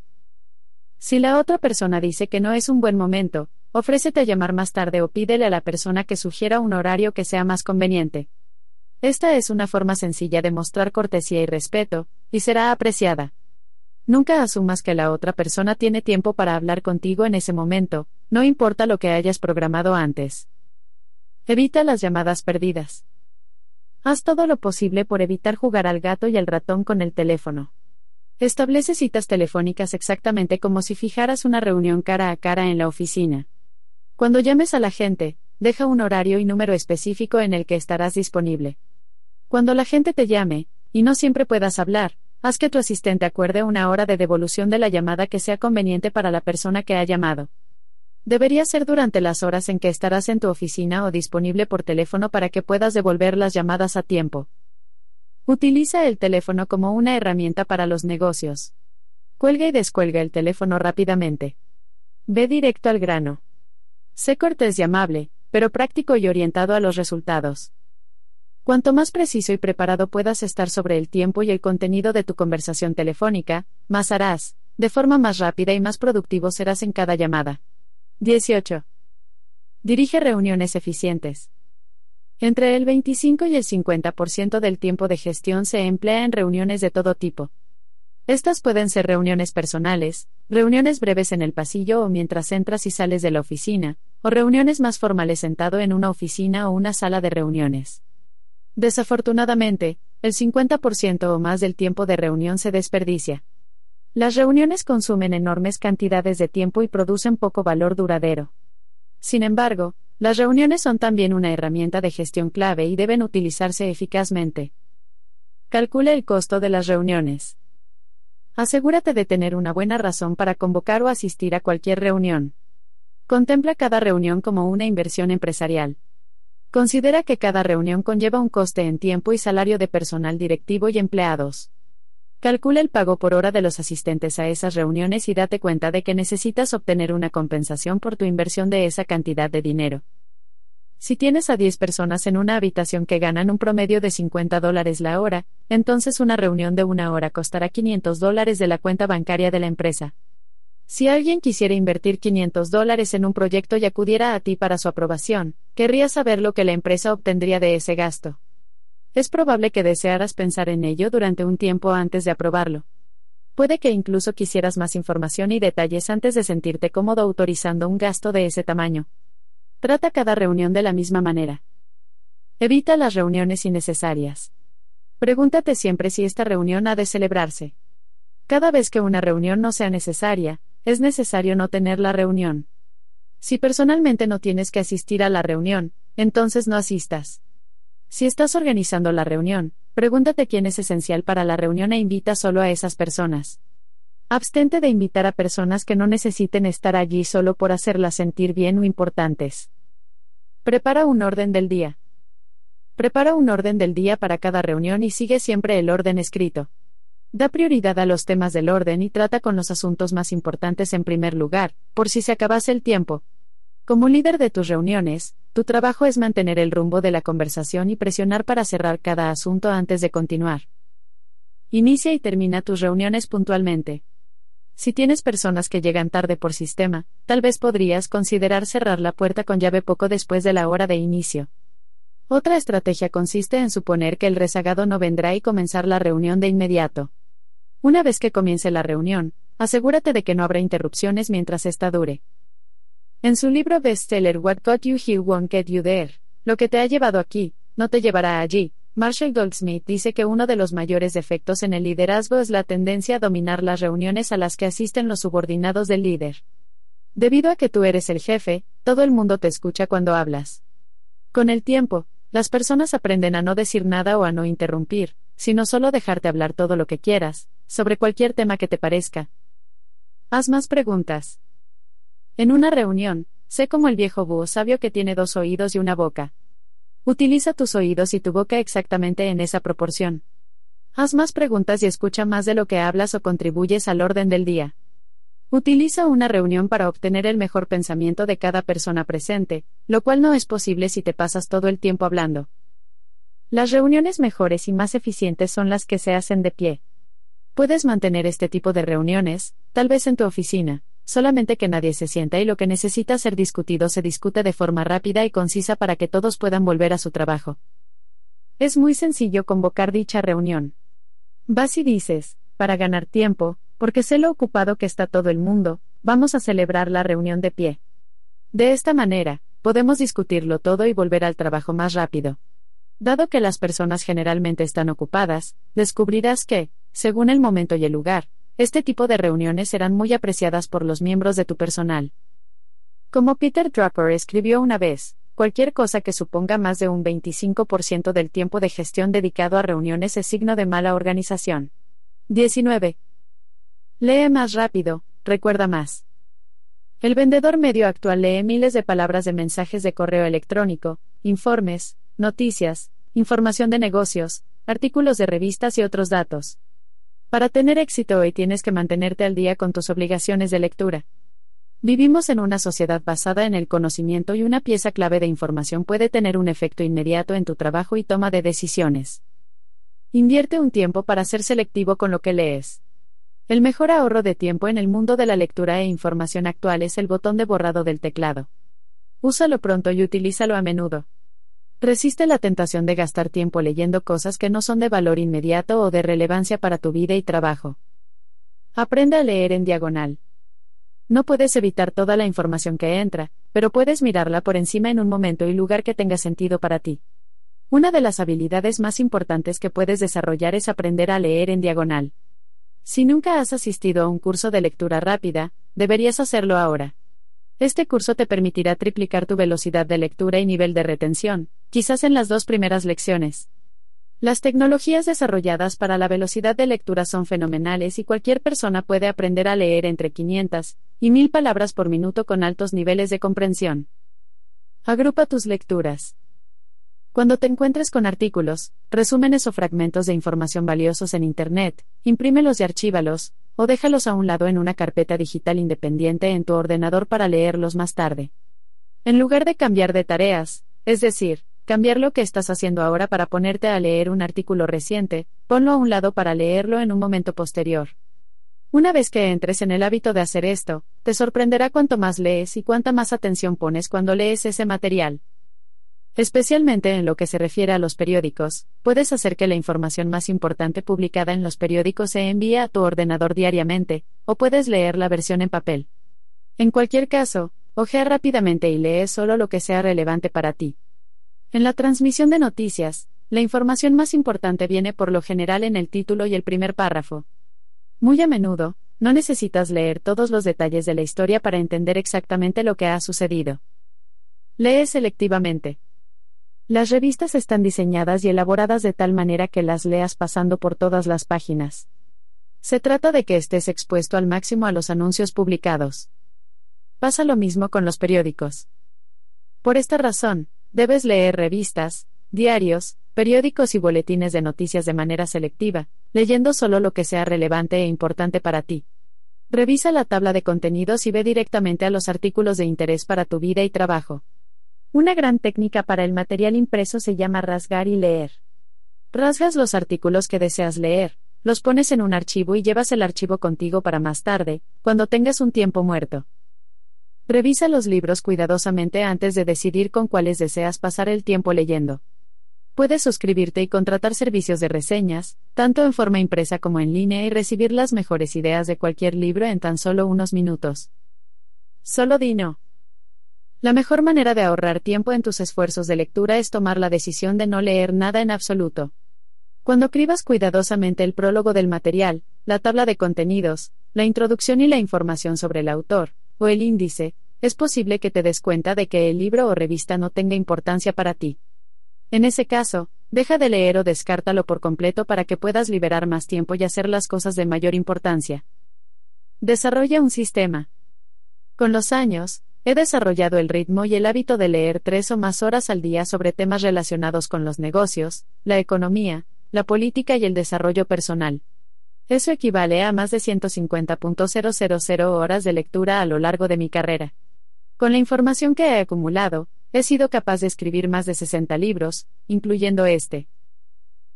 Si la otra persona dice que no es un buen momento, ofrécete a llamar más tarde o pídele a la persona que sugiera un horario que sea más conveniente. Esta es una forma sencilla de mostrar cortesía y respeto, y será apreciada. Nunca asumas que la otra persona tiene tiempo para hablar contigo en ese momento, no importa lo que hayas programado antes. Evita las llamadas perdidas. Haz todo lo posible por evitar jugar al gato y al ratón con el teléfono. Establece citas telefónicas exactamente como si fijaras una reunión cara a cara en la oficina. Cuando llames a la gente, deja un horario y número específico en el que estarás disponible. Cuando la gente te llame, y no siempre puedas hablar, haz que tu asistente acuerde una hora de devolución de la llamada que sea conveniente para la persona que ha llamado. Debería ser durante las horas en que estarás en tu oficina o disponible por teléfono para que puedas devolver las llamadas a tiempo. Utiliza el teléfono como una herramienta para los negocios. Cuelga y descuelga el teléfono rápidamente. Ve directo al grano. Sé cortés y amable, pero práctico y orientado a los resultados. Cuanto más preciso y preparado puedas estar sobre el tiempo y el contenido de tu conversación telefónica, más harás, de forma más rápida y más productivo serás en cada llamada. 18. Dirige reuniones eficientes. Entre el 25 y el 50% del tiempo de gestión se emplea en reuniones de todo tipo. Estas pueden ser reuniones personales, reuniones breves en el pasillo o mientras entras y sales de la oficina, o reuniones más formales sentado en una oficina o una sala de reuniones. Desafortunadamente, el 50% o más del tiempo de reunión se desperdicia. Las reuniones consumen enormes cantidades de tiempo y producen poco valor duradero. Sin embargo, las reuniones son también una herramienta de gestión clave y deben utilizarse eficazmente. Calcula el costo de las reuniones. Asegúrate de tener una buena razón para convocar o asistir a cualquier reunión. Contempla cada reunión como una inversión empresarial. Considera que cada reunión conlleva un coste en tiempo y salario de personal directivo y empleados. Calcula el pago por hora de los asistentes a esas reuniones y date cuenta de que necesitas obtener una compensación por tu inversión de esa cantidad de dinero. Si tienes a 10 personas en una habitación que ganan un promedio de 50 dólares la hora, entonces una reunión de una hora costará 500 dólares de la cuenta bancaria de la empresa. Si alguien quisiera invertir 500 dólares en un proyecto y acudiera a ti para su aprobación, querría saber lo que la empresa obtendría de ese gasto. Es probable que desearas pensar en ello durante un tiempo antes de aprobarlo. Puede que incluso quisieras más información y detalles antes de sentirte cómodo autorizando un gasto de ese tamaño. Trata cada reunión de la misma manera. Evita las reuniones innecesarias. Pregúntate siempre si esta reunión ha de celebrarse. Cada vez que una reunión no sea necesaria, es necesario no tener la reunión. Si personalmente no tienes que asistir a la reunión, entonces no asistas. Si estás organizando la reunión, pregúntate quién es esencial para la reunión e invita solo a esas personas. Abstente de invitar a personas que no necesiten estar allí solo por hacerlas sentir bien o importantes. Prepara un orden del día. Prepara un orden del día para cada reunión y sigue siempre el orden escrito. Da prioridad a los temas del orden y trata con los asuntos más importantes en primer lugar, por si se acabase el tiempo. Como líder de tus reuniones, tu trabajo es mantener el rumbo de la conversación y presionar para cerrar cada asunto antes de continuar. Inicia y termina tus reuniones puntualmente. Si tienes personas que llegan tarde por sistema, tal vez podrías considerar cerrar la puerta con llave poco después de la hora de inicio. Otra estrategia consiste en suponer que el rezagado no vendrá y comenzar la reunión de inmediato. Una vez que comience la reunión, asegúrate de que no habrá interrupciones mientras esta dure. En su libro bestseller What Got You Here Won't Get You There, lo que te ha llevado aquí, no te llevará allí. Marshall Goldsmith dice que uno de los mayores defectos en el liderazgo es la tendencia a dominar las reuniones a las que asisten los subordinados del líder. Debido a que tú eres el jefe, todo el mundo te escucha cuando hablas. Con el tiempo, las personas aprenden a no decir nada o a no interrumpir, sino solo dejarte hablar todo lo que quieras, sobre cualquier tema que te parezca. Haz más preguntas. En una reunión, sé como el viejo búho sabio que tiene dos oídos y una boca. Utiliza tus oídos y tu boca exactamente en esa proporción. Haz más preguntas y escucha más de lo que hablas o contribuyes al orden del día. Utiliza una reunión para obtener el mejor pensamiento de cada persona presente, lo cual no es posible si te pasas todo el tiempo hablando. Las reuniones mejores y más eficientes son las que se hacen de pie. Puedes mantener este tipo de reuniones, tal vez en tu oficina, solamente que nadie se sienta y lo que necesita ser discutido se discute de forma rápida y concisa para que todos puedan volver a su trabajo. Es muy sencillo convocar dicha reunión. Vas y dices, para ganar tiempo, Porque sé lo ocupado que está todo el mundo, vamos a celebrar la reunión de pie. De esta manera, podemos discutirlo todo y volver al trabajo más rápido. Dado que las personas generalmente están ocupadas, descubrirás que, según el momento y el lugar, este tipo de reuniones serán muy apreciadas por los miembros de tu personal. Como Peter Drucker escribió una vez, cualquier cosa que suponga más de un 25% del tiempo de gestión dedicado a reuniones es signo de mala organización. 19. Lee más rápido, recuerda más. El vendedor medio actual lee miles de palabras de mensajes de correo electrónico, informes, noticias, información de negocios, artículos de revistas y otros datos. Para tener éxito hoy tienes que mantenerte al día con tus obligaciones de lectura. Vivimos en una sociedad basada en el conocimiento y una pieza clave de información puede tener un efecto inmediato en tu trabajo y toma de decisiones. Invierte un tiempo para ser selectivo con lo que lees. El mejor ahorro de tiempo en el mundo de la lectura e información actual es el botón de borrado del teclado. Úsalo pronto y utilízalo a menudo. Resiste la tentación de gastar tiempo leyendo cosas que no son de valor inmediato o de relevancia para tu vida y trabajo. Aprende a leer en diagonal. No puedes evitar toda la información que entra, pero puedes mirarla por encima en un momento y lugar que tenga sentido para ti. Una de las habilidades más importantes que puedes desarrollar es aprender a leer en diagonal. Si nunca has asistido a un curso de lectura rápida, deberías hacerlo ahora. Este curso te permitirá triplicar tu velocidad de lectura y nivel de retención, quizás en las dos primeras lecciones. Las tecnologías desarrolladas para la velocidad de lectura son fenomenales y cualquier persona puede aprender a leer entre 500 y 1000 palabras por minuto con altos niveles de comprensión. Agrupa tus lecturas. Cuando te encuentres con artículos, resúmenes o fragmentos de información valiosos en Internet, imprímelos y archívalos, o déjalos a un lado en una carpeta digital independiente en tu ordenador para leerlos más tarde. En lugar de cambiar de tareas, es decir, cambiar lo que estás haciendo ahora para ponerte a leer un artículo reciente, ponlo a un lado para leerlo en un momento posterior. Una vez que entres en el hábito de hacer esto, te sorprenderá cuánto más lees y cuánta más atención pones cuando lees ese material. Especialmente en lo que se refiere a los periódicos, puedes hacer que la información más importante publicada en los periódicos se envíe a tu ordenador diariamente, o puedes leer la versión en papel. En cualquier caso, ojea rápidamente y lee solo lo que sea relevante para ti. En la transmisión de noticias, la información más importante viene por lo general en el título y el primer párrafo. Muy a menudo, no necesitas leer todos los detalles de la historia para entender exactamente lo que ha sucedido. Lee selectivamente. Las revistas están diseñadas y elaboradas de tal manera que las leas pasando por todas las páginas. Se trata de que estés expuesto al máximo a los anuncios publicados. Pasa lo mismo con los periódicos. Por esta razón, debes leer revistas, diarios, periódicos y boletines de noticias de manera selectiva, leyendo solo lo que sea relevante e importante para ti. Revisa la tabla de contenidos y ve directamente a los artículos de interés para tu vida y trabajo. Una gran técnica para el material impreso se llama rasgar y leer. Rasgas los artículos que deseas leer, los pones en un archivo y llevas el archivo contigo para más tarde, cuando tengas un tiempo muerto. Revisa los libros cuidadosamente antes de decidir con cuáles deseas pasar el tiempo leyendo. Puedes suscribirte y contratar servicios de reseñas, tanto en forma impresa como en línea y recibir las mejores ideas de cualquier libro en tan solo unos minutos. Solo Dino. La mejor manera de ahorrar tiempo en tus esfuerzos de lectura es tomar la decisión de no leer nada en absoluto. Cuando cribas cuidadosamente el prólogo del material, la tabla de contenidos, la introducción y la información sobre el autor, o el índice, es posible que te des cuenta de que el libro o revista no tenga importancia para ti. En ese caso, deja de leer o descártalo por completo para que puedas liberar más tiempo y hacer las cosas de mayor importancia. Desarrolla un sistema. Con los años, He desarrollado el ritmo y el hábito de leer tres o más horas al día sobre temas relacionados con los negocios, la economía, la política y el desarrollo personal. Eso equivale a más de 150.000 horas de lectura a lo largo de mi carrera. Con la información que he acumulado, he sido capaz de escribir más de 60 libros, incluyendo este.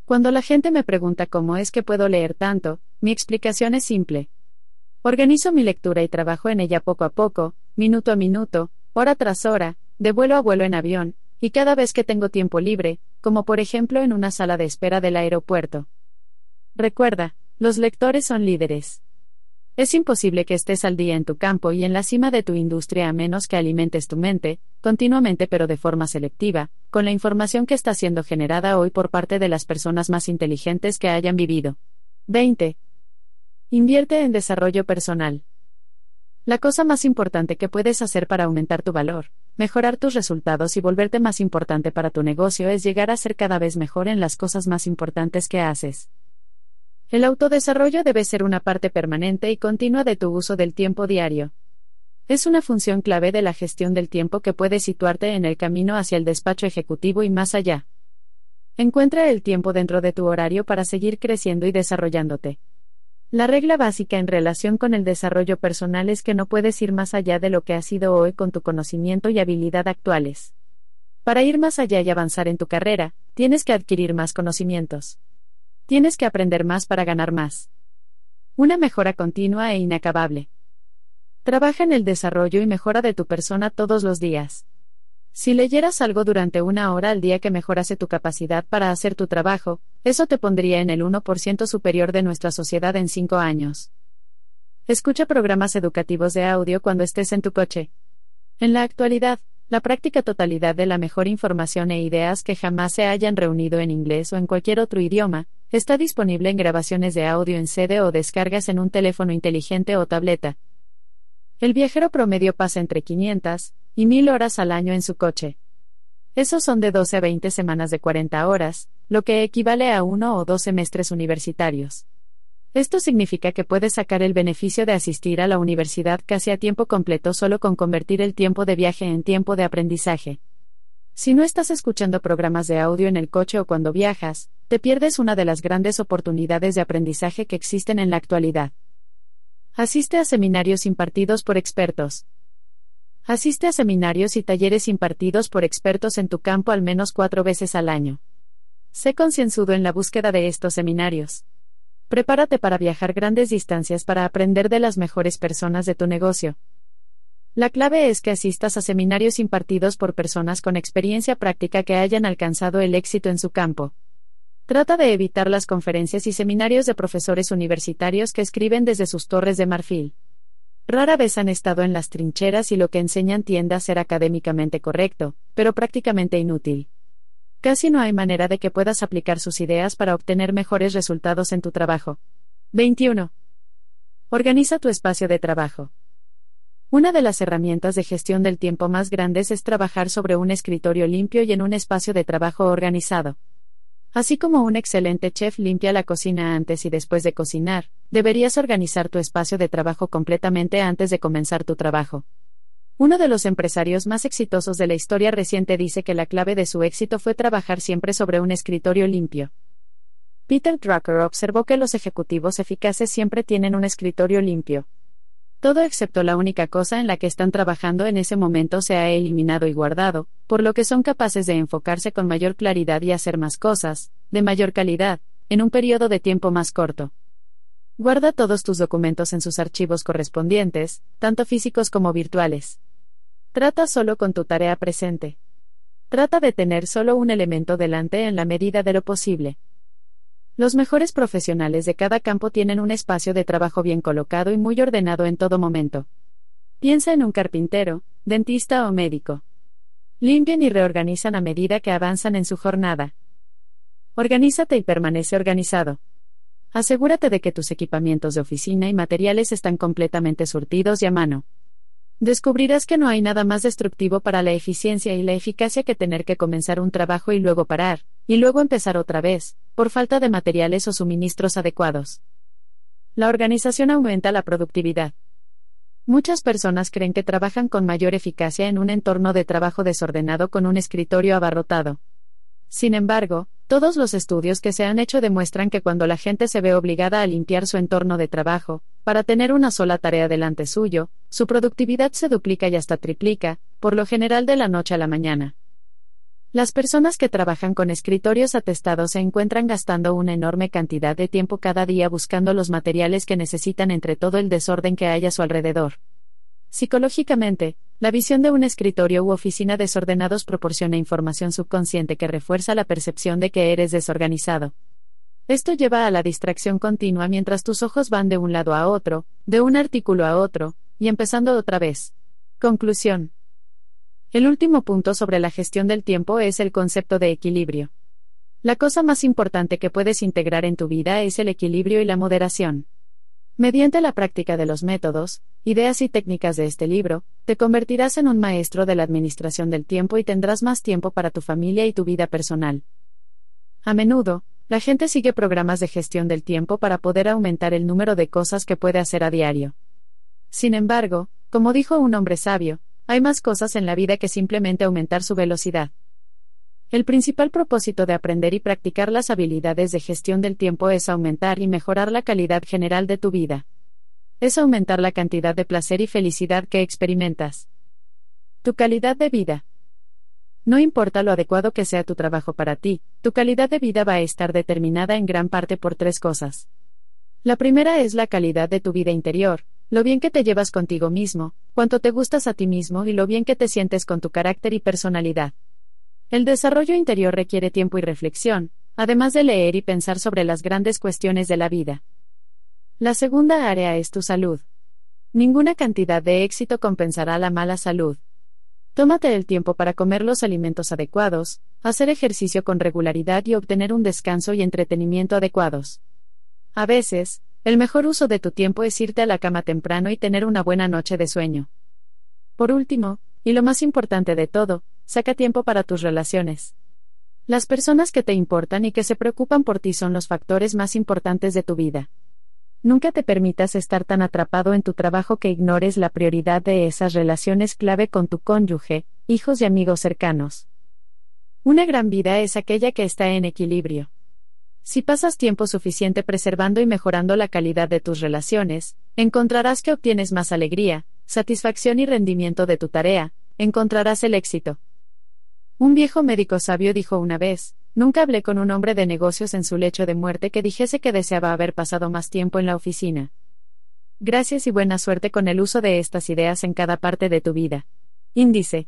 Cuando la gente me pregunta cómo es que puedo leer tanto, mi explicación es simple. Organizo mi lectura y trabajo en ella poco a poco, minuto a minuto, hora tras hora, de vuelo a vuelo en avión, y cada vez que tengo tiempo libre, como por ejemplo en una sala de espera del aeropuerto. Recuerda, los lectores son líderes. Es imposible que estés al día en tu campo y en la cima de tu industria a menos que alimentes tu mente, continuamente pero de forma selectiva, con la información que está siendo generada hoy por parte de las personas más inteligentes que hayan vivido. 20. Invierte en desarrollo personal. La cosa más importante que puedes hacer para aumentar tu valor, mejorar tus resultados y volverte más importante para tu negocio es llegar a ser cada vez mejor en las cosas más importantes que haces. El autodesarrollo debe ser una parte permanente y continua de tu uso del tiempo diario. Es una función clave de la gestión del tiempo que puede situarte en el camino hacia el despacho ejecutivo y más allá. Encuentra el tiempo dentro de tu horario para seguir creciendo y desarrollándote. La regla básica en relación con el desarrollo personal es que no puedes ir más allá de lo que has sido hoy con tu conocimiento y habilidad actuales. Para ir más allá y avanzar en tu carrera, tienes que adquirir más conocimientos. Tienes que aprender más para ganar más. Una mejora continua e inacabable. Trabaja en el desarrollo y mejora de tu persona todos los días. Si leyeras algo durante una hora al día que mejorase tu capacidad para hacer tu trabajo, eso te pondría en el 1% superior de nuestra sociedad en 5 años. Escucha programas educativos de audio cuando estés en tu coche. En la actualidad, la práctica totalidad de la mejor información e ideas que jamás se hayan reunido en inglés o en cualquier otro idioma, Está disponible en grabaciones de audio en CD o descargas en un teléfono inteligente o tableta. El viajero promedio pasa entre 500 y 1000 horas al año en su coche. Esos son de 12 a 20 semanas de 40 horas, lo que equivale a uno o dos semestres universitarios. Esto significa que puedes sacar el beneficio de asistir a la universidad casi a tiempo completo solo con convertir el tiempo de viaje en tiempo de aprendizaje. Si no estás escuchando programas de audio en el coche o cuando viajas, te pierdes una de las grandes oportunidades de aprendizaje que existen en la actualidad. Asiste a seminarios impartidos por expertos. Asiste a seminarios y talleres impartidos por expertos en tu campo al menos cuatro veces al año. Sé concienzudo en la búsqueda de estos seminarios. Prepárate para viajar grandes distancias para aprender de las mejores personas de tu negocio. La clave es que asistas a seminarios impartidos por personas con experiencia práctica que hayan alcanzado el éxito en su campo. Trata de evitar las conferencias y seminarios de profesores universitarios que escriben desde sus torres de marfil. Rara vez han estado en las trincheras y lo que enseñan tiende a ser académicamente correcto, pero prácticamente inútil. Casi no hay manera de que puedas aplicar sus ideas para obtener mejores resultados en tu trabajo. 21. Organiza tu espacio de trabajo. Una de las herramientas de gestión del tiempo más grandes es trabajar sobre un escritorio limpio y en un espacio de trabajo organizado. Así como un excelente chef limpia la cocina antes y después de cocinar, deberías organizar tu espacio de trabajo completamente antes de comenzar tu trabajo. Uno de los empresarios más exitosos de la historia reciente dice que la clave de su éxito fue trabajar siempre sobre un escritorio limpio. Peter Drucker observó que los ejecutivos eficaces siempre tienen un escritorio limpio, todo excepto la única cosa en la que están trabajando en ese momento se ha eliminado y guardado, por lo que son capaces de enfocarse con mayor claridad y hacer más cosas, de mayor calidad, en un periodo de tiempo más corto. Guarda todos tus documentos en sus archivos correspondientes, tanto físicos como virtuales. Trata solo con tu tarea presente. Trata de tener solo un elemento delante en la medida de lo posible. Los mejores profesionales de cada campo tienen un espacio de trabajo bien colocado y muy ordenado en todo momento. Piensa en un carpintero, dentista o médico. Limpian y reorganizan a medida que avanzan en su jornada. Organízate y permanece organizado. Asegúrate de que tus equipamientos de oficina y materiales están completamente surtidos y a mano. Descubrirás que no hay nada más destructivo para la eficiencia y la eficacia que tener que comenzar un trabajo y luego parar, y luego empezar otra vez, por falta de materiales o suministros adecuados. La organización aumenta la productividad. Muchas personas creen que trabajan con mayor eficacia en un entorno de trabajo desordenado con un escritorio abarrotado. Sin embargo, todos los estudios que se han hecho demuestran que cuando la gente se ve obligada a limpiar su entorno de trabajo, para tener una sola tarea delante suyo, su productividad se duplica y hasta triplica, por lo general de la noche a la mañana. Las personas que trabajan con escritorios atestados se encuentran gastando una enorme cantidad de tiempo cada día buscando los materiales que necesitan entre todo el desorden que hay a su alrededor. Psicológicamente, la visión de un escritorio u oficina desordenados proporciona información subconsciente que refuerza la percepción de que eres desorganizado. Esto lleva a la distracción continua mientras tus ojos van de un lado a otro, de un artículo a otro, y empezando otra vez. Conclusión. El último punto sobre la gestión del tiempo es el concepto de equilibrio. La cosa más importante que puedes integrar en tu vida es el equilibrio y la moderación. Mediante la práctica de los métodos, ideas y técnicas de este libro, te convertirás en un maestro de la administración del tiempo y tendrás más tiempo para tu familia y tu vida personal. A menudo, la gente sigue programas de gestión del tiempo para poder aumentar el número de cosas que puede hacer a diario. Sin embargo, como dijo un hombre sabio, hay más cosas en la vida que simplemente aumentar su velocidad. El principal propósito de aprender y practicar las habilidades de gestión del tiempo es aumentar y mejorar la calidad general de tu vida. Es aumentar la cantidad de placer y felicidad que experimentas. Tu calidad de vida. No importa lo adecuado que sea tu trabajo para ti, tu calidad de vida va a estar determinada en gran parte por tres cosas. La primera es la calidad de tu vida interior, lo bien que te llevas contigo mismo, cuánto te gustas a ti mismo y lo bien que te sientes con tu carácter y personalidad. El desarrollo interior requiere tiempo y reflexión, además de leer y pensar sobre las grandes cuestiones de la vida. La segunda área es tu salud. Ninguna cantidad de éxito compensará la mala salud. Tómate el tiempo para comer los alimentos adecuados, hacer ejercicio con regularidad y obtener un descanso y entretenimiento adecuados. A veces, el mejor uso de tu tiempo es irte a la cama temprano y tener una buena noche de sueño. Por último, y lo más importante de todo, saca tiempo para tus relaciones. Las personas que te importan y que se preocupan por ti son los factores más importantes de tu vida. Nunca te permitas estar tan atrapado en tu trabajo que ignores la prioridad de esas relaciones clave con tu cónyuge, hijos y amigos cercanos. Una gran vida es aquella que está en equilibrio. Si pasas tiempo suficiente preservando y mejorando la calidad de tus relaciones, encontrarás que obtienes más alegría, satisfacción y rendimiento de tu tarea, encontrarás el éxito. Un viejo médico sabio dijo una vez, nunca hablé con un hombre de negocios en su lecho de muerte que dijese que deseaba haber pasado más tiempo en la oficina. Gracias y buena suerte con el uso de estas ideas en cada parte de tu vida. Índice.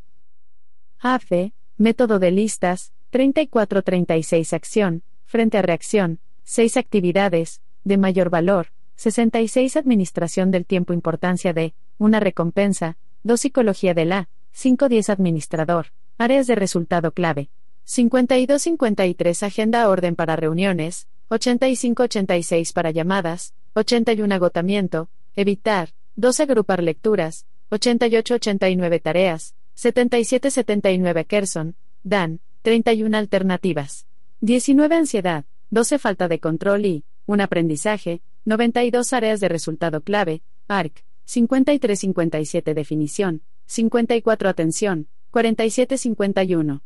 AC, método de listas, 3436 acción, frente a reacción, 6 actividades, de mayor valor, 66 administración del tiempo importancia de, una recompensa, 2 psicología de la, 510 administrador, áreas de resultado clave, 52-53 agenda orden para reuniones, 85-86 para llamadas, 81 agotamiento, evitar, 12 agrupar lecturas, 88-89 tareas, 77-79 Kerson, Dan, 31 alternativas, 19 ansiedad, 12 falta de control y, un aprendizaje, 92 áreas de resultado clave, ARC, 53-57 definición, 54 atención, 47-51.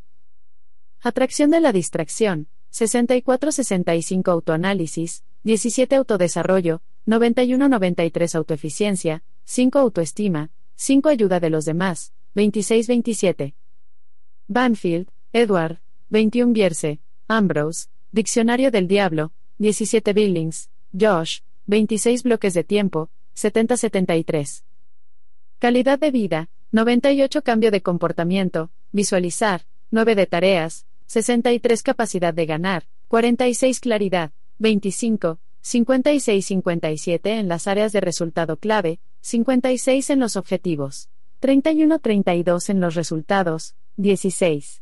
Atracción de la distracción, 64-65 autoanálisis, 17 autodesarrollo, 91-93 autoeficiencia, 5 autoestima, 5 ayuda de los demás, 26-27. Banfield, Edward, 21 Bierce, Ambrose, Diccionario del Diablo, 17 Billings, Josh, 26 bloques de tiempo, 70-73. Calidad de vida, 98 cambio de comportamiento, visualizar, 9 de tareas, 63 capacidad de ganar, 46 claridad, 25, 56-57 en las áreas de resultado clave, 56 en los objetivos, 31-32 en los resultados, 16.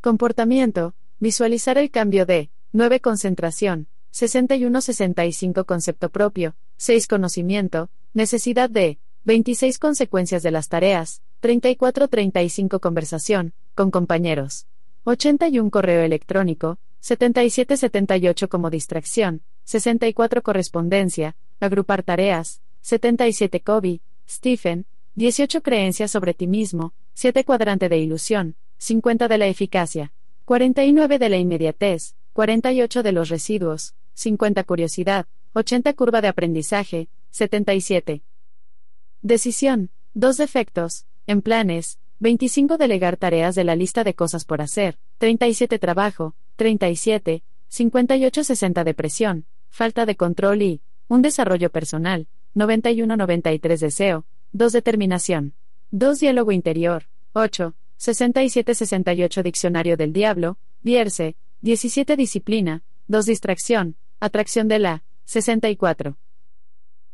Comportamiento, visualizar el cambio de, 9 concentración, 61-65 concepto propio, 6 conocimiento, necesidad de, 26 consecuencias de las tareas, 34-35 conversación, con compañeros, 81 correo electrónico, 77-78 como distracción, 64 correspondencia, agrupar tareas, 77 Kobe, Stephen, 18 creencias sobre ti mismo, 7 cuadrante de ilusión, 50 de la eficacia, 49 de la inmediatez, 48 de los residuos, 50 curiosidad, 80 curva de aprendizaje, 77. Decisión. Dos defectos. En planes. 25 delegar tareas de la lista de cosas por hacer. 37 trabajo. 37. 58 60 depresión. Falta de control y. Un desarrollo personal. 91 93 deseo. 2 determinación. 2 diálogo interior. 8. 67 68 diccionario del diablo. Vierse. 17 disciplina. 2 distracción, atracción de la, 64.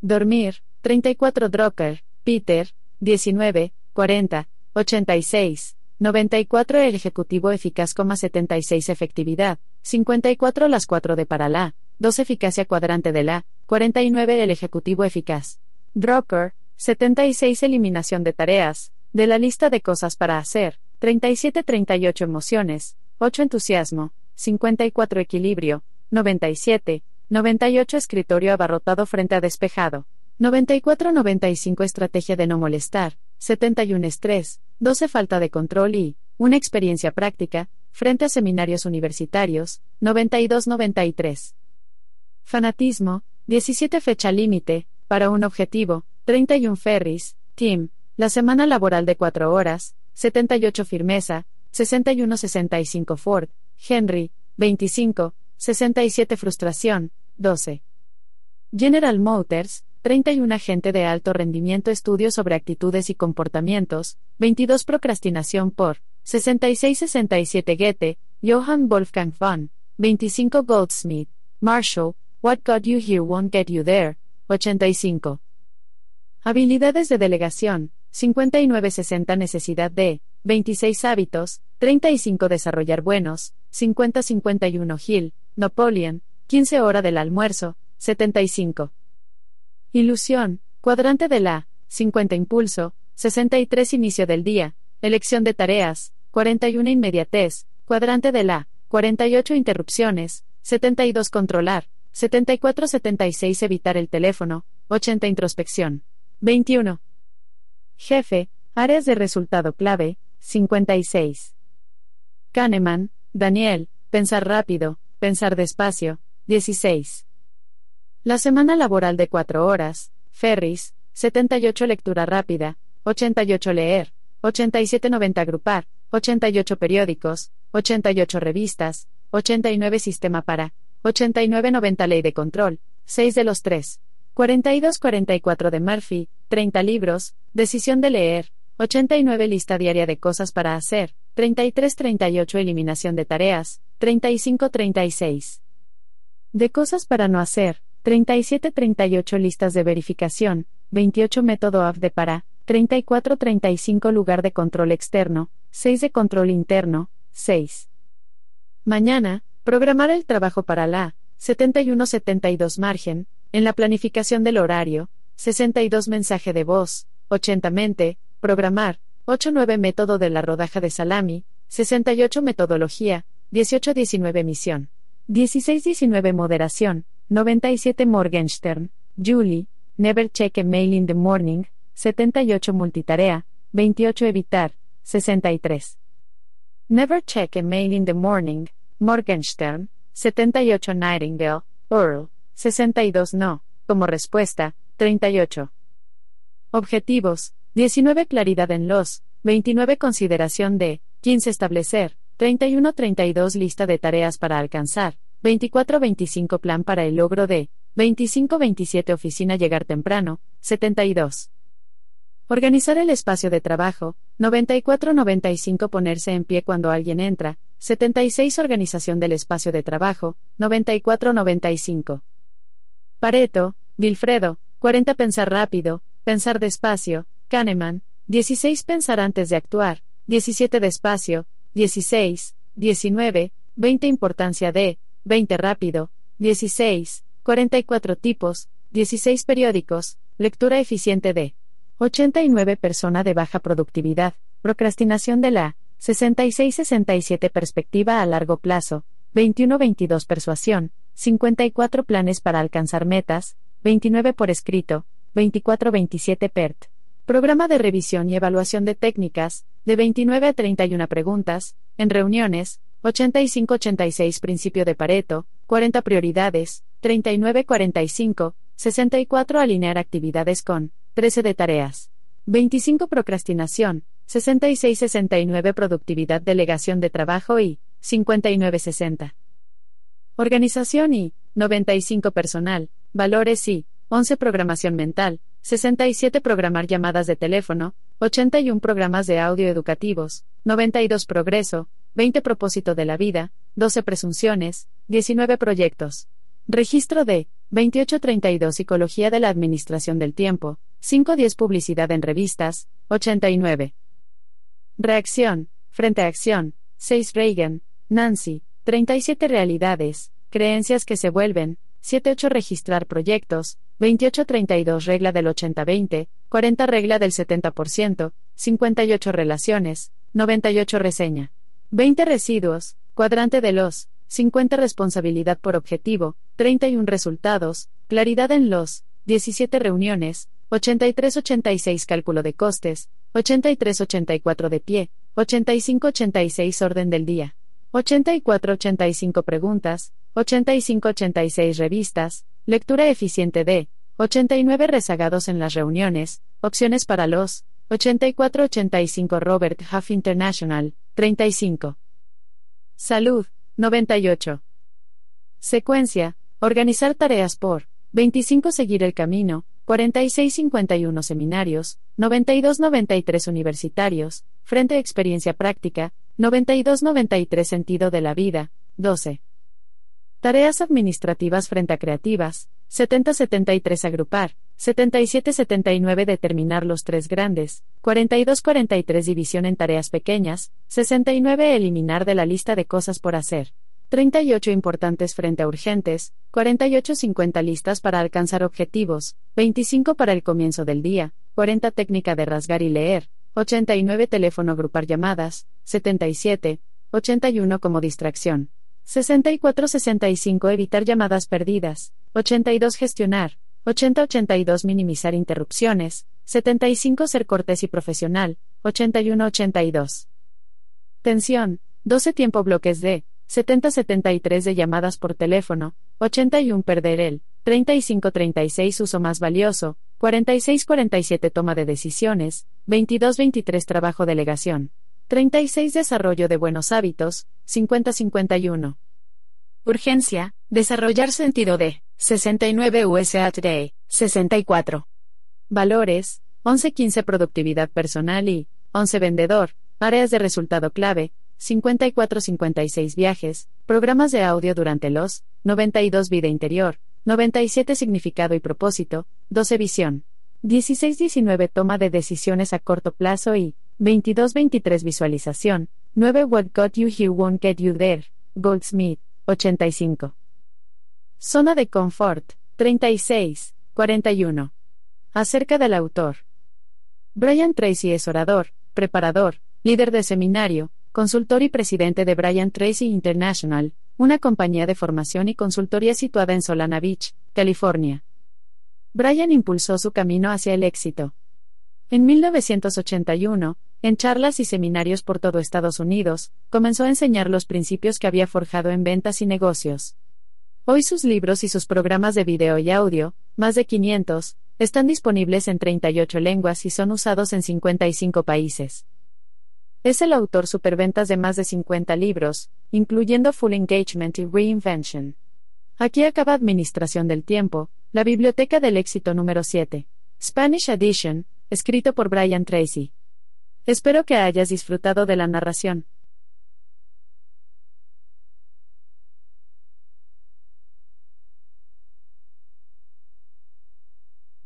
Dormir, 34 Drucker, Peter, 19, 40, 86, 94 El ejecutivo eficaz, 76 efectividad, 54 las 4 de para la, 2 eficacia cuadrante de la, 49 El ejecutivo eficaz. Drucker, 76 Eliminación de tareas, de la lista de cosas para hacer, 37-38 Emociones, 8 Entusiasmo, 54 Equilibrio, 97, 98 Escritorio abarrotado frente a despejado, 94-95 Estrategia de no molestar, 71 Estrés, 12 Falta de control y, una experiencia práctica, frente a seminarios universitarios, 92-93. Fanatismo, 17 Fecha límite, para un objetivo, 31 Ferris, Tim, la semana laboral de 4 horas, 78 Firmeza, 61-65 Ford, Henry, 25, 67 Frustración, 12. General Motors, 31 Agente de alto rendimiento Estudio sobre actitudes y comportamientos, 22 Procrastinación por, 66-67 Goethe, Johann Wolfgang von, 25 Goldsmith, Marshall, What got you here won't get you there, 85. Habilidades de delegación, 59-60 Necesidad de, 26 Hábitos, 35 Desarrollar buenos, 50-51 Hill, Napoleon, 15 Hora del almuerzo, 75. Ilusión, cuadrante de la, 50 Impulso, 63 Inicio del día, elección de tareas, 41 Inmediatez, cuadrante de la, 48 Interrupciones, 72 Controlar, 74-76 Evitar el teléfono, 80 Introspección. 21. Jefe, áreas de resultado clave, 56. Kahneman, Daniel, pensar rápido, pensar despacio, 16. La semana laboral de 4 horas, Ferris, 78 lectura rápida, 88 leer, 87-90 agrupar, 88 periódicos, 88 revistas, 89 sistema para, 89-90 ley de control, 6 de los 3. 42-44 de Murphy, 30 libros, decisión de leer, 89 lista diaria de cosas para hacer, 33-38 eliminación de tareas, 35-36 de cosas para no hacer, 37-38 listas de verificación, 28 método AF de para, 34-35 lugar de control externo, 6 de control interno, 6. Mañana, programar el trabajo para la 71-72 margen, en la planificación del horario, 62 mensaje de voz, 80 mente, programar, 89 método de la rodaja de salami, 68 metodología, 18-19 misión, 16-19 moderación, 97 Morgenstern, Julie, never check a mail in the morning, 78 multitarea, 28 evitar, 63. Never check a mail in the morning, Morgenstern, 78 Nightingale, Earl, 62 no, como respuesta, 38. Objetivos, 19 Claridad en los, 29 Consideración de, 15 Establecer, 31-32 Lista de tareas para alcanzar, 24-25 Plan para el logro de, 25-27 Oficina Llegar temprano, 72. Organizar el espacio de trabajo, 94-95 Ponerse en pie cuando alguien entra, 76 Organización del espacio de trabajo, 94-95. Pareto, Wilfredo, 40 Pensar rápido, pensar despacio, Kahneman, 16 Pensar antes de actuar, 17 Despacio, 16, 19, 20 Importancia de, 20 Rápido, 16, 44 Tipos, 16 Periódicos, lectura eficiente de 89 Persona de baja productividad, procrastinación de la 66-67 Perspectiva a largo plazo, 21-22 Persuasión, 54 planes para alcanzar metas, 29 por escrito, 24-27 PERT. Programa de revisión y evaluación de técnicas, de 29 a 31 preguntas, en reuniones, 85-86 Principio de Pareto, 40 prioridades, 39-45, 64 Alinear actividades con, 13 de tareas. 25 Procrastinación, 66-69 Productividad Delegación de trabajo y, 59-60. Organización y 95 personal, valores y 11 programación mental, 67 programar llamadas de teléfono, 81 programas de audio educativos, 92 progreso, 20 propósito de la vida, 12 presunciones, 19 proyectos. Registro de 2832 Psicología de la Administración del Tiempo, 510 Publicidad en revistas, 89. Reacción, frente a acción, 6 Reagan, Nancy, 37 Realidades, creencias que se vuelven, 78 Registrar proyectos, 2832 Regla del 80-20, 40 Regla del 70%, 58 Relaciones, 98 Reseña. 20 Residuos, Cuadrante de los, 50 Responsabilidad por objetivo, 31 Resultados, Claridad en los, 17 Reuniones, 83-86 Cálculo de costes, 83-84 de pie, 85-86 Orden del día, 84-85 Preguntas, 85-86 Revistas, Lectura eficiente de, 89 Rezagados en las reuniones, Opciones para los, 84-85 Robert Huff International, 35. Salud, 98. Secuencia, organizar tareas por, 25 Seguir el camino, 46-51 Seminarios, 92-93 Universitarios, Frente a Experiencia Práctica, 92-93 Sentido de la Vida, 12. Tareas administrativas frente a creativas, 70-73 Agrupar, 77-79 Determinar los tres grandes, 42-43 División en tareas pequeñas, 69 Eliminar de la lista de cosas por hacer. 38 importantes frente a urgentes, 48 50 listas para alcanzar objetivos, 25 para el comienzo del día, 40 técnica de rasgar y leer, 89 teléfono agrupar llamadas, 77, 81 como distracción. 64-65 evitar llamadas perdidas, 82 gestionar, 80-82 minimizar interrupciones, 75 ser cortés y profesional, 81-82. Tensión, 12 tiempo bloques de, 70-73 de llamadas por teléfono, 81 perder el, 35-36 uso más valioso, 46-47 toma de decisiones, 22-23 trabajo delegación, 36 desarrollo de buenos hábitos, 50-51. Urgencia, desarrollar sentido de, 69 USA Today, 64. Valores, 11-15 productividad personal y, 11 vendedor, áreas de resultado clave, 54-56 viajes, programas de audio durante los, 92 vida interior, 97 significado y propósito, 12 visión, 16-19 toma de decisiones a corto plazo y, 22-23 visualización, 9 What got you here won't get you there, Goldsmith, 85. Zona de confort, 36, 41. Acerca del autor. Brian Tracy es orador, preparador, líder de seminario, consultor y presidente de Brian Tracy International, una compañía de formación y consultoría situada en Solana Beach, California. Brian impulsó su camino hacia el éxito. En 1981, en charlas y seminarios por todo Estados Unidos, comenzó a enseñar los principios que había forjado en ventas y negocios. Hoy sus libros y sus programas de video y audio, más de 500, están disponibles en 38 lenguas y son usados en 55 países. Es el autor superventas de más de 50 libros, incluyendo Full Engagement y Reinvention. Aquí acaba Administración del Tiempo, la Biblioteca del Éxito número 7. Spanish Edition, escrito por Brian Tracy. Espero que hayas disfrutado de la narración.